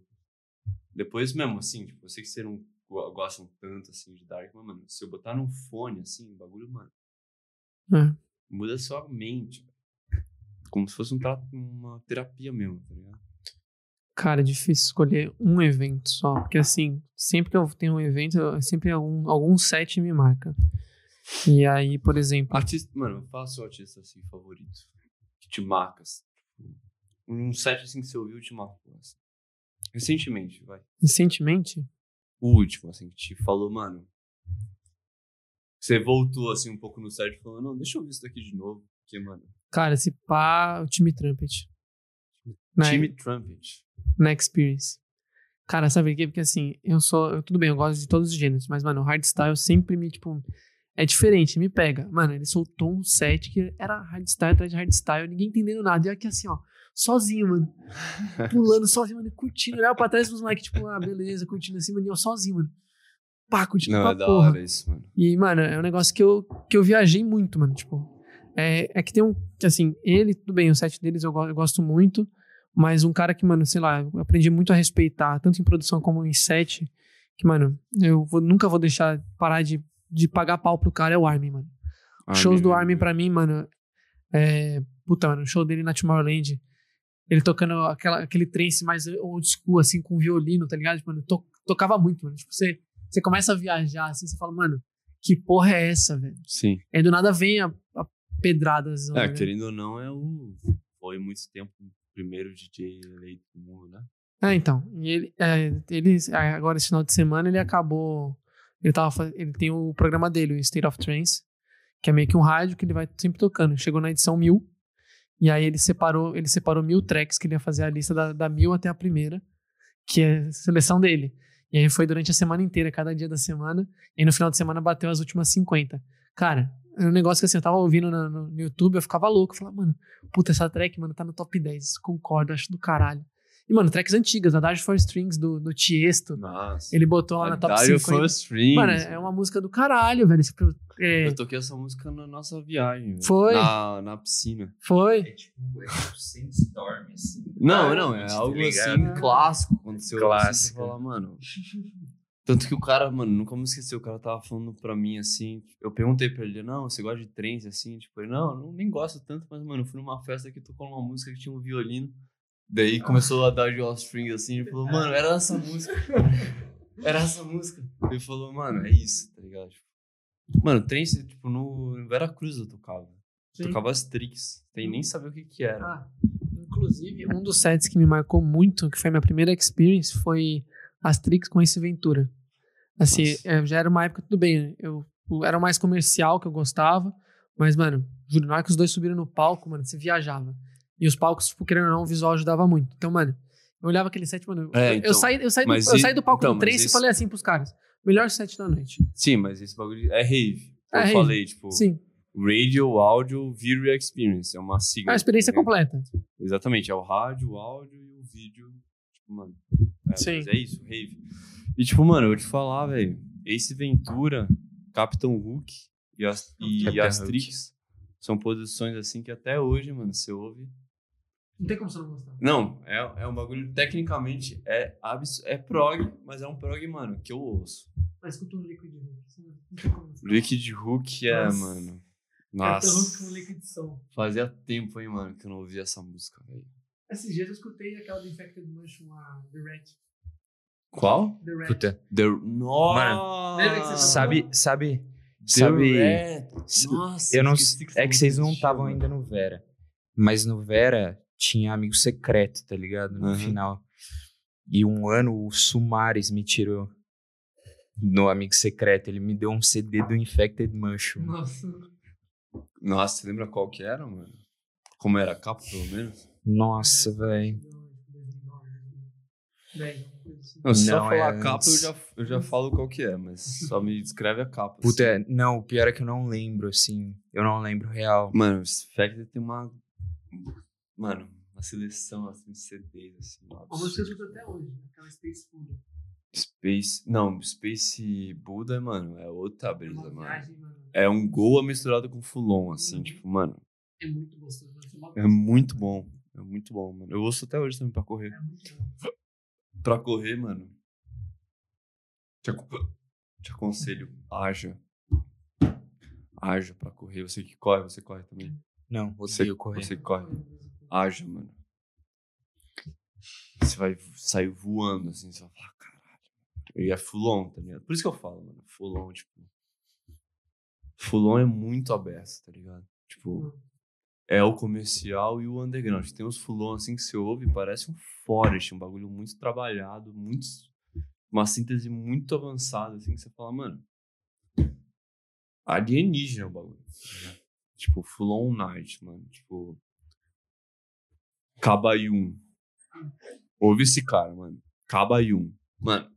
Depois mesmo, assim, tipo, eu sei que você não go- gostam tanto, assim, de Dark, mas, mano, se eu botar num fone, assim, o bagulho, mano, É. muda sua mente. Como se fosse um uma terapia mesmo, tá ligado? Cara, é difícil escolher um evento só. Porque assim, sempre que eu tenho um evento, sempre algum, algum set me marca. E aí, por exemplo. Artista, mano, fala seu artista assim favorito. Que te marca. assim, tipo, Um set assim que você ouviu te marcou. Assim. Recentemente, vai. Recentemente, O último, assim, que te falou, mano. Você voltou assim um pouco no set e falou, não, deixa eu ver isso daqui de novo. Porque, mano, cara, esse pá, o time Trumpet. Na, time Trumpet. na Experience. Cara, sabe por quê? Porque assim, eu sou. eu- tudo bem, eu gosto de todos os gêneros, mas, mano, o hardstyle sempre me, tipo. É diferente, me pega. Mano, ele soltou um set que era hardstyle atrás de hardstyle, ninguém entendendo nada. E eu aqui assim, ó, sozinho, mano. Pulando sozinho, mano, curtindo. Olhava pra trás pros moleques, tipo, ah, beleza, curtindo assim, mano, e eu sozinho, mano. Pá, curtindo Não, é da porra. hora isso, mano. E, mano, é um negócio que eu, que eu viajei muito, mano. Tipo, é, é que tem um. Assim, ele, tudo bem, o set deles eu, eu gosto muito. Mas um cara que, mano, sei lá, eu aprendi muito a respeitar, tanto em produção como em set, que, mano, eu vou- nunca vou deixar parar de, de pagar pau pro cara, é o Armin, mano. Os shows do Armin, pra mim, mano, é. Puta, mano, o show dele na Tomorrowland. Ele tocando aquela, aquele trance mais old school, assim, com violino, tá ligado? Mano, to, tocava muito, mano. Tipo, você, você começa a viajar, assim, você fala, mano, que porra é essa, velho? Sim. Aí do nada vem a, a pedradas. É, né? querendo ou não, é o. Foi muito tempo primeiro DJ eleito do mundo, né? É, então. E ele, é, ele, é, agora esse final de semana, ele acabou. Ele, tava, ele tem o programa dele, o State of Trance, que é meio que um rádio que ele vai sempre tocando. Chegou na edição 1000, e aí ele separou, ele separou mil tracks que ele ia fazer a lista da, da 1000 até a primeira, que é a seleção dele. E aí foi durante a semana inteira, cada dia da semana, e no final de semana bateu as últimas 50. Cara, é um negócio que assim, eu tava ouvindo no, no YouTube, eu ficava louco. Eu falava, mano, puta, essa track, mano, tá no top 10. Concordo, acho do caralho. E, mano, tracks antigas, Adagio for Strings do, do Tiesto. Nossa. Ele botou lá na top Dario 5. ainda. First Strings. Mano, é uma música do caralho, velho. Esse é, Eu toquei essa música na nossa viagem. velho. Foi? Na, na piscina. foi. É tipo, é tipo Sandstorm, assim. Não, não, é Tá algo ligado? assim clássico. Quando você ouve assim, você Clássico. fala, mano. Tanto que o cara, mano, nunca me esqueci, o cara tava falando pra mim assim. Eu perguntei pra ele, não, você gosta de trance assim? Tipo, ele, não, eu não, nem gosto tanto, mas, mano, eu fui numa festa que tocou uma música que tinha um violino. Daí começou a dar de offspring assim, ele falou, mano, era essa música. Era essa música. Ele falou, mano, é isso, tá ligado? Tipo, mano, trance, tipo, no Vera Cruz eu tocava. Sim. Tocava as tricks. Tem nem saber o que que era. Ah, inclusive, um dos sets que me marcou muito, que foi a minha primeira experience, foi as tricks com esse Ventura. Assim, é, já era uma época, tudo bem, né? eu, eu era mais comercial que eu gostava, mas, mano, juro, na hora que os dois subiram no palco, mano, você viajava. E os palcos, tipo, querendo ou não, o visual ajudava muito. Então, mano, eu olhava aquele set, mano, É, eu, então, eu saí, eu saí, do, mas eu e- saí do palco então, trance e falei assim pros caras, melhor set da noite. Sim, mas esse bagulho é rave. É eu rave. falei, tipo, Sim, Radio Audio Video Experience. É uma sigla. é a experiência ligado? completa. Exatamente, é o rádio, o áudio e o vídeo. Tipo, mano. É, Sim. mas é isso, rave. E, tipo, mano, eu vou te falar, velho. Ace Ventura, Capitão Hook e, as, e Capitão Astrix são posições assim que até hoje, mano, você ouve. Não tem como você não gostar. Não, é, é um bagulho, tecnicamente, é, abs, é prog, mas é um prog, mano, que eu ouço. Mas escuta um Liquid Hook. Não tem como você Liquid Hook é, Nossa. mano. Capitão Hook Nossa. com Liquid Soul. Fazia tempo, hein, mano, que eu não ouvia essa música, velho. Esses dias eu escutei aquela do Infected Mushroom, a The Rat. Qual? The Rat. Puta, The... Nossa! sabe, sabe, The sabe... Rat. Nossa, Eu não, é que vocês não estavam ainda no Vera. Mas no Vera tinha amigo secreto, tá ligado? No Aham. final. E um ano o Sumares me tirou no amigo secreto. Ele me deu um CD do Infected Mushroom. Nossa. Nossa, você lembra qual que era, mano? Como era a capa, pelo menos? Nossa, velho. Não, se só Não, falar é a capa, eu já, eu já falo qual que é, mas só me descreve a capa. Puta, assim. é- não, o pior é que eu não lembro, assim. Eu não lembro real. Mano, o Spectre tem uma... Mano, uma seleção, assim, de CDs, assim, A música eu absurda. escuto até hoje, né? aquela Space Food. Space... Não, Space Buddha, mano, é outra brisa, Uma mano. viagem, mano. É um Goa misturado com Fulon, assim, Uhum. tipo, mano, É muito gostoso. Você é muito bom. É muito bom, mano. Eu ouço até hoje também pra correr. É muito bom. Pra correr, mano. Te, acon- te aconselho, haja. Haja pra correr. Você que corre, você corre também. Não, Você, odeio correr. você que corre. Haja, mano. Você vai sair voando, assim, você vai falar, caralho. E é full on, tá ligado? Por isso que eu falo, mano. Full on, tipo. Full on é muito aberto, tá ligado? Tipo, é o comercial e o underground. Tem uns full on, assim, que você ouve parece um forest, um bagulho muito trabalhado, muito. Uma síntese muito avançada, assim, que você fala, mano. Alienígena o bagulho. tá? Tipo, full on night, mano. Tipo. Cabayum. Ouve esse cara, mano. Cabayum. Mano.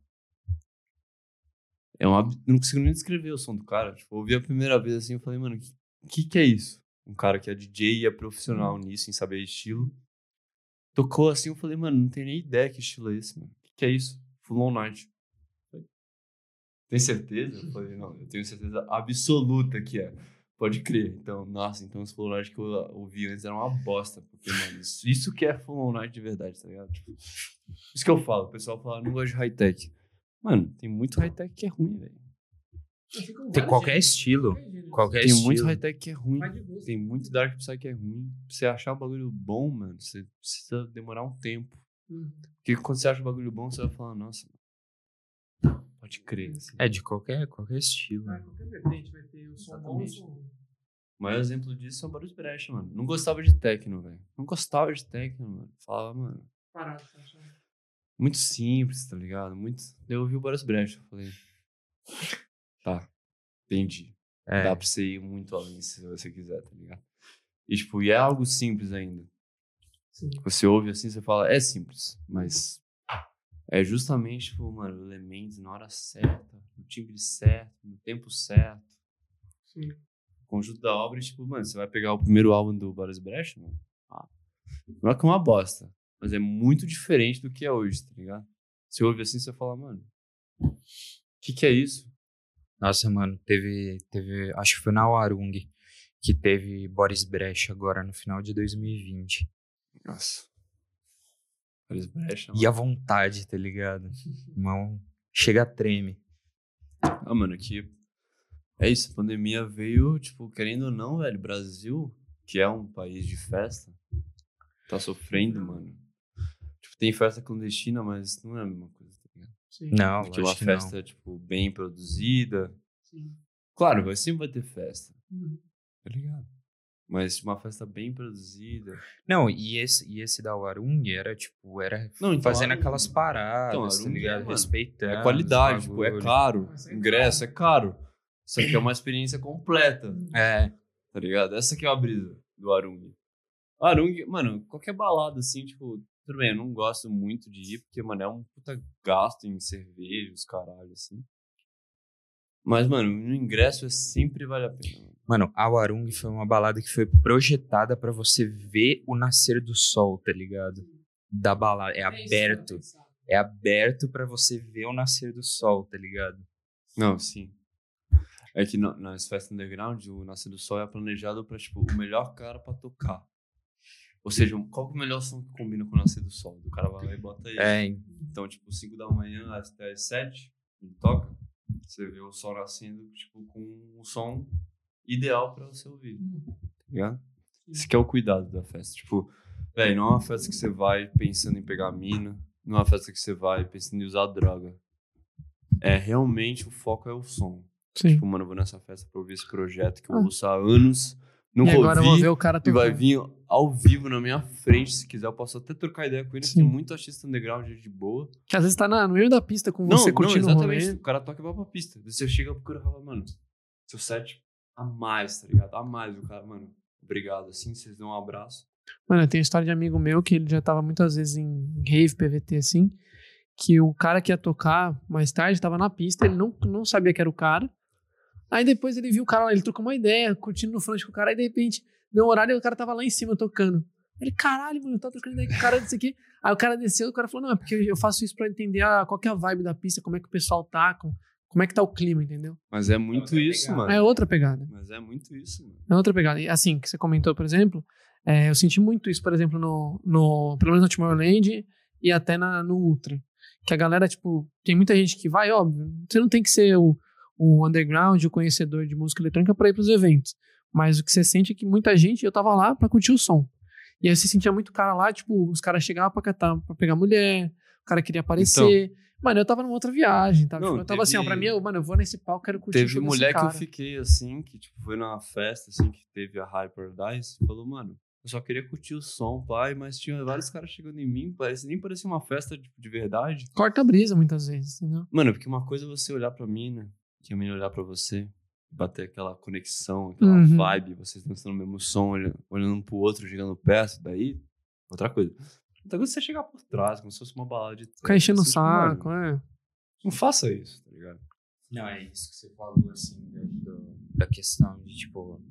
É um não consigo nem descrever o som do cara. Tipo, eu ouvi a primeira vez assim, eu falei, mano, que, que que é isso? Um cara que é DJ e é profissional nisso, em saber estilo. Tocou assim, eu falei, mano, não tenho nem ideia que estilo é esse, mano. Que que é isso? Full on night. Tem certeza? Eu falei, não, eu tenho certeza absoluta que é. Pode crer. Então, nossa, então os Full on night que eu ouvi antes era uma bosta. Porque, mano, isso, isso que é Full on night de verdade, tá ligado? Tipo, isso que eu falo. O pessoal fala, não gosto de high-tech. Mano, tem muito high-tech que é ruim, velho. Tem qualquer estilo. Qualquer Tem estilo. muito high-tech que é ruim. Tem muito Dark Psy que é ruim. Pra você achar um bagulho bom, mano, você precisa demorar um tempo. Uhum. Porque quando você acha um bagulho bom, você vai falar, nossa, pode crer. assim. É de qualquer, qualquer estilo. Vai, qualquer vertente vai ter o som bom e o. O maior exemplo disso é o Barulho Brecha, mano. Não gostava de techno, velho. Não gostava de techno, mano. Falava, mano, Parado, tá achando? muito simples, tá ligado? Muito. Eu ouvi o Boris Brecha, eu falei. Tá, entendi. É. Dá pra você ir muito além se você quiser, tá ligado? E, tipo, e é algo simples ainda. Sim. Você ouve assim, você fala, é simples, mas é justamente, tipo, mano, o elementos na hora certa, no timbre certo, no tempo certo. Sim. O conjunto da obra, e, tipo, mano, você vai pegar o primeiro álbum do Boris Brecht, mano. Ah, não é que é uma bosta. mas é muito diferente do que é hoje, tá ligado? Você ouve assim, você fala, mano, o que que é isso? Nossa, mano, teve, teve. Acho que foi na Warung que teve Boris Brecht agora no final de 2020. Nossa. Boris Brecht, E a vontade, tá ligado? Não, chega a treme. Ah, mano, aqui. É isso, a pandemia veio, tipo, querendo ou não, velho, Brasil, que é um país de festa, tá sofrendo, mano. Tipo, tem festa clandestina, mas não é a mesma coisa? Sim. Não, Porque uma que festa, tipo, bem produzida. Sim. Claro, vai sempre vai ter festa, Uhum. tá ligado? Mas uma festa bem produzida. não. Não, e esse, e esse da Warung era, tipo, era Não, então, fazendo Arung- aquelas paradas, Então, tá Arung é, ligado? mano, Respeitando. É qualidade, tipo, é caro. É Ingresso é caro. Isso aqui é uma experiência completa. É, tá ligado? Essa que é a brisa do Arung. Arung, mano, qualquer balada assim, tipo, tudo bem, eu não gosto muito de ir, porque, mano, é um puta gasto em cerveja, os caralho, assim. Mas, mano, no ingresso é sempre vale a pena. mano. A Warung foi uma balada que foi projetada pra você ver o nascer do sol, tá ligado? Da balada. É aberto. É aberto pra você ver o nascer do sol, tá ligado? Não, sim. É que no- nas festas underground, o Nascer do Sol é planejado pra, tipo, o melhor cara pra tocar. Ou seja, qual que é o melhor som que combina com o Nascer do Sol? O cara vai lá e bota ele. É, Então, tipo, 5 da manhã até as 7, ele toca. Você vê o sol nascendo, tipo, com um som ideal pra você ouvir, tá ligado? Esse que é o cuidado da festa. Tipo, velho, não é uma festa que você vai pensando em pegar mina, não é uma festa que você vai pensando em usar droga. É realmente o foco é o som. Sim. Tipo, mano, eu vou nessa festa pra ouvir esse projeto que eu Ah. ouço há anos, nunca e agora eu vou ouvi. ver o cara E vai vir ao vivo na minha frente, se quiser. Eu posso até trocar ideia com ele, Sim. tem muito artista underground de boa. Que às vezes tá na- no meio da pista com Não, você não, curtindo o exatamente. rolê. O cara toca e vai pra pista. Você chega pro cara e fala, mano, seu set a mais, tá ligado? A mais. O cara, mano, obrigado. Assim, vocês dão um abraço. Mano, eu tenho história de amigo meu que ele já tava muitas vezes em rave, PVT, assim, que o cara que ia tocar mais tarde tava na pista, ele não, não sabia que era o cara. Aí depois ele viu o cara lá, ele trocou uma ideia, curtindo no front com o cara, aí de repente deu um horário e o cara tava lá em cima tocando. Ele, caralho, mano, eu tô trocando ideia com o cara disso aqui. Aí o cara desceu, o cara falou, não, é porque eu faço isso pra entender a, qual que é a vibe da pista, como é que o pessoal tá, com- como é que tá o clima, entendeu? Mas é muito Outra isso, pegada. mano. É outra pegada. Mas é muito isso, mano. É outra pegada. E assim, que você comentou, por exemplo, é, eu senti muito isso, por exemplo, no, no pelo menos no Tomorrowland e até na, no Ultra. Que a galera, tipo, tem muita gente que vai, óbvio, você não tem que ser o, o underground, o conhecedor de música eletrônica pra ir pros eventos. Mas o que você sente é que muita gente, eu tava lá pra curtir o som. E aí você sentia muito cara lá, tipo, os caras chegavam pra catar, pra pegar mulher, o cara queria aparecer. mano, eu tava numa outra viagem, tá? Não, Tipo, eu tava assim, ó, teve- pra mim, eu, mano, eu vou nesse palco, quero curtir o Teve mulher que eu fiquei assim, que tipo, foi numa festa assim, que teve a High Paradise, e falou, mano, eu só queria curtir o som, pai, mas tinha vários caras chegando em mim, parece, nem parecia uma festa tipo, de verdade. Corta a brisa muitas vezes, entendeu? Mano, porque uma coisa é você olhar pra mina, que a mina olhar pra você, bater aquela conexão, aquela Uhum. vibe, vocês dançando o mesmo som, olhando, olhando um pro outro, chegando perto, daí, outra coisa. Outra coisa é você chegar por trás, como se fosse uma balada de Ficar enchendo o saco, é. Não faça isso, tá ligado? Não, é isso que você falou, assim, da, do- da questão de, tipo...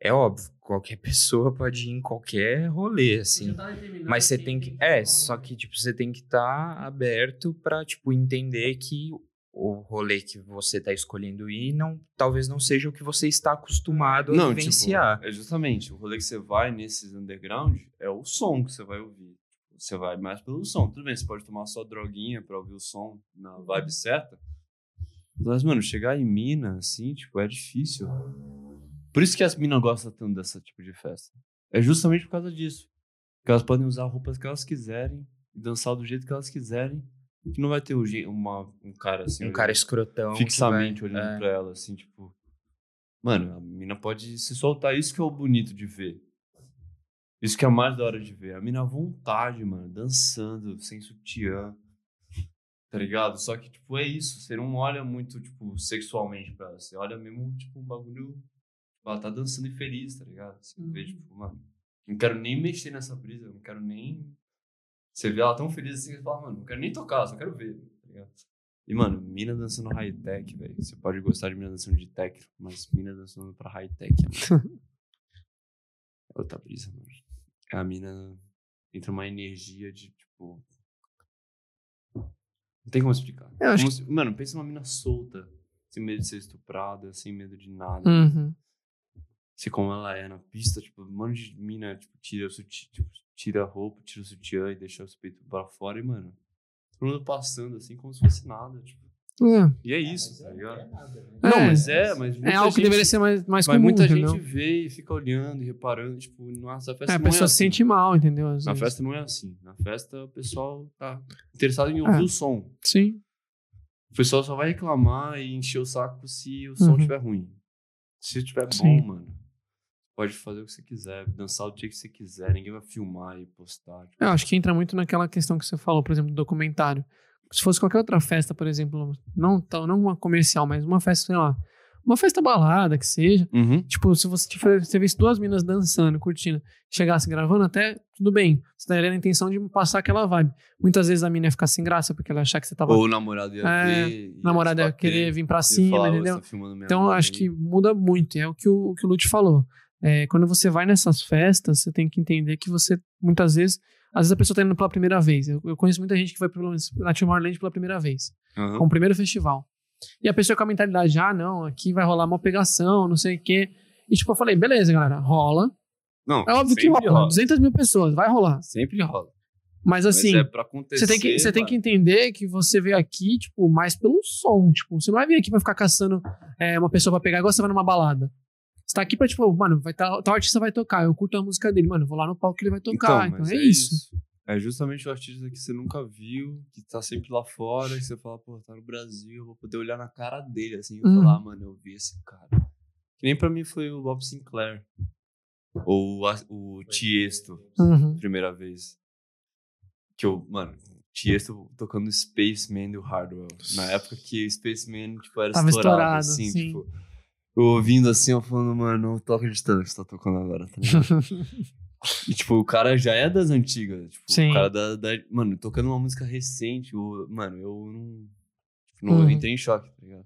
É óbvio, qualquer pessoa pode ir em qualquer rolê, assim. Mas você tem que... É, só que, tipo, você tem que estar aberto pra, tipo, entender que o rolê que você tá escolhendo ir não, talvez não seja o que você está acostumado a Não, vivenciar. tipo, é justamente, o rolê que você vai nesses underground é o som que você vai ouvir. Você vai mais pelo som. Tudo bem, você pode tomar só droguinha pra ouvir o som na vibe certa. Mas, mano, chegar em mina, assim, tipo, é difícil. Por isso que as minas gostam tanto dessa tipo de festa. É justamente por causa disso. Que elas podem usar roupas que elas quiserem e dançar do jeito que elas quiserem. Que não vai ter uma, um cara assim. um cara escrotão. fixamente vai- olhando é. pra ela, assim, tipo. Mano, a mina pode se soltar. Isso que é o bonito de ver. Isso que é mais da hora de ver. A mina à vontade, mano, dançando, sem sutiã. Tá ligado? Só que, tipo, é isso. Você não olha muito, tipo, sexualmente pra ela. Você olha mesmo, tipo, um bagulho. tipo, Ela tá dançando e feliz, tá ligado? Você vê, Uhum. tipo, mano, não quero nem mexer nessa brisa, eu não quero nem. Você vê ela tão feliz assim que você fala, mano, não quero nem tocar, só quero ver, tá ligado? E, mano, mina dançando high-tech, velho. Você pode gostar de mina dançando de tech, mas mina dançando pra high-tech, mano. é outra brisa, mano. É a mina entra uma energia de, tipo. Não tem como explicar. Eu acho Como se- Mano, pensa numa mina solta, sem medo de ser estuprada, sem medo de nada. Uhum. Ser como ela é na pista, tipo, um monte de mina, tipo, tira, o tipo, tira a roupa, tira o sutiã e deixa os peitos pra fora e, mano, todo mundo passando assim como se fosse nada, tipo. É. E é isso, tá ligado? É. Não, mas é, mas É muita algo que gente- deveria ser mais, mais Mas comum, muita entendeu? gente vê e fica olhando e reparando, tipo, nossa, a festa É, a não pessoa é se assim. sente mal, entendeu? Às Na vezes. festa não é assim. Na festa o pessoal tá interessado em ouvir É. o som. Sim. O pessoal só vai reclamar e encher o saco se o som Uhum. estiver ruim. Se estiver bom, mano, pode fazer o que você quiser, dançar o dia que você quiser, ninguém vai filmar e postar. tipo. Eu acho que entra muito naquela questão que você falou, por exemplo, do documentário. Se fosse qualquer outra festa, por exemplo, não, tão- não uma comercial, mas uma festa, sei lá, uma festa balada que seja. Uhum. Tipo, se você, visse duas minas dançando, curtindo, chegasse gravando, até tudo bem. Você daria a intenção de passar aquela vibe. Muitas vezes a mina ia ficar sem graça, porque ela ia achar que você tava. Ou o namorado ia É, ver. o namorado ia querer vir pra cima, falar, "Ô, você entendeu? tá Então, acho aí." que muda muito. É o que o, o que o Lute falou. É, quando você vai nessas festas, você tem que entender que você, muitas vezes, às vezes a pessoa tá indo pela primeira vez. Eu, eu conheço muita gente que vai pelo na Tomorrowland pela primeira vez, Aham. com o primeiro festival. E a pessoa com a mentalidade, ah, não, aqui vai rolar uma pegação, não sei o quê. E tipo, eu falei, beleza, galera, rola. Não, É óbvio que sempre rola. 200 mil pessoas, vai rolar. Sempre rola. Mas assim, é você tem, que, você tem que entender que você veio aqui, tipo, mais pelo som. Tipo, você não vai vir aqui pra ficar caçando é, uma pessoa pra pegar igual você vai numa balada. Você tá aqui pra, tipo, mano, vai tá, tal artista vai tocar, eu curto a música dele, mano, eu vou lá no palco que ele vai tocar. Então, mas é, isso. É justamente o artista que você nunca viu, que tá sempre lá fora, que você fala, pô, tá no Brasil, eu vou poder olhar na cara dele, assim, e Uhum. falar, mano, eu vi esse cara. Que nem pra mim foi o Bob Sinclair. Ou a- o Tiesto, Uhum. primeira vez. Que eu, mano, Tiesto tocando Spaceman do Hardwell. Na época que Spaceman, tipo, era Tava estourado, estourado, assim, sim. tipo... Eu ouvindo assim, eu falando, mano, não tô acreditando que você tá tocando agora, tá ligado? E, tipo, o cara já é das antigas. Tipo, Sim. o cara da, da- Mano, tocando uma música recente. o- mano, eu não. Tipo, não Uhum. entrei em choque, tá ligado?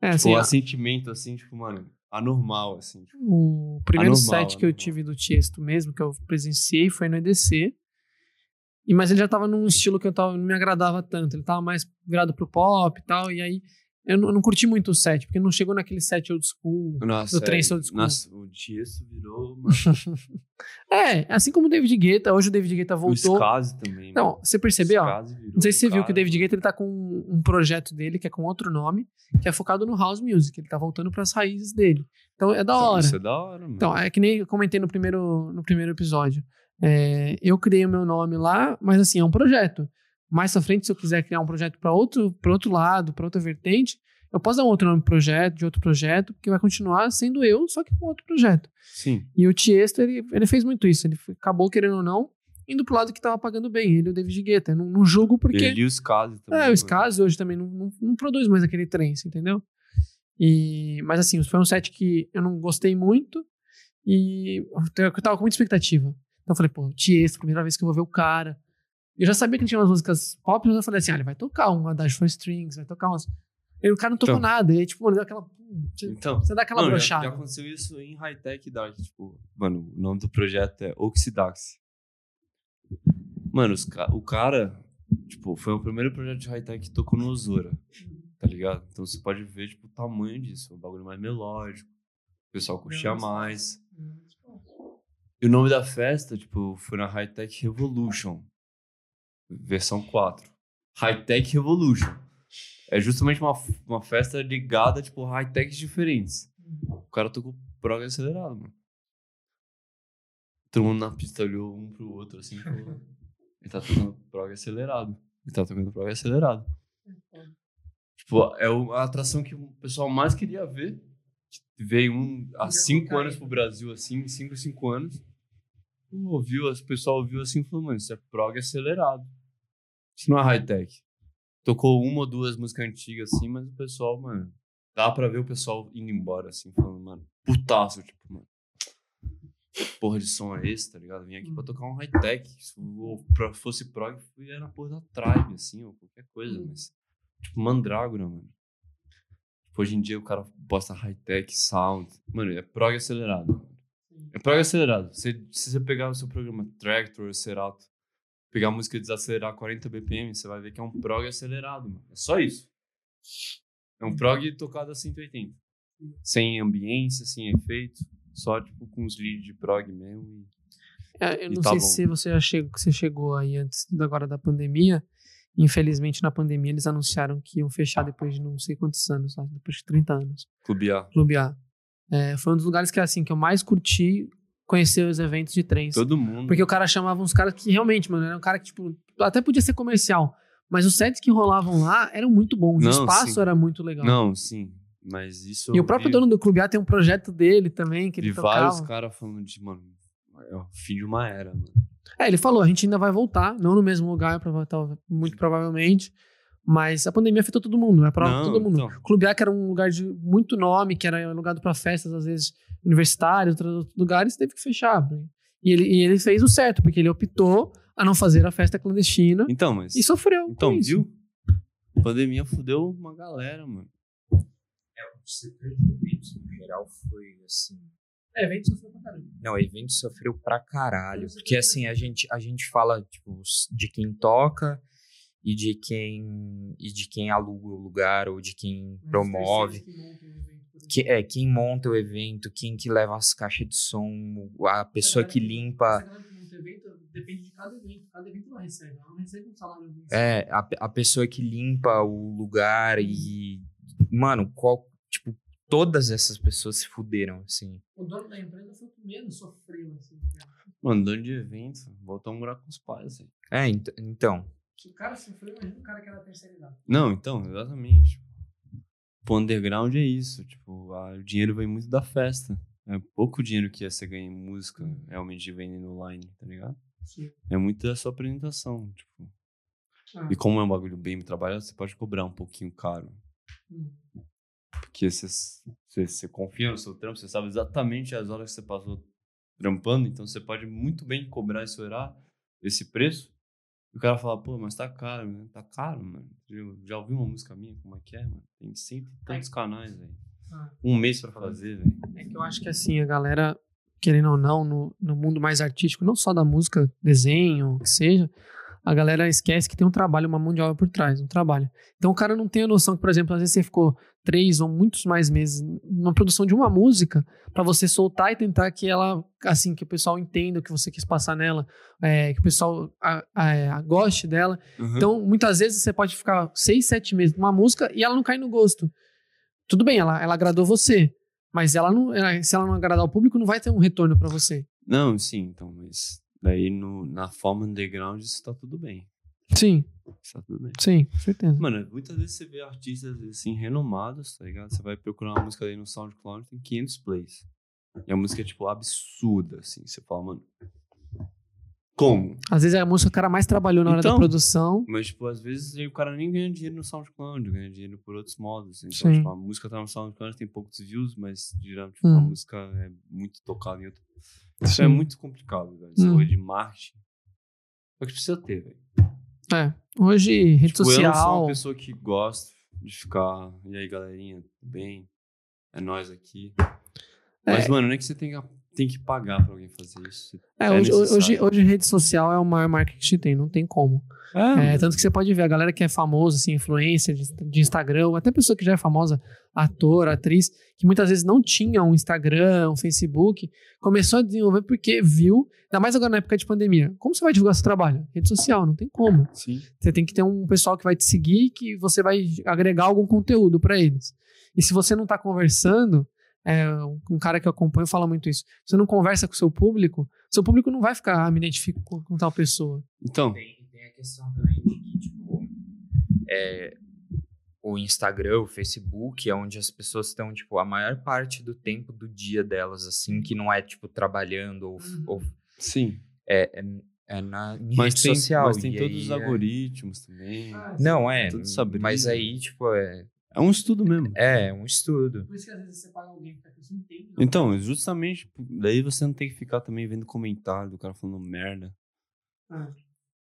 É, Tipo, assim, um a- assentimento, assim, tipo, mano, anormal, assim. Tipo, o primeiro Anormal, set que eu anormal. tive do Tiesto mesmo, que eu presenciei, foi no EDC. E, mas ele já tava num estilo que eu tava, não me agradava tanto. Ele tava mais virado pro pop e tal. E aí eu não, eu não curti muito o set, porque não chegou naquele set old school. nossa, Do trem é, Soul School. Nossa, o Tiesto virou. Mano, É, assim como o David Guetta, hoje o David Guetta o voltou. Skazi também. Não, mano. você percebeu? O ó, Não sei se você o viu que o cara, David. Guetta ele tá com um projeto dele que é com outro nome, que é focado no house music. Ele tá voltando pras raízes dele. Então é da Então, hora. Isso é da hora, mano. Então, é que nem eu comentei no primeiro, no primeiro episódio. É, eu criei o meu nome lá, mas assim, é um projeto. Mais pra frente, se eu quiser criar um projeto para outro, pra outro lado, para outra vertente, eu posso dar um outro nome pro projeto, de outro projeto, porque vai continuar sendo eu, só que com outro projeto. Sim. E o Tiesto, ele, ele fez muito isso. Ele acabou, querendo ou não, indo pro lado que tava pagando bem. Ele e o David Guetta. Não, não julgo porque... Ele e o Skazi também. É, o mano. Skazi hoje também não, não, não produz mais aquele trance, entendeu? E, mas assim, foi um set que eu não gostei muito e eu tava com muita expectativa. Então eu falei, pô, Tiesto, primeira vez que eu vou ver o cara. Eu já sabia que tinha umas músicas pop, mas eu falei assim, ah, ele vai tocar um Adagio for Strings, vai tocar umas... E o cara não tocou Então. nada, e aí, tipo, mano, deu aquela... Você, Então. você dá aquela Mano, já, brochada. já aconteceu isso em Hightech Dark, tipo, mano, o nome do projeto é Oxidax. Mano, os o cara, tipo, foi o primeiro projeto de Hightech que tocou no Osora, tá ligado? Então você pode ver, tipo, o tamanho disso, um bagulho mais melódico, o pessoal curtia mais. E o nome da festa, tipo, foi na Hightech Revolution, versão 4. Hightech Revolution. É justamente uma, uma festa ligada, tipo, high-techs diferentes. O cara tocou prog acelerado, mano. Todo mundo na pista olhou um pro outro, assim, falou, ele tá tocando prog acelerado. Ele tá tocando prog acelerado. Tipo, é a atração que o pessoal mais queria ver. Que Veio um, há cinco anos pro Brasil, assim, cinco, cinco anos. Ouviu, o pessoal ouviu assim e falou, mano, isso é prog acelerado. Isso não é high-tech. Tocou uma ou duas músicas antigas, assim, mas o pessoal, mano, dá pra ver o pessoal indo embora, assim, falando, mano, putaço, tipo, mano. Porra de som é esse, tá ligado? Vim aqui pra tocar um high-tech. Se pra- fosse prog, na porra da Tribe, assim, ou qualquer coisa, mas. Tipo, Mandrágora, mano. Tipo, hoje em dia o cara posta high-tech, sound. Mano, é prog acelerado. É prog acelerado. Se, se você pegar o seu programa Tractor, Serato, pegar a música e desacelerar 40 BPM, você vai ver que é um prog acelerado, mano. É só isso. É um prog tocado a 180. Sem ambiência, sem efeito. Só, tipo, com os leads de prog mesmo. e- É, eu não tá sei bom. se você já chegou, você chegou aí antes agora da pandemia. Infelizmente, na pandemia, eles anunciaram que iam fechar depois de não sei quantos anos, sabe? depois de 30 anos. Clube A. Clube A. É, foi um dos lugares que, assim, que eu mais curti conhecer os eventos de trens. Todo mundo. Porque o cara chamava uns caras que realmente, mano, era um cara que, tipo, até podia ser comercial, mas os sets que rolavam lá eram muito bons. Não, o espaço sim. era muito legal. Não, sim. Mas isso. E o próprio vi- dono do Clube A tem um projeto dele também, que ele Vi tocava. vários caras falando de, mano, é o fim de uma era, mano. É, ele falou, a gente ainda vai voltar, não no mesmo lugar, muito provavelmente, mas a pandemia afetou todo mundo, é prova Não, todo mundo. então. O Clube A, que era um lugar de muito nome, que era alugado para festas, às vezes, universitários, outros outros lugares, teve que fechar. né? E ele, e ele fez o certo, porque ele optou a não fazer a festa clandestina Então, mas. e sofreu com Então, isso. viu? A pandemia fudeu uma galera, mano. É, o setor de eventos, no geral, foi assim. É, evento sofreu pra caramba. Não, evento sofreu pra caralho. Porque assim, a gente, a gente fala, tipo, de quem toca e de quem. e de quem aluga o lugar ou de quem promove. Que, é, quem monta o evento, quem que leva as caixas de som, a pessoa que limpa. Depende de cada evento. Cada evento ela recebe. Ela não recebe um salário É, a, a pessoa que limpa o lugar e. Mano, qual. Tipo, todas essas pessoas se fuderam, assim. O dono da empresa foi o que menos sofreu, assim. Mano, dono de evento, voltou a morar com os pais, assim. É, ent- então. Se o cara sofreu, imagina o cara que era terceirizado. Não, então, exatamente. O underground é isso. Tipo, a- o dinheiro vem muito da festa. É pouco dinheiro que você ganha em música, realmente vendendo online, tá ligado? Sim. É muito da sua apresentação, tipo. Ah. E como é um bagulho bem trabalhado, você pode cobrar um pouquinho caro. Hum. Porque você, você, você confia no seu trampo, você sabe exatamente as horas que você passou trampando, então você pode muito bem cobrar esse horário, esse preço. E o cara fala, pô, mas tá caro, né? Tá caro, mano. Eu já ouviu uma música minha? Como é que é, mano? Tem cento e tantos canais, velho. Ah. Um mês pra fazer, velho. É que eu acho que assim, a galera, querendo ou não, no, no mundo mais artístico, não só da música, desenho, o que seja, a galera esquece que tem um trabalho, uma mão de obra por trás, um trabalho. Então o cara não tem a noção que, por exemplo, às vezes você ficou três ou muitos mais meses na produção de uma música pra você soltar e tentar que ela, assim, que o pessoal entenda o que você quis passar nela, é, que o pessoal a- a- a- goste dela. Uhum. Então, muitas vezes você pode ficar seis, sete meses numa música e ela não cai no gosto. Tudo bem, ela, ela agradou você, mas ela não, ela- se ela não agradar o público, não vai ter um retorno pra você. Não, sim, então, mas daí no, na forma underground isso tá tudo bem. Sim, Isso tá tudo bem. sim, com certeza. Mano, muitas vezes você vê artistas assim renomados, tá ligado? Você vai procurar uma música aí no SoundCloud, tem 500 plays. E a música é tipo absurda, assim. Você fala, mano. Como? Às vezes é a música que o cara mais trabalhou na hora da Então, produção. Mas, tipo, às vezes o cara nem ganha dinheiro no SoundCloud, ganha dinheiro por outros modos. Então, Sim. tipo, a música tá no SoundCloud, tem poucos views, mas geralmente tipo, a Hum. música é muito tocada em outro. Isso Sim. é muito complicado, velho. Essa Hum. coisa de marketing. Só que precisa ter, velho. É. Hoje, rede Tipo, eu não sou social. uma pessoa que gosta de ficar. E aí, galerinha, tudo bem? É nós aqui. Mas, mano, não é que você que, tem que pagar pra alguém fazer isso. É, hoje, hoje, necessário. hoje rede social é o maior marketing que tem, não tem como. É, tanto que você pode ver a galera que é famosa, assim, influencer de, de Instagram, ou até pessoa que já é famosa, ator, atriz, que muitas vezes não tinha um Instagram, um Facebook, começou a desenvolver porque viu, ainda mais agora na época de pandemia. Como você vai divulgar seu trabalho? Rede social, não tem como. Sim. Você tem que ter um pessoal que vai te seguir, que você vai agregar algum conteúdo pra eles. E se você não tá conversando, é, um- cara que eu acompanho fala muito isso. Você não conversa com o seu público, seu público não vai ficar, ah, me identifico com, com tal pessoa. Então, Tem, tem a questão também de que, tipo, é, o Instagram, o Facebook, é onde as pessoas estão, tipo, a maior parte do tempo do dia delas, assim, que não é, tipo, trabalhando ou, Uhum. ou sim. é, é, é na Mas rede tem, social. mas tem e todos aí os é- algoritmos também. Não, é, tudo mas aí, tipo, é, É um estudo mesmo. é um estudo. Por isso que às vezes você paga alguém que a pessoa entende. Então, justamente, daí você não tem que ficar também vendo comentário do cara falando merda. Ah.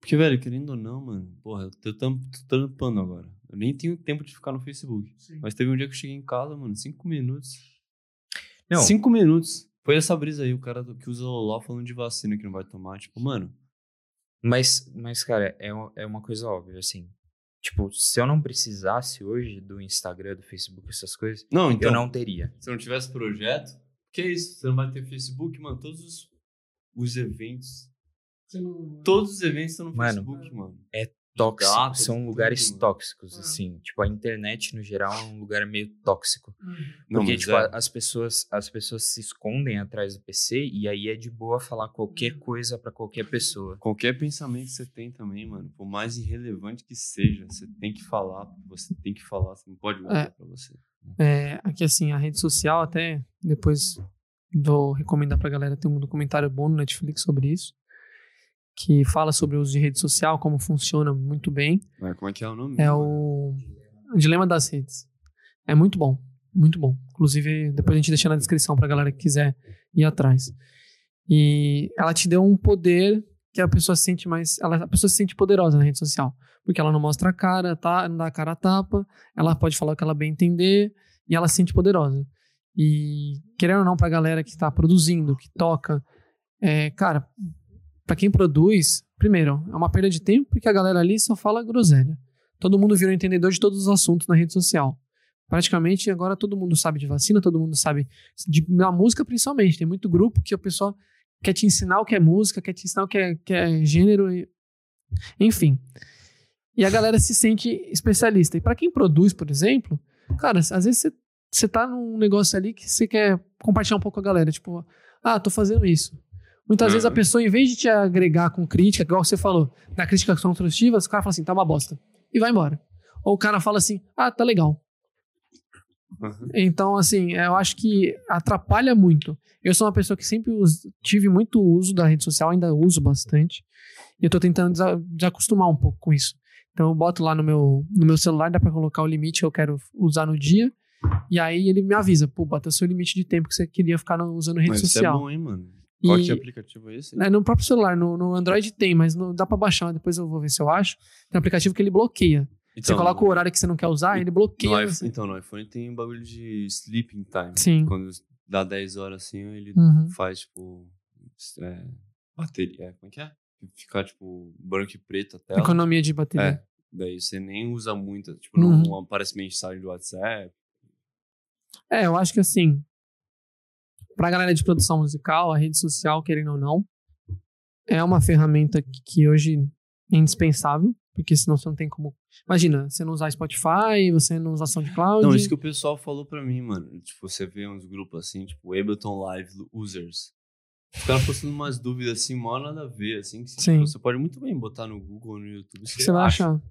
Porque, velho, querendo ou não, mano, porra, eu tô, tam- tô trampando agora. Eu nem tenho tempo de ficar no Facebook. Mas teve um dia que eu cheguei em casa, mano, cinco minutos. Não. Cinco minutos. Foi essa brisa aí, o cara que usa o LOL falando de vacina que não vai tomar. Tipo, mano, Mas, mas cara, é, uma- é uma coisa óbvia, assim. Tipo, se eu não precisasse hoje do Instagram, do Facebook, essas coisas, Não, então. eu não teria. Se não tivesse projeto, que é isso? Você não vai ter Facebook, mano. Todos os, os eventos. Todos os eventos estão no Mano, Facebook, mano. Tóxico, Data, são tudo, lugares mano. tóxicos, Ah. assim. Tipo, a internet, no geral, é um lugar meio tóxico. Não, Porque, mas tipo, é. as pessoas, as pessoas se escondem atrás do PC e aí é de boa falar qualquer coisa pra qualquer pessoa. Qualquer pensamento que você tem também, mano, por mais irrelevante que seja, você tem que falar, você tem que falar, você não pode guardar É. pra você. É, aqui assim, a rede social até depois vou recomendar pra galera, tem um documentário bom no Netflix sobre isso, que fala sobre o uso de rede social, como funciona muito bem. Mas como é que é o nome? É o Dilema das Redes. É muito bom, muito bom. Inclusive, depois a gente deixa na descrição pra galera que quiser ir atrás. E ela te deu um poder que a pessoa se sente mais. Ela, a pessoa se sente poderosa na rede social. Porque ela não mostra a cara, tá? não dá a cara a tapa, ela pode falar o que ela bem entender e ela se sente poderosa. E querendo ou não, pra galera que tá produzindo, que toca, é, cara, pra quem produz, primeiro, é uma perda de tempo porque a galera ali só fala groselha. Todo mundo virou entendedor de todos os assuntos na rede social. Praticamente agora todo mundo sabe de vacina, todo mundo sabe de na música principalmente. Tem muito grupo que o pessoal quer te ensinar o que é música, quer te ensinar o que é, que é gênero, enfim. E a galera se sente especialista. E pra quem produz, por exemplo, cara, às vezes você, você tá num negócio ali que você quer compartilhar um pouco com a galera, tipo, ah, tô fazendo isso. Muitas vezes a Uhum. pessoa, em vez de te agregar com crítica, igual você falou, na crítica construtiva, o cara fala assim, tá uma bosta. E vai embora. Ou o cara fala assim, ah, tá legal. Uhum. Então, assim, eu acho que atrapalha muito. Eu sou uma pessoa que sempre tive muito uso da rede social, ainda uso bastante. E eu tô tentando desa- desacostumar um pouco com isso. Então eu boto lá no meu, no meu celular, dá pra colocar o limite que eu quero usar no dia. E aí ele me avisa, pô, bota o seu limite de tempo que você queria ficar usando rede Mas isso é social. bom, hein, mano? Qual E- que aplicativo é esse? É, no próprio celular, no, no Android tem, mas não, dá pra baixar, depois eu vou ver se eu acho. Tem um aplicativo que ele bloqueia. você Então, coloca o horário que você não quer usar, ele no bloqueia. iPhone, você. então, no iPhone tem um bagulho de sleeping time. Sim. Quando dá 10 horas assim, ele Uhum. faz, tipo, é, bateria. é, Como é que é? Ficar, tipo, branco e preto a tela. Economia de bateria. É. Daí você nem usa muito. Tipo, Uhum. não aparece mensagem do WhatsApp. É, eu acho que assim, pra galera de produção musical, a rede social, querendo ou não, é uma ferramenta que, hoje é indispensável, porque senão você não tem como. Imagina, você não usar Spotify, você não usar SoundCloud. Não, isso que o pessoal falou pra mim, mano. Tipo, você vê uns grupos assim, tipo, Ableton Live Users. Os caras postando umas dúvidas assim, mó nada a ver, assim. Que, tipo, Sim. você pode muito bem botar no Google, no YouTube. que você vai acha. achar.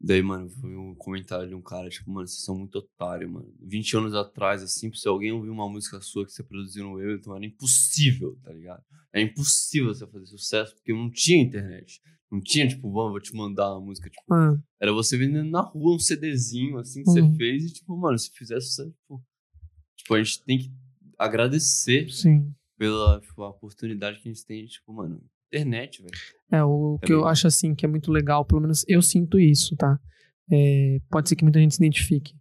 Daí, mano, foi um comentário de um cara, tipo, mano, vocês são muito otário, mano. 20 anos atrás, assim, se alguém ouvir uma música sua que você produziu no Ableton, era impossível, tá ligado? É impossível você fazer sucesso, porque não tinha internet. Não tinha, tipo, vamos, vou te mandar uma música, tipo, Ah, era você vendendo na rua um CDzinho, assim, que Uhum. você fez, e, tipo, mano, se fizesse sucesso, tipo, tipo, a gente tem que agradecer sim. pela tipo, a oportunidade que a gente tem, tipo, mano, internet, velho. É, o que eu acho assim que é muito legal, pelo menos eu sinto isso, tá? É, pode ser que muita gente se identifique.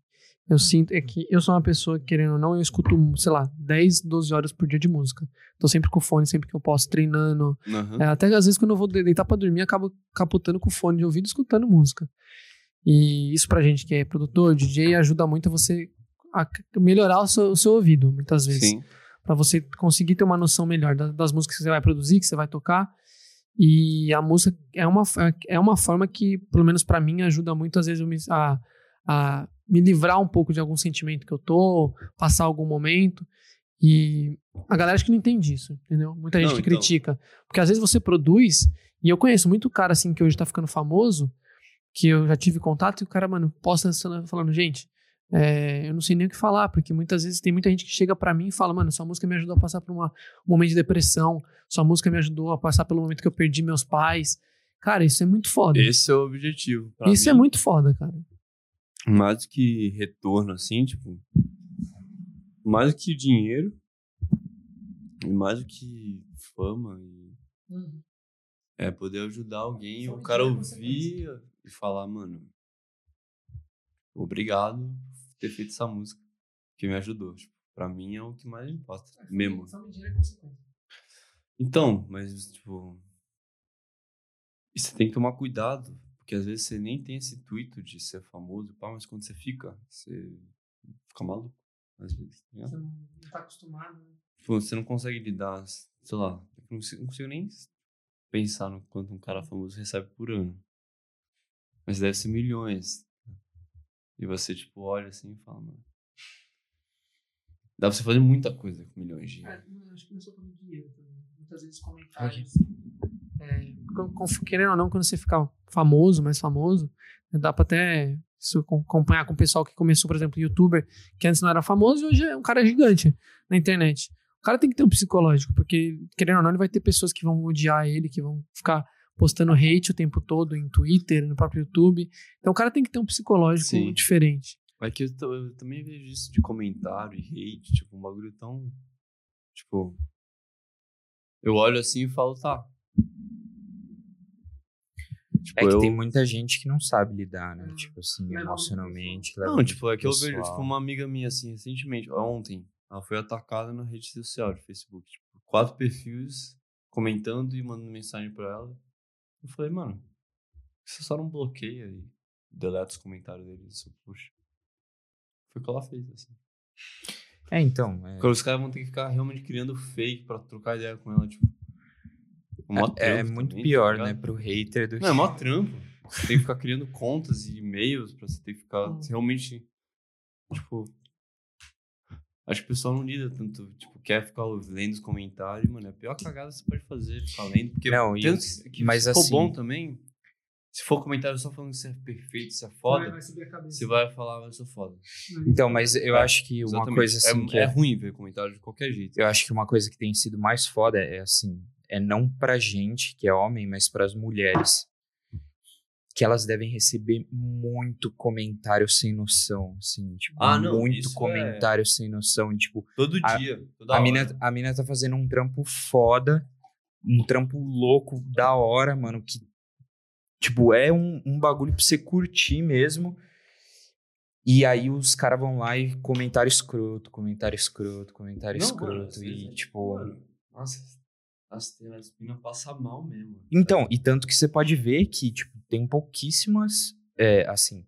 Eu sinto é que eu sou uma pessoa que, querendo ou não, eu escuto, sei lá, 10, 12 horas por dia de música. Tô sempre com o fone, sempre que eu posso, treinando. Aham. É, até às vezes quando eu vou de- deitar pra dormir, acabo capotando com o fone de ouvido escutando música. E isso pra gente que é produtor, DJ, ajuda muito a você a melhorar o seu, o seu ouvido, muitas vezes Sim. Para você conseguir ter uma noção melhor da- das músicas que você vai produzir, que você vai tocar. E a música é uma, é uma forma que, pelo menos para mim, ajuda muito, às vezes, me, a, a me livrar um pouco de algum sentimento que eu tô, passar algum momento. E a galera acho que não entende isso, entendeu? Muita gente Não, que então. critica. Porque às vezes você produz, e eu conheço muito cara assim que hoje tá ficando famoso, que eu já tive contato, e o cara, mano, posta falando, gente, é, eu não sei nem o que falar, porque muitas vezes tem muita gente que chega pra mim e fala, mano, sua música me ajudou a passar por uma, um momento de depressão, sua música me ajudou a passar pelo momento que eu perdi meus pais. Cara, isso é muito foda. Esse é o objetivo. Isso é mim. muito foda, cara. mais do que retorno, assim, tipo, mais do que dinheiro, e mais do que fama, e é poder ajudar alguém, Só o cara é ouvir e falar, mano, obrigado ter feito essa música, que me ajudou. Tipo, pra mim é o que mais importa, mesmo. Então, mas, tipo, E você tem que tomar cuidado, porque às vezes você nem tem esse intuito de ser famoso, pá, mas quando você fica, você fica maluco, às vezes. ligado? Você não tá acostumado, né? Tipo, você não consegue lidar, sei lá, não consigo, não consigo nem pensar no quanto um cara famoso recebe por ano. Mas deve ser milhões. E você, tipo, olha assim e fala, mano. Dá pra você fazer muita coisa com milhões de reais. É, acho que não é só pelo dinheiro também. Muitas vezes comentários. É, com- com- querendo ou não, quando você ficar famoso, mais famoso, né, dá pra até isso, com- acompanhar com o pessoal que começou, por exemplo, youtuber, que antes não era famoso e hoje é um cara gigante na internet. O cara tem que ter um psicológico, porque, querendo ou não, ele vai ter pessoas que vão odiar ele, que vão ficar postando hate o tempo todo em Twitter, no próprio YouTube. Então o cara tem que ter um psicológico Sim. diferente. É que eu, eu também vejo isso de comentário e hate, tipo, um bagulho tão. Tipo. Eu olho assim e falo, tá. Tipo, É que eu- tem muita gente que não sabe lidar, né? Hum. Tipo assim, Leva muito emocionalmente. Não, tipo, é que eu vejo, pessoal. tipo, uma amiga minha, assim, recentemente, ontem, ela foi atacada na rede social de Facebook. Tipo, quatro perfis comentando e mandando mensagem pra ela. Eu falei, mano, você só não bloqueia e deleta os comentários dele seu post. Foi o que ela fez, assim. É, então. é- Porque os caras vão ter que ficar realmente criando fake pra trocar ideia com ela, tipo. É, é trampo muito também, tá pior, né? ligado? Pro hater do Não, é mó trampo. Você tem que ficar criando contas e e-mails pra você ter que ficar Hum. realmente. Tipo. Acho que o pessoal não lida tanto. Tipo, quer ficar lendo os comentários, mano. É a pior cagada que você pode fazer, ficar lendo. Porque Não, e- tanto que, que mas se for assim- bom também. Se for comentário só falando que você é perfeito, você é foda, subir a cabeça. você vai falar, eu sou foda. Então, mas eu É, acho que uma Exatamente. coisa assim. é, que é ruim ver comentário de qualquer jeito. Eu acho que uma coisa que tem sido mais foda é assim, é não pra gente que é homem, mas pras mulheres. Que elas devem receber muito comentário sem noção, assim, tipo, Ah, não, muito é- comentário sem noção, tipo, Todo A- dia. Toda a hora. mina, a mina tá fazendo um trampo foda, um trampo louco, da hora, mano, que, tipo, é um, um bagulho pra você curtir mesmo. E aí os caras vão lá e comentário escroto, comentário escroto, comentário Não, escroto. mano, e, é tipo. Mano, nossa, as, minas passam mal mesmo. Então, e tanto que você pode ver que, tipo, tem pouquíssimas. É, assim.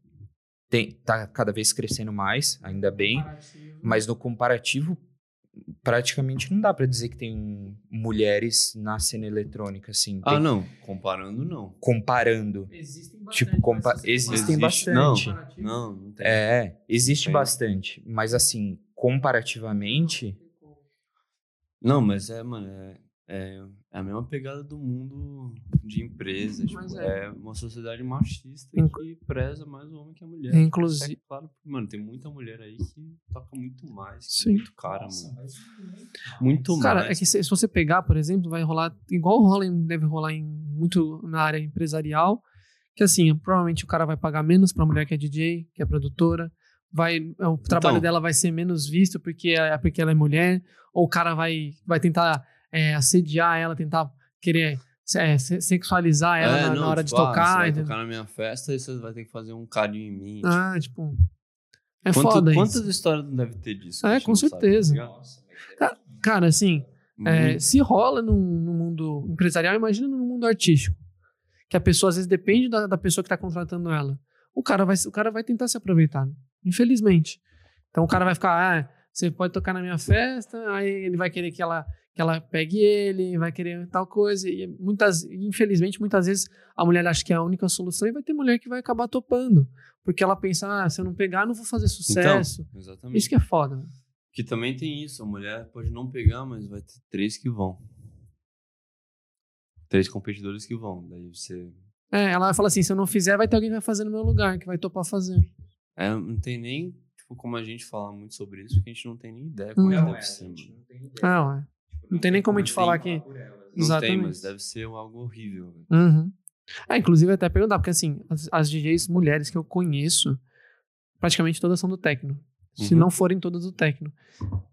Tem, tá cada vez crescendo mais, ainda bem. Mas no comparativo, praticamente não dá pra dizer que tem mulheres na cena eletrônica, assim. Ah, tem- não. Comparando, não. Comparando. Existem Tipo, compa- existem Existe- bastante. Não, não tem. É, existe Tem. bastante. Mas assim, comparativamente. Não, mas é, mano, é, é, é a mesma pegada do mundo de empresa. Tipo, é. é. uma sociedade machista Inc- que preza mais o homem que a mulher. Inclusive. É claro, mano, tem muita mulher aí que toca muito mais. que Sim. Muito cara, mano. Muito Cara, mais. é que se, se você pegar, por exemplo, vai rolar igual rola em- deve rolar em muito na área empresarial, que assim, provavelmente o cara vai pagar menos pra mulher que é DJ, que é produtora, vai o trabalho Então. dela vai ser menos visto porque é porque ela é mulher, ou o cara vai vai tentar é, assediar ela, tentar querer é, se- sexualizar ela É, na, não, na hora de tipo, ah, tocar, Você vai tocar na minha festa e você vai ter que fazer um carinho em mim. Ah, tipo, é Quanto- foda Quantas isso. histórias não deve ter disso? É, com tá certeza. ligado? Cara, assim, É, se rola no, no mundo empresarial, imagina no mundo artístico. Que a pessoa às vezes depende da, da pessoa que está contratando ela. O cara, vai, o cara vai tentar se aproveitar, né? infelizmente. Então o cara vai ficar, ah, você pode tocar na minha festa, aí ele vai querer que ela, que ela pegue ele, vai querer tal coisa. E muitas, infelizmente, muitas vezes a mulher acha que é a única solução e vai ter mulher que vai acabar topando. Porque ela pensa, ah, se eu não pegar, não vou fazer sucesso. Então, exatamente. Isso que é foda. né? Que também tem isso, a mulher pode não pegar, mas vai ter três que vão. Três competidores que vão. Daí você. É, ela fala assim: se eu não fizer, vai ter alguém que vai fazer no meu lugar, que vai topar fazer. É, não tem nem tipo, como a gente falar muito sobre isso, porque a gente não tem nem ideia como é que Não, deve ser, mano. Ah, ué. Não tem nem como a gente falar aqui. Não tem, Exatamente. mas deve ser algo horrível. Uhum. Ah, inclusive, até perguntar, porque assim, as, as DJs mulheres que eu conheço, praticamente todas são do techno. Se Uhum. não forem todas do techno.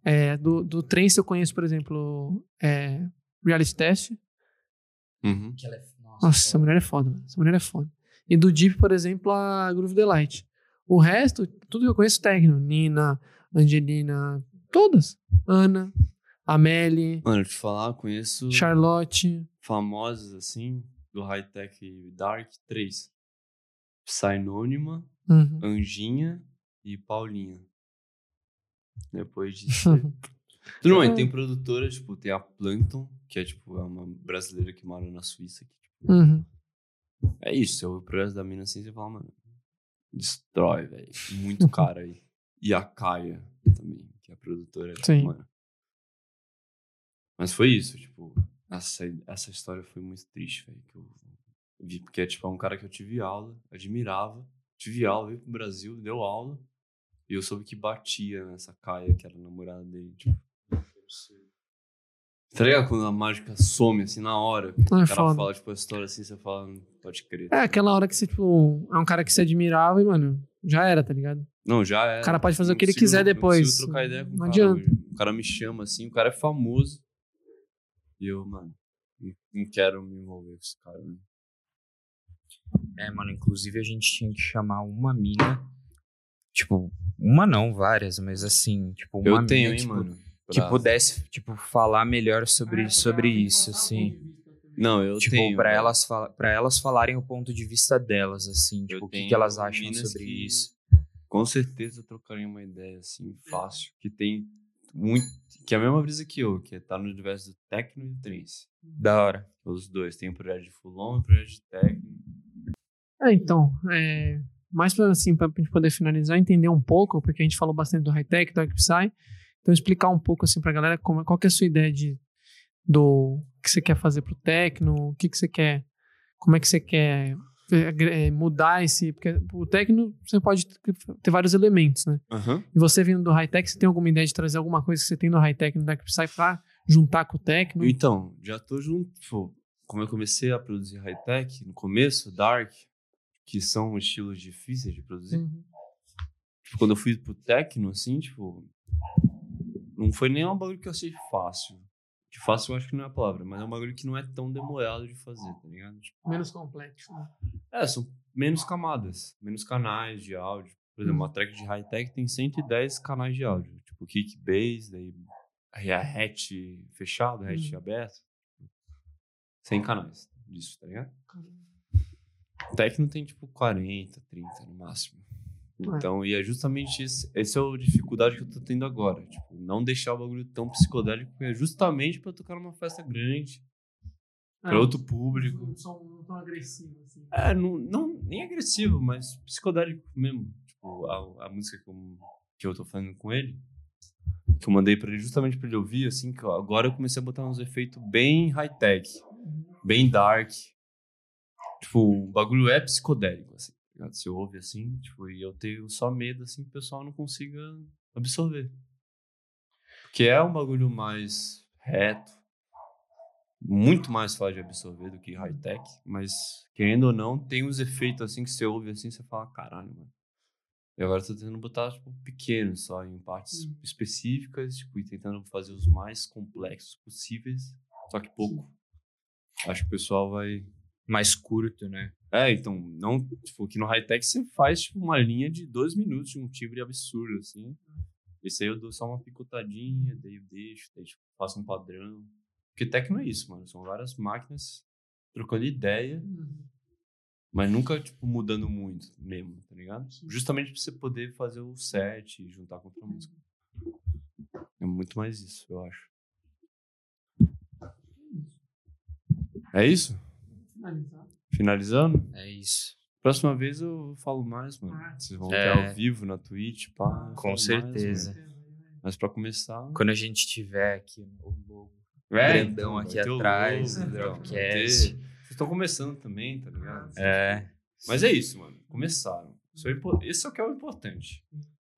É, do, do trance eu conheço, por exemplo, é, Reality Test. Uhum. Nossa, essa mulher é foda, mano. Essa mulher é foda. E do Deep, por exemplo, a Groove Delight. O resto, tudo que eu conheço techno. Nina, Angelina, todas. Ana, Amelie, Mano, eu te falar, eu conheço Charlotte. famosos assim, do Hightech Dark, três. Psynônima, Uhum. Anjinha e Paulinha. Depois disso. Tudo bem, tem produtora, tipo, tem a Plankton, que é tipo, é uma brasileira que mora na Suíça. Que, tipo, Uhum. é isso, ouve o projeto da mina assim, você fala, mano, destrói, velho. Muito cara aí. E a Kaia também, que é a produtora. tipo, Sim. Mano. Mas foi isso, tipo, essa, essa história foi muito triste, velho, que eu vi, porque é tipo, é um cara que eu tive aula, admirava, tive aula, veio pro Brasil, deu aula, e eu soube que batia nessa Kaia, que era a namorada dele, tipo. Tá ligado quando a mágica some assim na hora? Ah, é o cara foda. fala, tipo, a história assim, você fala, "Não pode crer. É aquela hora que você, tipo, é um cara que você admirava e, mano, já era, tá ligado? Não, já é. O cara pode fazer o não que ele consigo- quiser não depois. consigo trocar ideia com o Não cara adianta. hoje. O cara me chama assim, o cara é famoso. E eu, mano, não- não quero me envolver com esse cara. né? É, mano, inclusive a gente tinha que chamar uma mina. Tipo, uma não, várias, mas assim, tipo, uma Eu tenho, mina, hein, tipo, mano. Que pra- pudesse, tipo, falar melhor sobre, sobre isso, assim. Não, eu tipo, tenho. pra velho. elas, pra elas falarem o ponto de vista delas, assim, tipo, o que, que elas acham sobre que isso. Com certeza trocaria uma ideia assim, fácil. Que tem muito. Que é a mesma brisa que eu, que tá no universo do techno e do trance. Da hora. Os dois. Tem o projeto de Fulon e o projeto de techno. É, então, é, mais pra, assim, pra gente poder finalizar, entender um pouco, porque a gente falou bastante do high-tech, do Psy, então explicar um pouco, assim, pra galera como, qual que é a sua ideia de, do que você quer fazer pro techno, o que que você quer, como é que você quer é, mudar esse, porque o techno você pode ter vários elementos, né? Aham. E você vindo do high-tech, você tem alguma ideia de trazer alguma coisa que você tem no high-tech, no Dark Psy pra juntar com o techno? Então, já tô junto. Tipo, como eu comecei a produzir high-tech, no começo, dark, que são estilos difíceis de produzir. Uhum. Tipo, quando eu fui pro techno, assim, tipo. Não foi nem um bagulho que eu achei fácil. Que fácil eu acho que não é a palavra, mas é um bagulho que não é tão demorado de fazer, tá ligado? Tipo, Menos complexo, né? é, são menos camadas, menos canais de áudio. Por exemplo, uma track de high-tech tem 110 canais de áudio. Tipo, kick, bass, daí hi-hat fechado, hi-hat Uhum. aberto. 100 canais disso, tá ligado? Techno tem tipo 40, 30 no máximo. Então, e é justamente esse, essa é a dificuldade que eu tô tendo agora. Tipo, não deixar o bagulho tão psicodélico, porque é justamente pra tocar numa festa grande, pra outro público. Não são não tão agressivos, assim. É, não, não, nem agressivo, mas psicodélico mesmo. Tipo, a, a música que eu, que eu tô fazendo com ele, que eu mandei pra ele justamente pra ele ouvir, assim, que eu- agora eu comecei a botar uns efeitos bem high-tech, bem dark. Tipo, o bagulho é psicodélico, assim. Ligado? Você ouve assim, tipo, e eu tenho só medo, assim, que o pessoal não consiga absorver. Porque é um bagulho mais reto, muito mais fácil de absorver do que high-tech, mas querendo ou não, tem uns efeitos assim que você ouve assim, você fala, caralho, mano. E agora eu tô tentando botar, tipo, pequenos só, em partes Hum. específicas, tipo, e tentando fazer os mais complexos possíveis, só que pouco. Acho que o pessoal vai. Mais curto, né? É, então, não, tipo, que no high-tech você faz, tipo, uma linha de dois minutos de um timbre absurdo, assim. Esse aí eu dou só uma picotadinha, daí eu deixo, daí, tipo, faço um padrão. Porque techno é isso, mano. São várias máquinas trocando ideia, mas nunca, tipo, mudando muito mesmo, tá ligado? Justamente pra você poder fazer o set e juntar com outra música. É muito mais isso, eu acho. É isso? Finalizar. Finalizando? É isso. Próxima vez eu falo mais, mano. Ah, Vocês vão é. ter ao vivo na Twitch, pá. Com mais, certeza. mano. Mas pra começar. Quando a gente tiver aqui o logo É, grandão aqui atrás, ter- Vocês estão começando também, tá ligado? É. Mas é isso, mano. Começaram. Isso é, impo- isso é o que é o importante.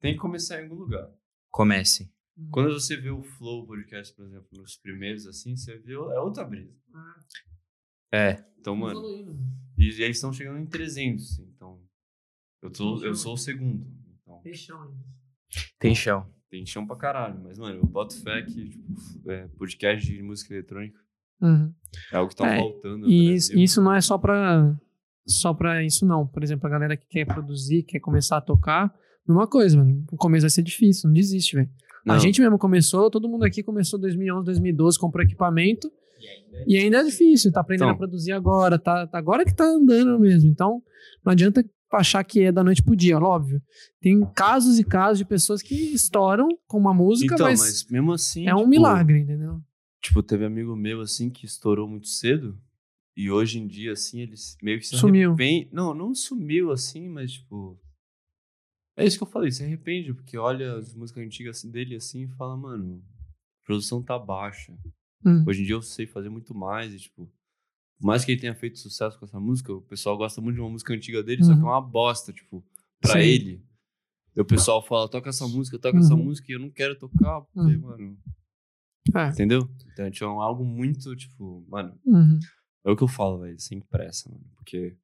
Tem que começar em algum lugar. Comece. Quando você vê o Flow Podcast, por exemplo, nos primeiros, assim, você vê. É outra brisa. É. Então, mano. E eles estão chegando em 300. Então. Eu, tô, eu sou o segundo. Então. Tem chão. Tem chão pra caralho. Mas, mano, eu boto fé que, tipo, é, podcast de música eletrônica Uhum. é algo que tá É, faltando. E isso, isso não é só pra, só pra isso, não. Por exemplo, a galera que quer produzir, quer começar a tocar, mesma coisa, mano. O começo vai ser difícil, não desiste, velho. A gente mesmo começou, todo mundo aqui começou em 2011, 2012, comprou equipamento E ainda é difícil, tá aprendendo Então. a produzir agora, tá, tá agora que tá andando mesmo. Então, não adianta achar que é da noite pro dia, óbvio. Tem casos e casos de pessoas que estouram com uma música, Então, mas, mas, mesmo assim. é um tipo, milagre, entendeu? Tipo, teve amigo meu, assim, que estourou muito cedo. E hoje em dia, assim, ele meio que se Sumiu. arrepende. Não, não sumiu, assim, mas, tipo. É isso que eu falei, se arrepende, porque olha as músicas antigas assim, dele assim e fala, mano, a produção tá baixa. Hum. Hoje em dia eu sei fazer muito mais e, tipo, por mais que ele tenha feito sucesso com essa música, o pessoal gosta muito de uma música antiga dele, só que é Uhum. uma bosta, tipo, pra Sim. ele. E o pessoal fala, toca essa música, toca essa Uhum. música, e eu não quero tocar, porque, Uhum. mano. É. Entendeu? Então, tipo, é algo muito, tipo, mano, Uhum. é o que eu falo, velho, sem pressa, mano. Porque.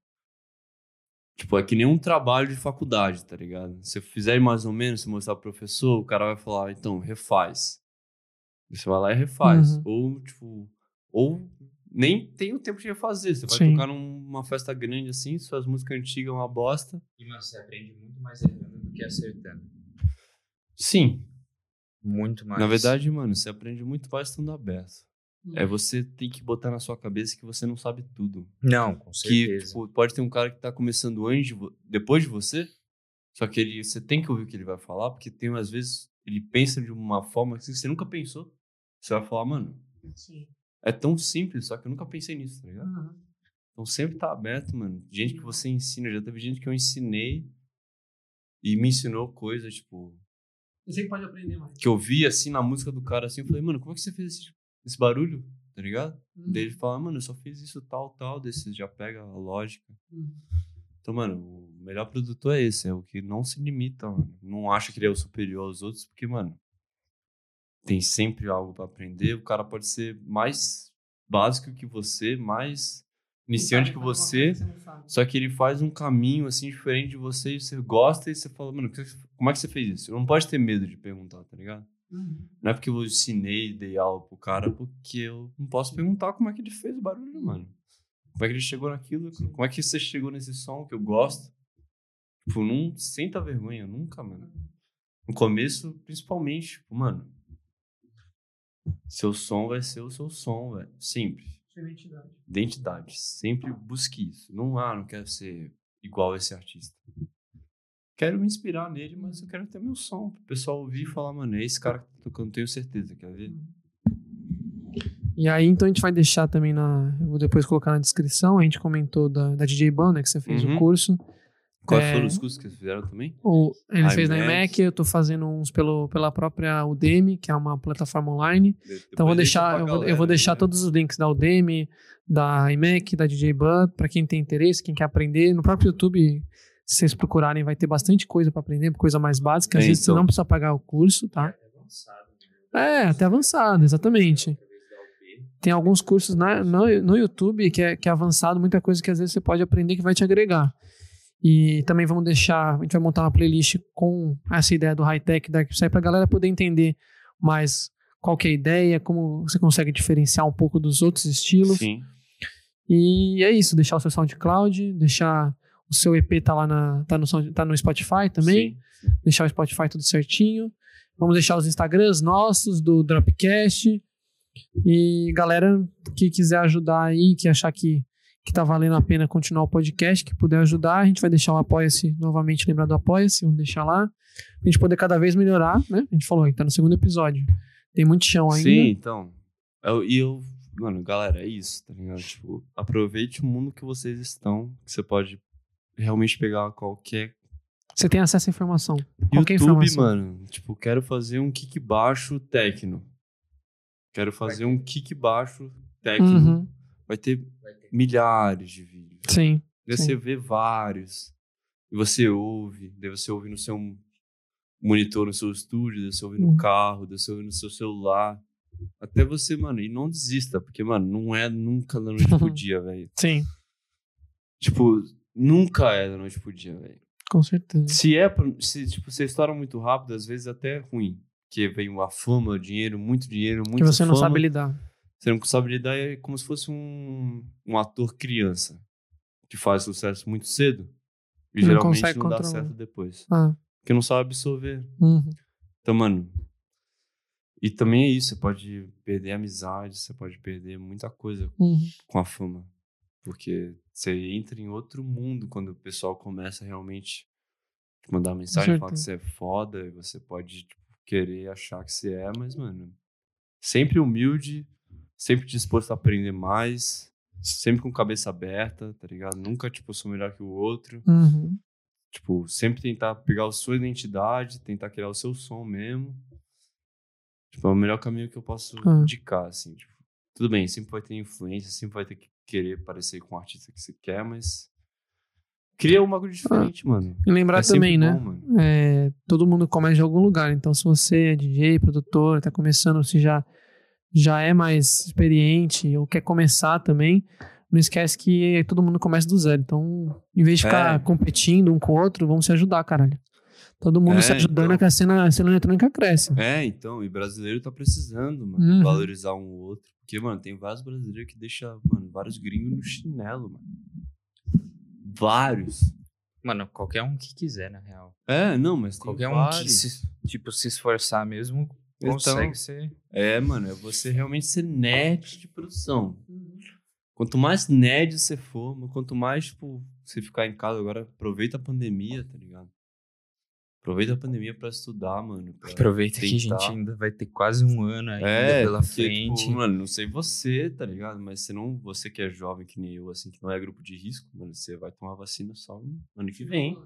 Tipo, é que nem um trabalho de faculdade, tá ligado? Se eu fizer mais ou menos, se mostrar pro professor, o cara vai falar, então, refaz. Você vai lá e refaz. Uhum. Ou, tipo, ou nem tem o tempo de refazer. Você vai Sim. tocar numa festa grande assim, suas músicas antigas é uma bosta. E, mano, você aprende muito mais errando do que acertando. Sim. Muito mais. Na verdade, mano, você aprende muito mais estando aberto. Uhum. É você tem que botar na sua cabeça que você não sabe tudo. Não, com que certeza. tipo, pode ter um cara que tá começando antes depois de você, só que ele você tem que ouvir o que ele vai falar, porque tem às vezes ele pensa de uma forma que você nunca pensou. Você vai falar, mano, Sim. é tão simples, só que eu nunca pensei nisso, tá ligado? Uhum. Então sempre tá aberto, mano. Gente que você ensina, já teve gente que eu ensinei e me ensinou coisas, tipo, Você que pode aprender mais. que eu vi assim na música do cara assim, eu falei, mano, como é que você fez esse, esse barulho? Tá ligado? Uhum. Daí ele fala, mano, eu só fiz isso tal, tal, desse já pega a lógica. Uhum. Então, mano, o melhor produtor é esse, é o que não se limita, mano. Não acha que ele é o superior aos outros, porque, mano, tem sempre algo pra aprender. O cara pode ser mais básico que você, mais iniciante que você, só que ele faz um caminho, assim, diferente de você e você gosta e você fala, mano, como é que você fez isso? Não pode ter medo de perguntar, tá ligado? Uhum. Não é porque eu ensinei, dei aula pro cara, porque eu não posso perguntar como é que ele fez o barulho, mano. Como é que ele chegou naquilo? Como é que você chegou nesse som que eu gosto? Tipo, não senta vergonha, nunca, mano. No começo, principalmente, tipo, mano. Seu som vai ser o seu som, velho. Sempre. Sua identidade. Identidade. Sempre busque isso. Não, ah, não quero ser igual a esse artista. Quero me inspirar nele, mas eu quero ter meu som. Pro pessoal ouvir e falar, mano, é esse cara que tá tocando, tenho certeza, quer ver? E aí, então, a gente vai deixar também na. Eu vou depois colocar na descrição. A gente comentou da, da DJ Ban, né? Que você fez Uhum. o curso. Quais É. foram os cursos que vocês fizeram também? O, ele fez na iMac. iMac, eu tô fazendo uns pelo, pela própria Udemy, que é uma plataforma online. Então eu vou deixar, eu vou, eu vou deixar todos os links da Udemy, da iMac, da DJ Bud, para quem tem interesse, quem quer aprender. No próprio YouTube, se vocês procurarem, vai ter bastante coisa para aprender, coisa mais básica. Às É, vezes você então. não precisa pagar o curso, tá? É, até avançado, exatamente. Tem alguns cursos na, no, no YouTube que é, que é avançado, muita coisa que às vezes você pode aprender que vai te agregar. E também vamos deixar, a gente vai montar uma playlist com essa ideia do high-tech, da isso aí pra galera poder entender mais qual que é a ideia, como você consegue diferenciar um pouco dos outros estilos. Sim. E é isso, deixar o seu SoundCloud, deixar o seu EP tá lá na, tá no, tá no Spotify também, Sim. deixar o Spotify tudo certinho. Vamos deixar os Instagrams nossos, do Dropcast. E galera que quiser ajudar aí, que achar que, que tá valendo a pena continuar o podcast, que puder ajudar, a gente vai deixar o Apoia-se, novamente lembrar do Apoia-se, vamos deixar lá. Pra gente poder cada vez melhorar, né? A gente falou, tá no segundo episódio. Tem muito chão ainda. Sim, então. Eu- E eu, mano, galera, é isso, tá ligado? Tipo, aproveite o mundo que vocês estão, que você pode realmente pegar qualquer Você tem acesso à informação. Qualquer YouTube, informação. mano. Tipo, quero fazer um kick baixo técnico. Quero fazer um kick baixo técnico. Uhum. Vai ter milhares de vídeos. Sim. Daí Sim. você vê vários. E você ouve. Daí você ouve no seu monitor, no seu estúdio. Daí você ouve no Uhum. carro. Daí você ouve no seu celular. Até você, mano. E não desista. Porque, mano, não é nunca da noite pro dia, velho. Sim, Tipo, nunca é da noite pro dia, velho. com certeza. Se é, se tipo, você estoura muito rápido, às vezes até é ruim. Porque vem a fama, o dinheiro, muito dinheiro, muito Que você não fama. sabe lidar. Você não sabe lidar, é como se fosse um, um ator criança que faz sucesso muito cedo e Não geralmente não dá controlar. certo depois. Ah, Porque não sabe absorver. uhum. Então, mano. E também é isso, você pode perder amizade, você pode perder muita coisa Uhum. com a fama. Porque você entra em outro mundo quando o pessoal começa realmente te mandar mensagem, falar que você é foda, e você pode tipo, querer achar que você é, mas, mano, sempre humilde, sempre disposto a aprender mais, sempre com cabeça aberta, tá ligado? Nunca, tipo, sou melhor que o outro. Uhum. Tipo, sempre tentar pegar a sua identidade, tentar criar o seu som mesmo. Tipo, é o melhor caminho que eu posso Ah. indicar, assim. Tipo, tudo bem, sempre vai ter influência, sempre vai ter que querer parecer com o artista que você quer, mas. Cria um bagulho diferente, mano. E lembrar É também, né? bom, é, todo mundo começa de algum lugar. Então, se você é DJ, produtor, tá começando, se já, já é mais experiente ou quer começar também, não esquece que todo mundo começa do zero. Então, em vez de ficar É. competindo um com o outro, vamos se ajudar, caralho. Todo mundo É, se ajudando então. é que a cena, a cena eletrônica cresce. É, então, e brasileiro tá precisando, mano, Uhum. valorizar um outro. Porque, mano, tem vários brasileiros que deixam, mano, vários gringos no chinelo, mano. Vários. Mano, qualquer um que quiser, na real. É, não, mas tem Qualquer um vários. que, se, tipo, se esforçar mesmo, Então- consegue ser. É, mano, é você realmente ser nerd de produção. Quanto mais nerd você for, mano, quanto mais, tipo, você ficar em casa agora, aproveita a pandemia, tá ligado? Aproveita a pandemia pra estudar, mano. pra Aproveita que a gente tentar. ainda vai ter quase um ano ainda É, pela porque, frente. Tipo, mano, não sei você, tá ligado? Mas você não, você que é jovem que nem eu, assim, que não é grupo de risco, mano, você vai tomar vacina só no ano que vem.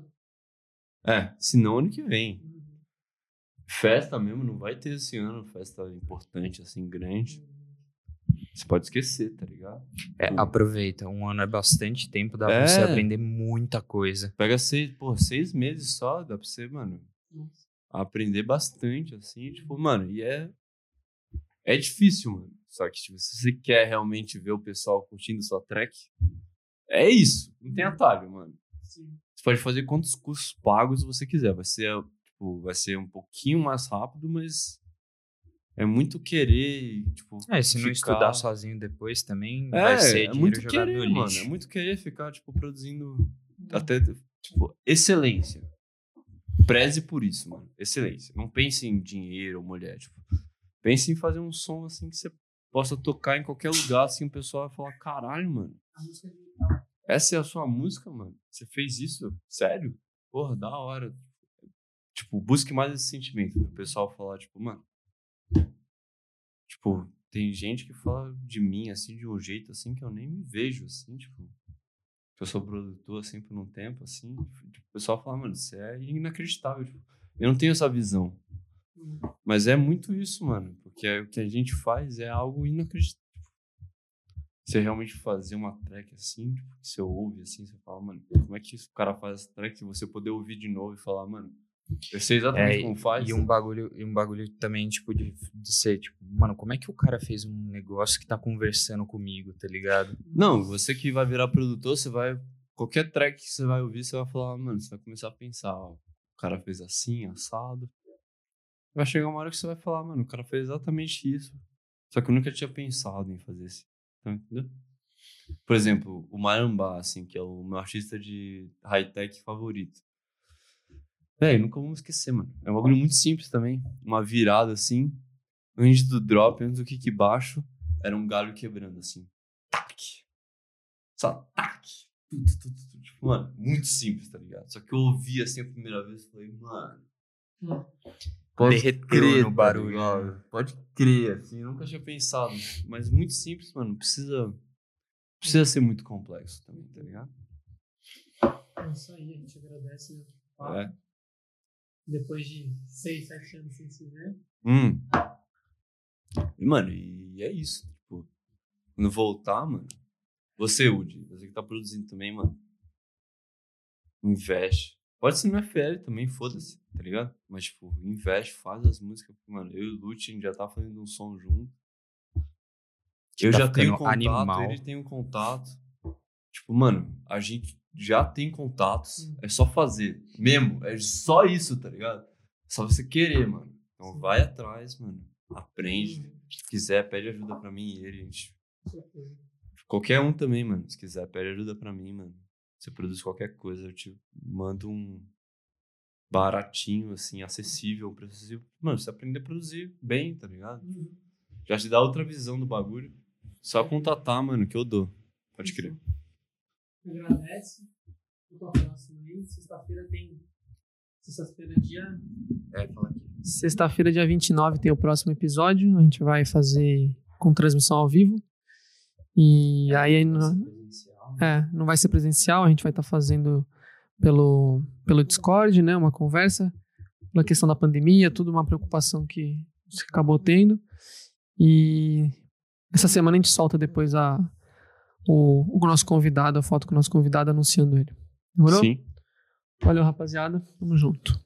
É, se não ano que vem. Festa mesmo não vai ter esse ano, festa importante, assim, grande. Você pode esquecer, tá ligado? É, Hum. aproveita, um ano é bastante tempo, dá pra É. você aprender muita coisa. Pega seis, pô, seis meses só, dá pra você, mano, aprender bastante, assim, tipo, mano, e é. É difícil, mano. Só que, tipo, se você quer realmente ver o pessoal curtindo sua track, é isso. Não tem atalho, mano. Você pode fazer quantos cursos pagos você quiser. Vai ser, tipo, vai ser um pouquinho mais rápido, mas é muito querer, tipo. É, se não ficar- estudar sozinho depois também, É, vai ser é dinheiro muito querer, no mano. É muito querer ficar, tipo, produzindo até, tipo, excelência. Preze por isso, mano. Excelência. Não pense em dinheiro ou mulher, tipo. Pense em fazer um som, assim, que você possa tocar em qualquer lugar, assim, o pessoal vai falar, caralho, mano. Essa é a sua música, mano? Você fez isso? Sério? Porra, da hora. Tipo, busque mais esse sentimento. O pessoal falar, tipo, mano. Tipo, tem gente que fala de mim, assim, de um jeito, assim, que eu nem me vejo, assim, tipo. que Eu sou produtor, assim, por um tempo, assim. Tipo, o pessoal fala, mano, você é inacreditável. Tipo, eu não tenho essa visão. Mas é muito isso, mano. Porque é- o que a gente faz é algo inacreditável. Você realmente fazer uma track assim, tipo, que você ouve assim, você fala, mano, como é que o cara faz essa track e você poder ouvir de novo e falar, mano, eu sei exatamente É, como faz. E um bagulho, e um bagulho também, tipo, de, de ser, tipo, mano, como é que o cara fez um negócio que tá conversando comigo, tá ligado? Não, você que vai virar produtor, você vai. Qualquer track que você vai ouvir, você vai falar, mano, você vai começar a pensar, ó, o cara fez assim, assado. Vai chegar uma hora que você vai falar, mano, o cara fez exatamente isso. Só que eu nunca tinha pensado em fazer isso. Então, entendeu? Por exemplo, o Marambá, assim, que é o meu artista de high-tech favorito. Véi, nunca vou me esquecer, mano. É um bagulho muito simples também. Uma virada assim. Antes do drop, antes do kick baixo, era um galho quebrando, assim. Tac! Só tac! Tipo, mano, muito simples, tá ligado? Só que eu ouvi assim a primeira vez e falei, mano. Hum. Pode Derreteu crer, no tá barulho, né? Pode crer, assim. eu Nunca tinha pensado. Mas muito simples, mano. Precisa. Precisa ser muito complexo também, tá ligado? É isso aí, a gente agradece. né? É. Depois de 6, 7 anos sem se ver. Hum. E, mano, e é isso. Tipo, quando voltar, mano. Você, Udi, você que tá produzindo também, mano. Investe. Pode ser no FL também, foda-se, tá ligado? Mas, tipo, investe, faz as músicas. Mano, eu e o Lute, a gente já tá fazendo um som junto. Eu Tá já tenho contato, animal. ele tem um contato. Tipo, mano, a gente já tem contatos. Sim. É só fazer. Mesmo. É só isso, tá ligado? É só você querer, mano. Então vai atrás, mano. Aprende. Se quiser, pede ajuda pra mim e ele. Gente... Qualquer um também, mano. Se quiser, pede ajuda pra mim, mano. Você produz qualquer coisa, eu te mando um. baratinho, assim, acessível, acessível. Mano, você aprender a produzir bem, tá ligado? Já te dá outra visão do bagulho. Só contatar, mano, que eu dou. Pode crer. Agradece. Vou pra próxima aí. Sexta-feira tem. Sexta-feira, dia. É, fala aqui. Sexta-feira, dia 29, tem o próximo episódio. A gente vai fazer com transmissão ao vivo. E aí. Não, Presencial. é, não vai ser presencial, a gente vai estar fazendo pelo, pelo Discord, né? Uma conversa. Pela questão da pandemia, tudo uma preocupação que se acabou tendo. E essa semana a gente solta depois a, o, o nosso convidado, a foto com o nosso convidado anunciando ele. Demorou? Sim. Valeu, rapaziada. Tamo junto.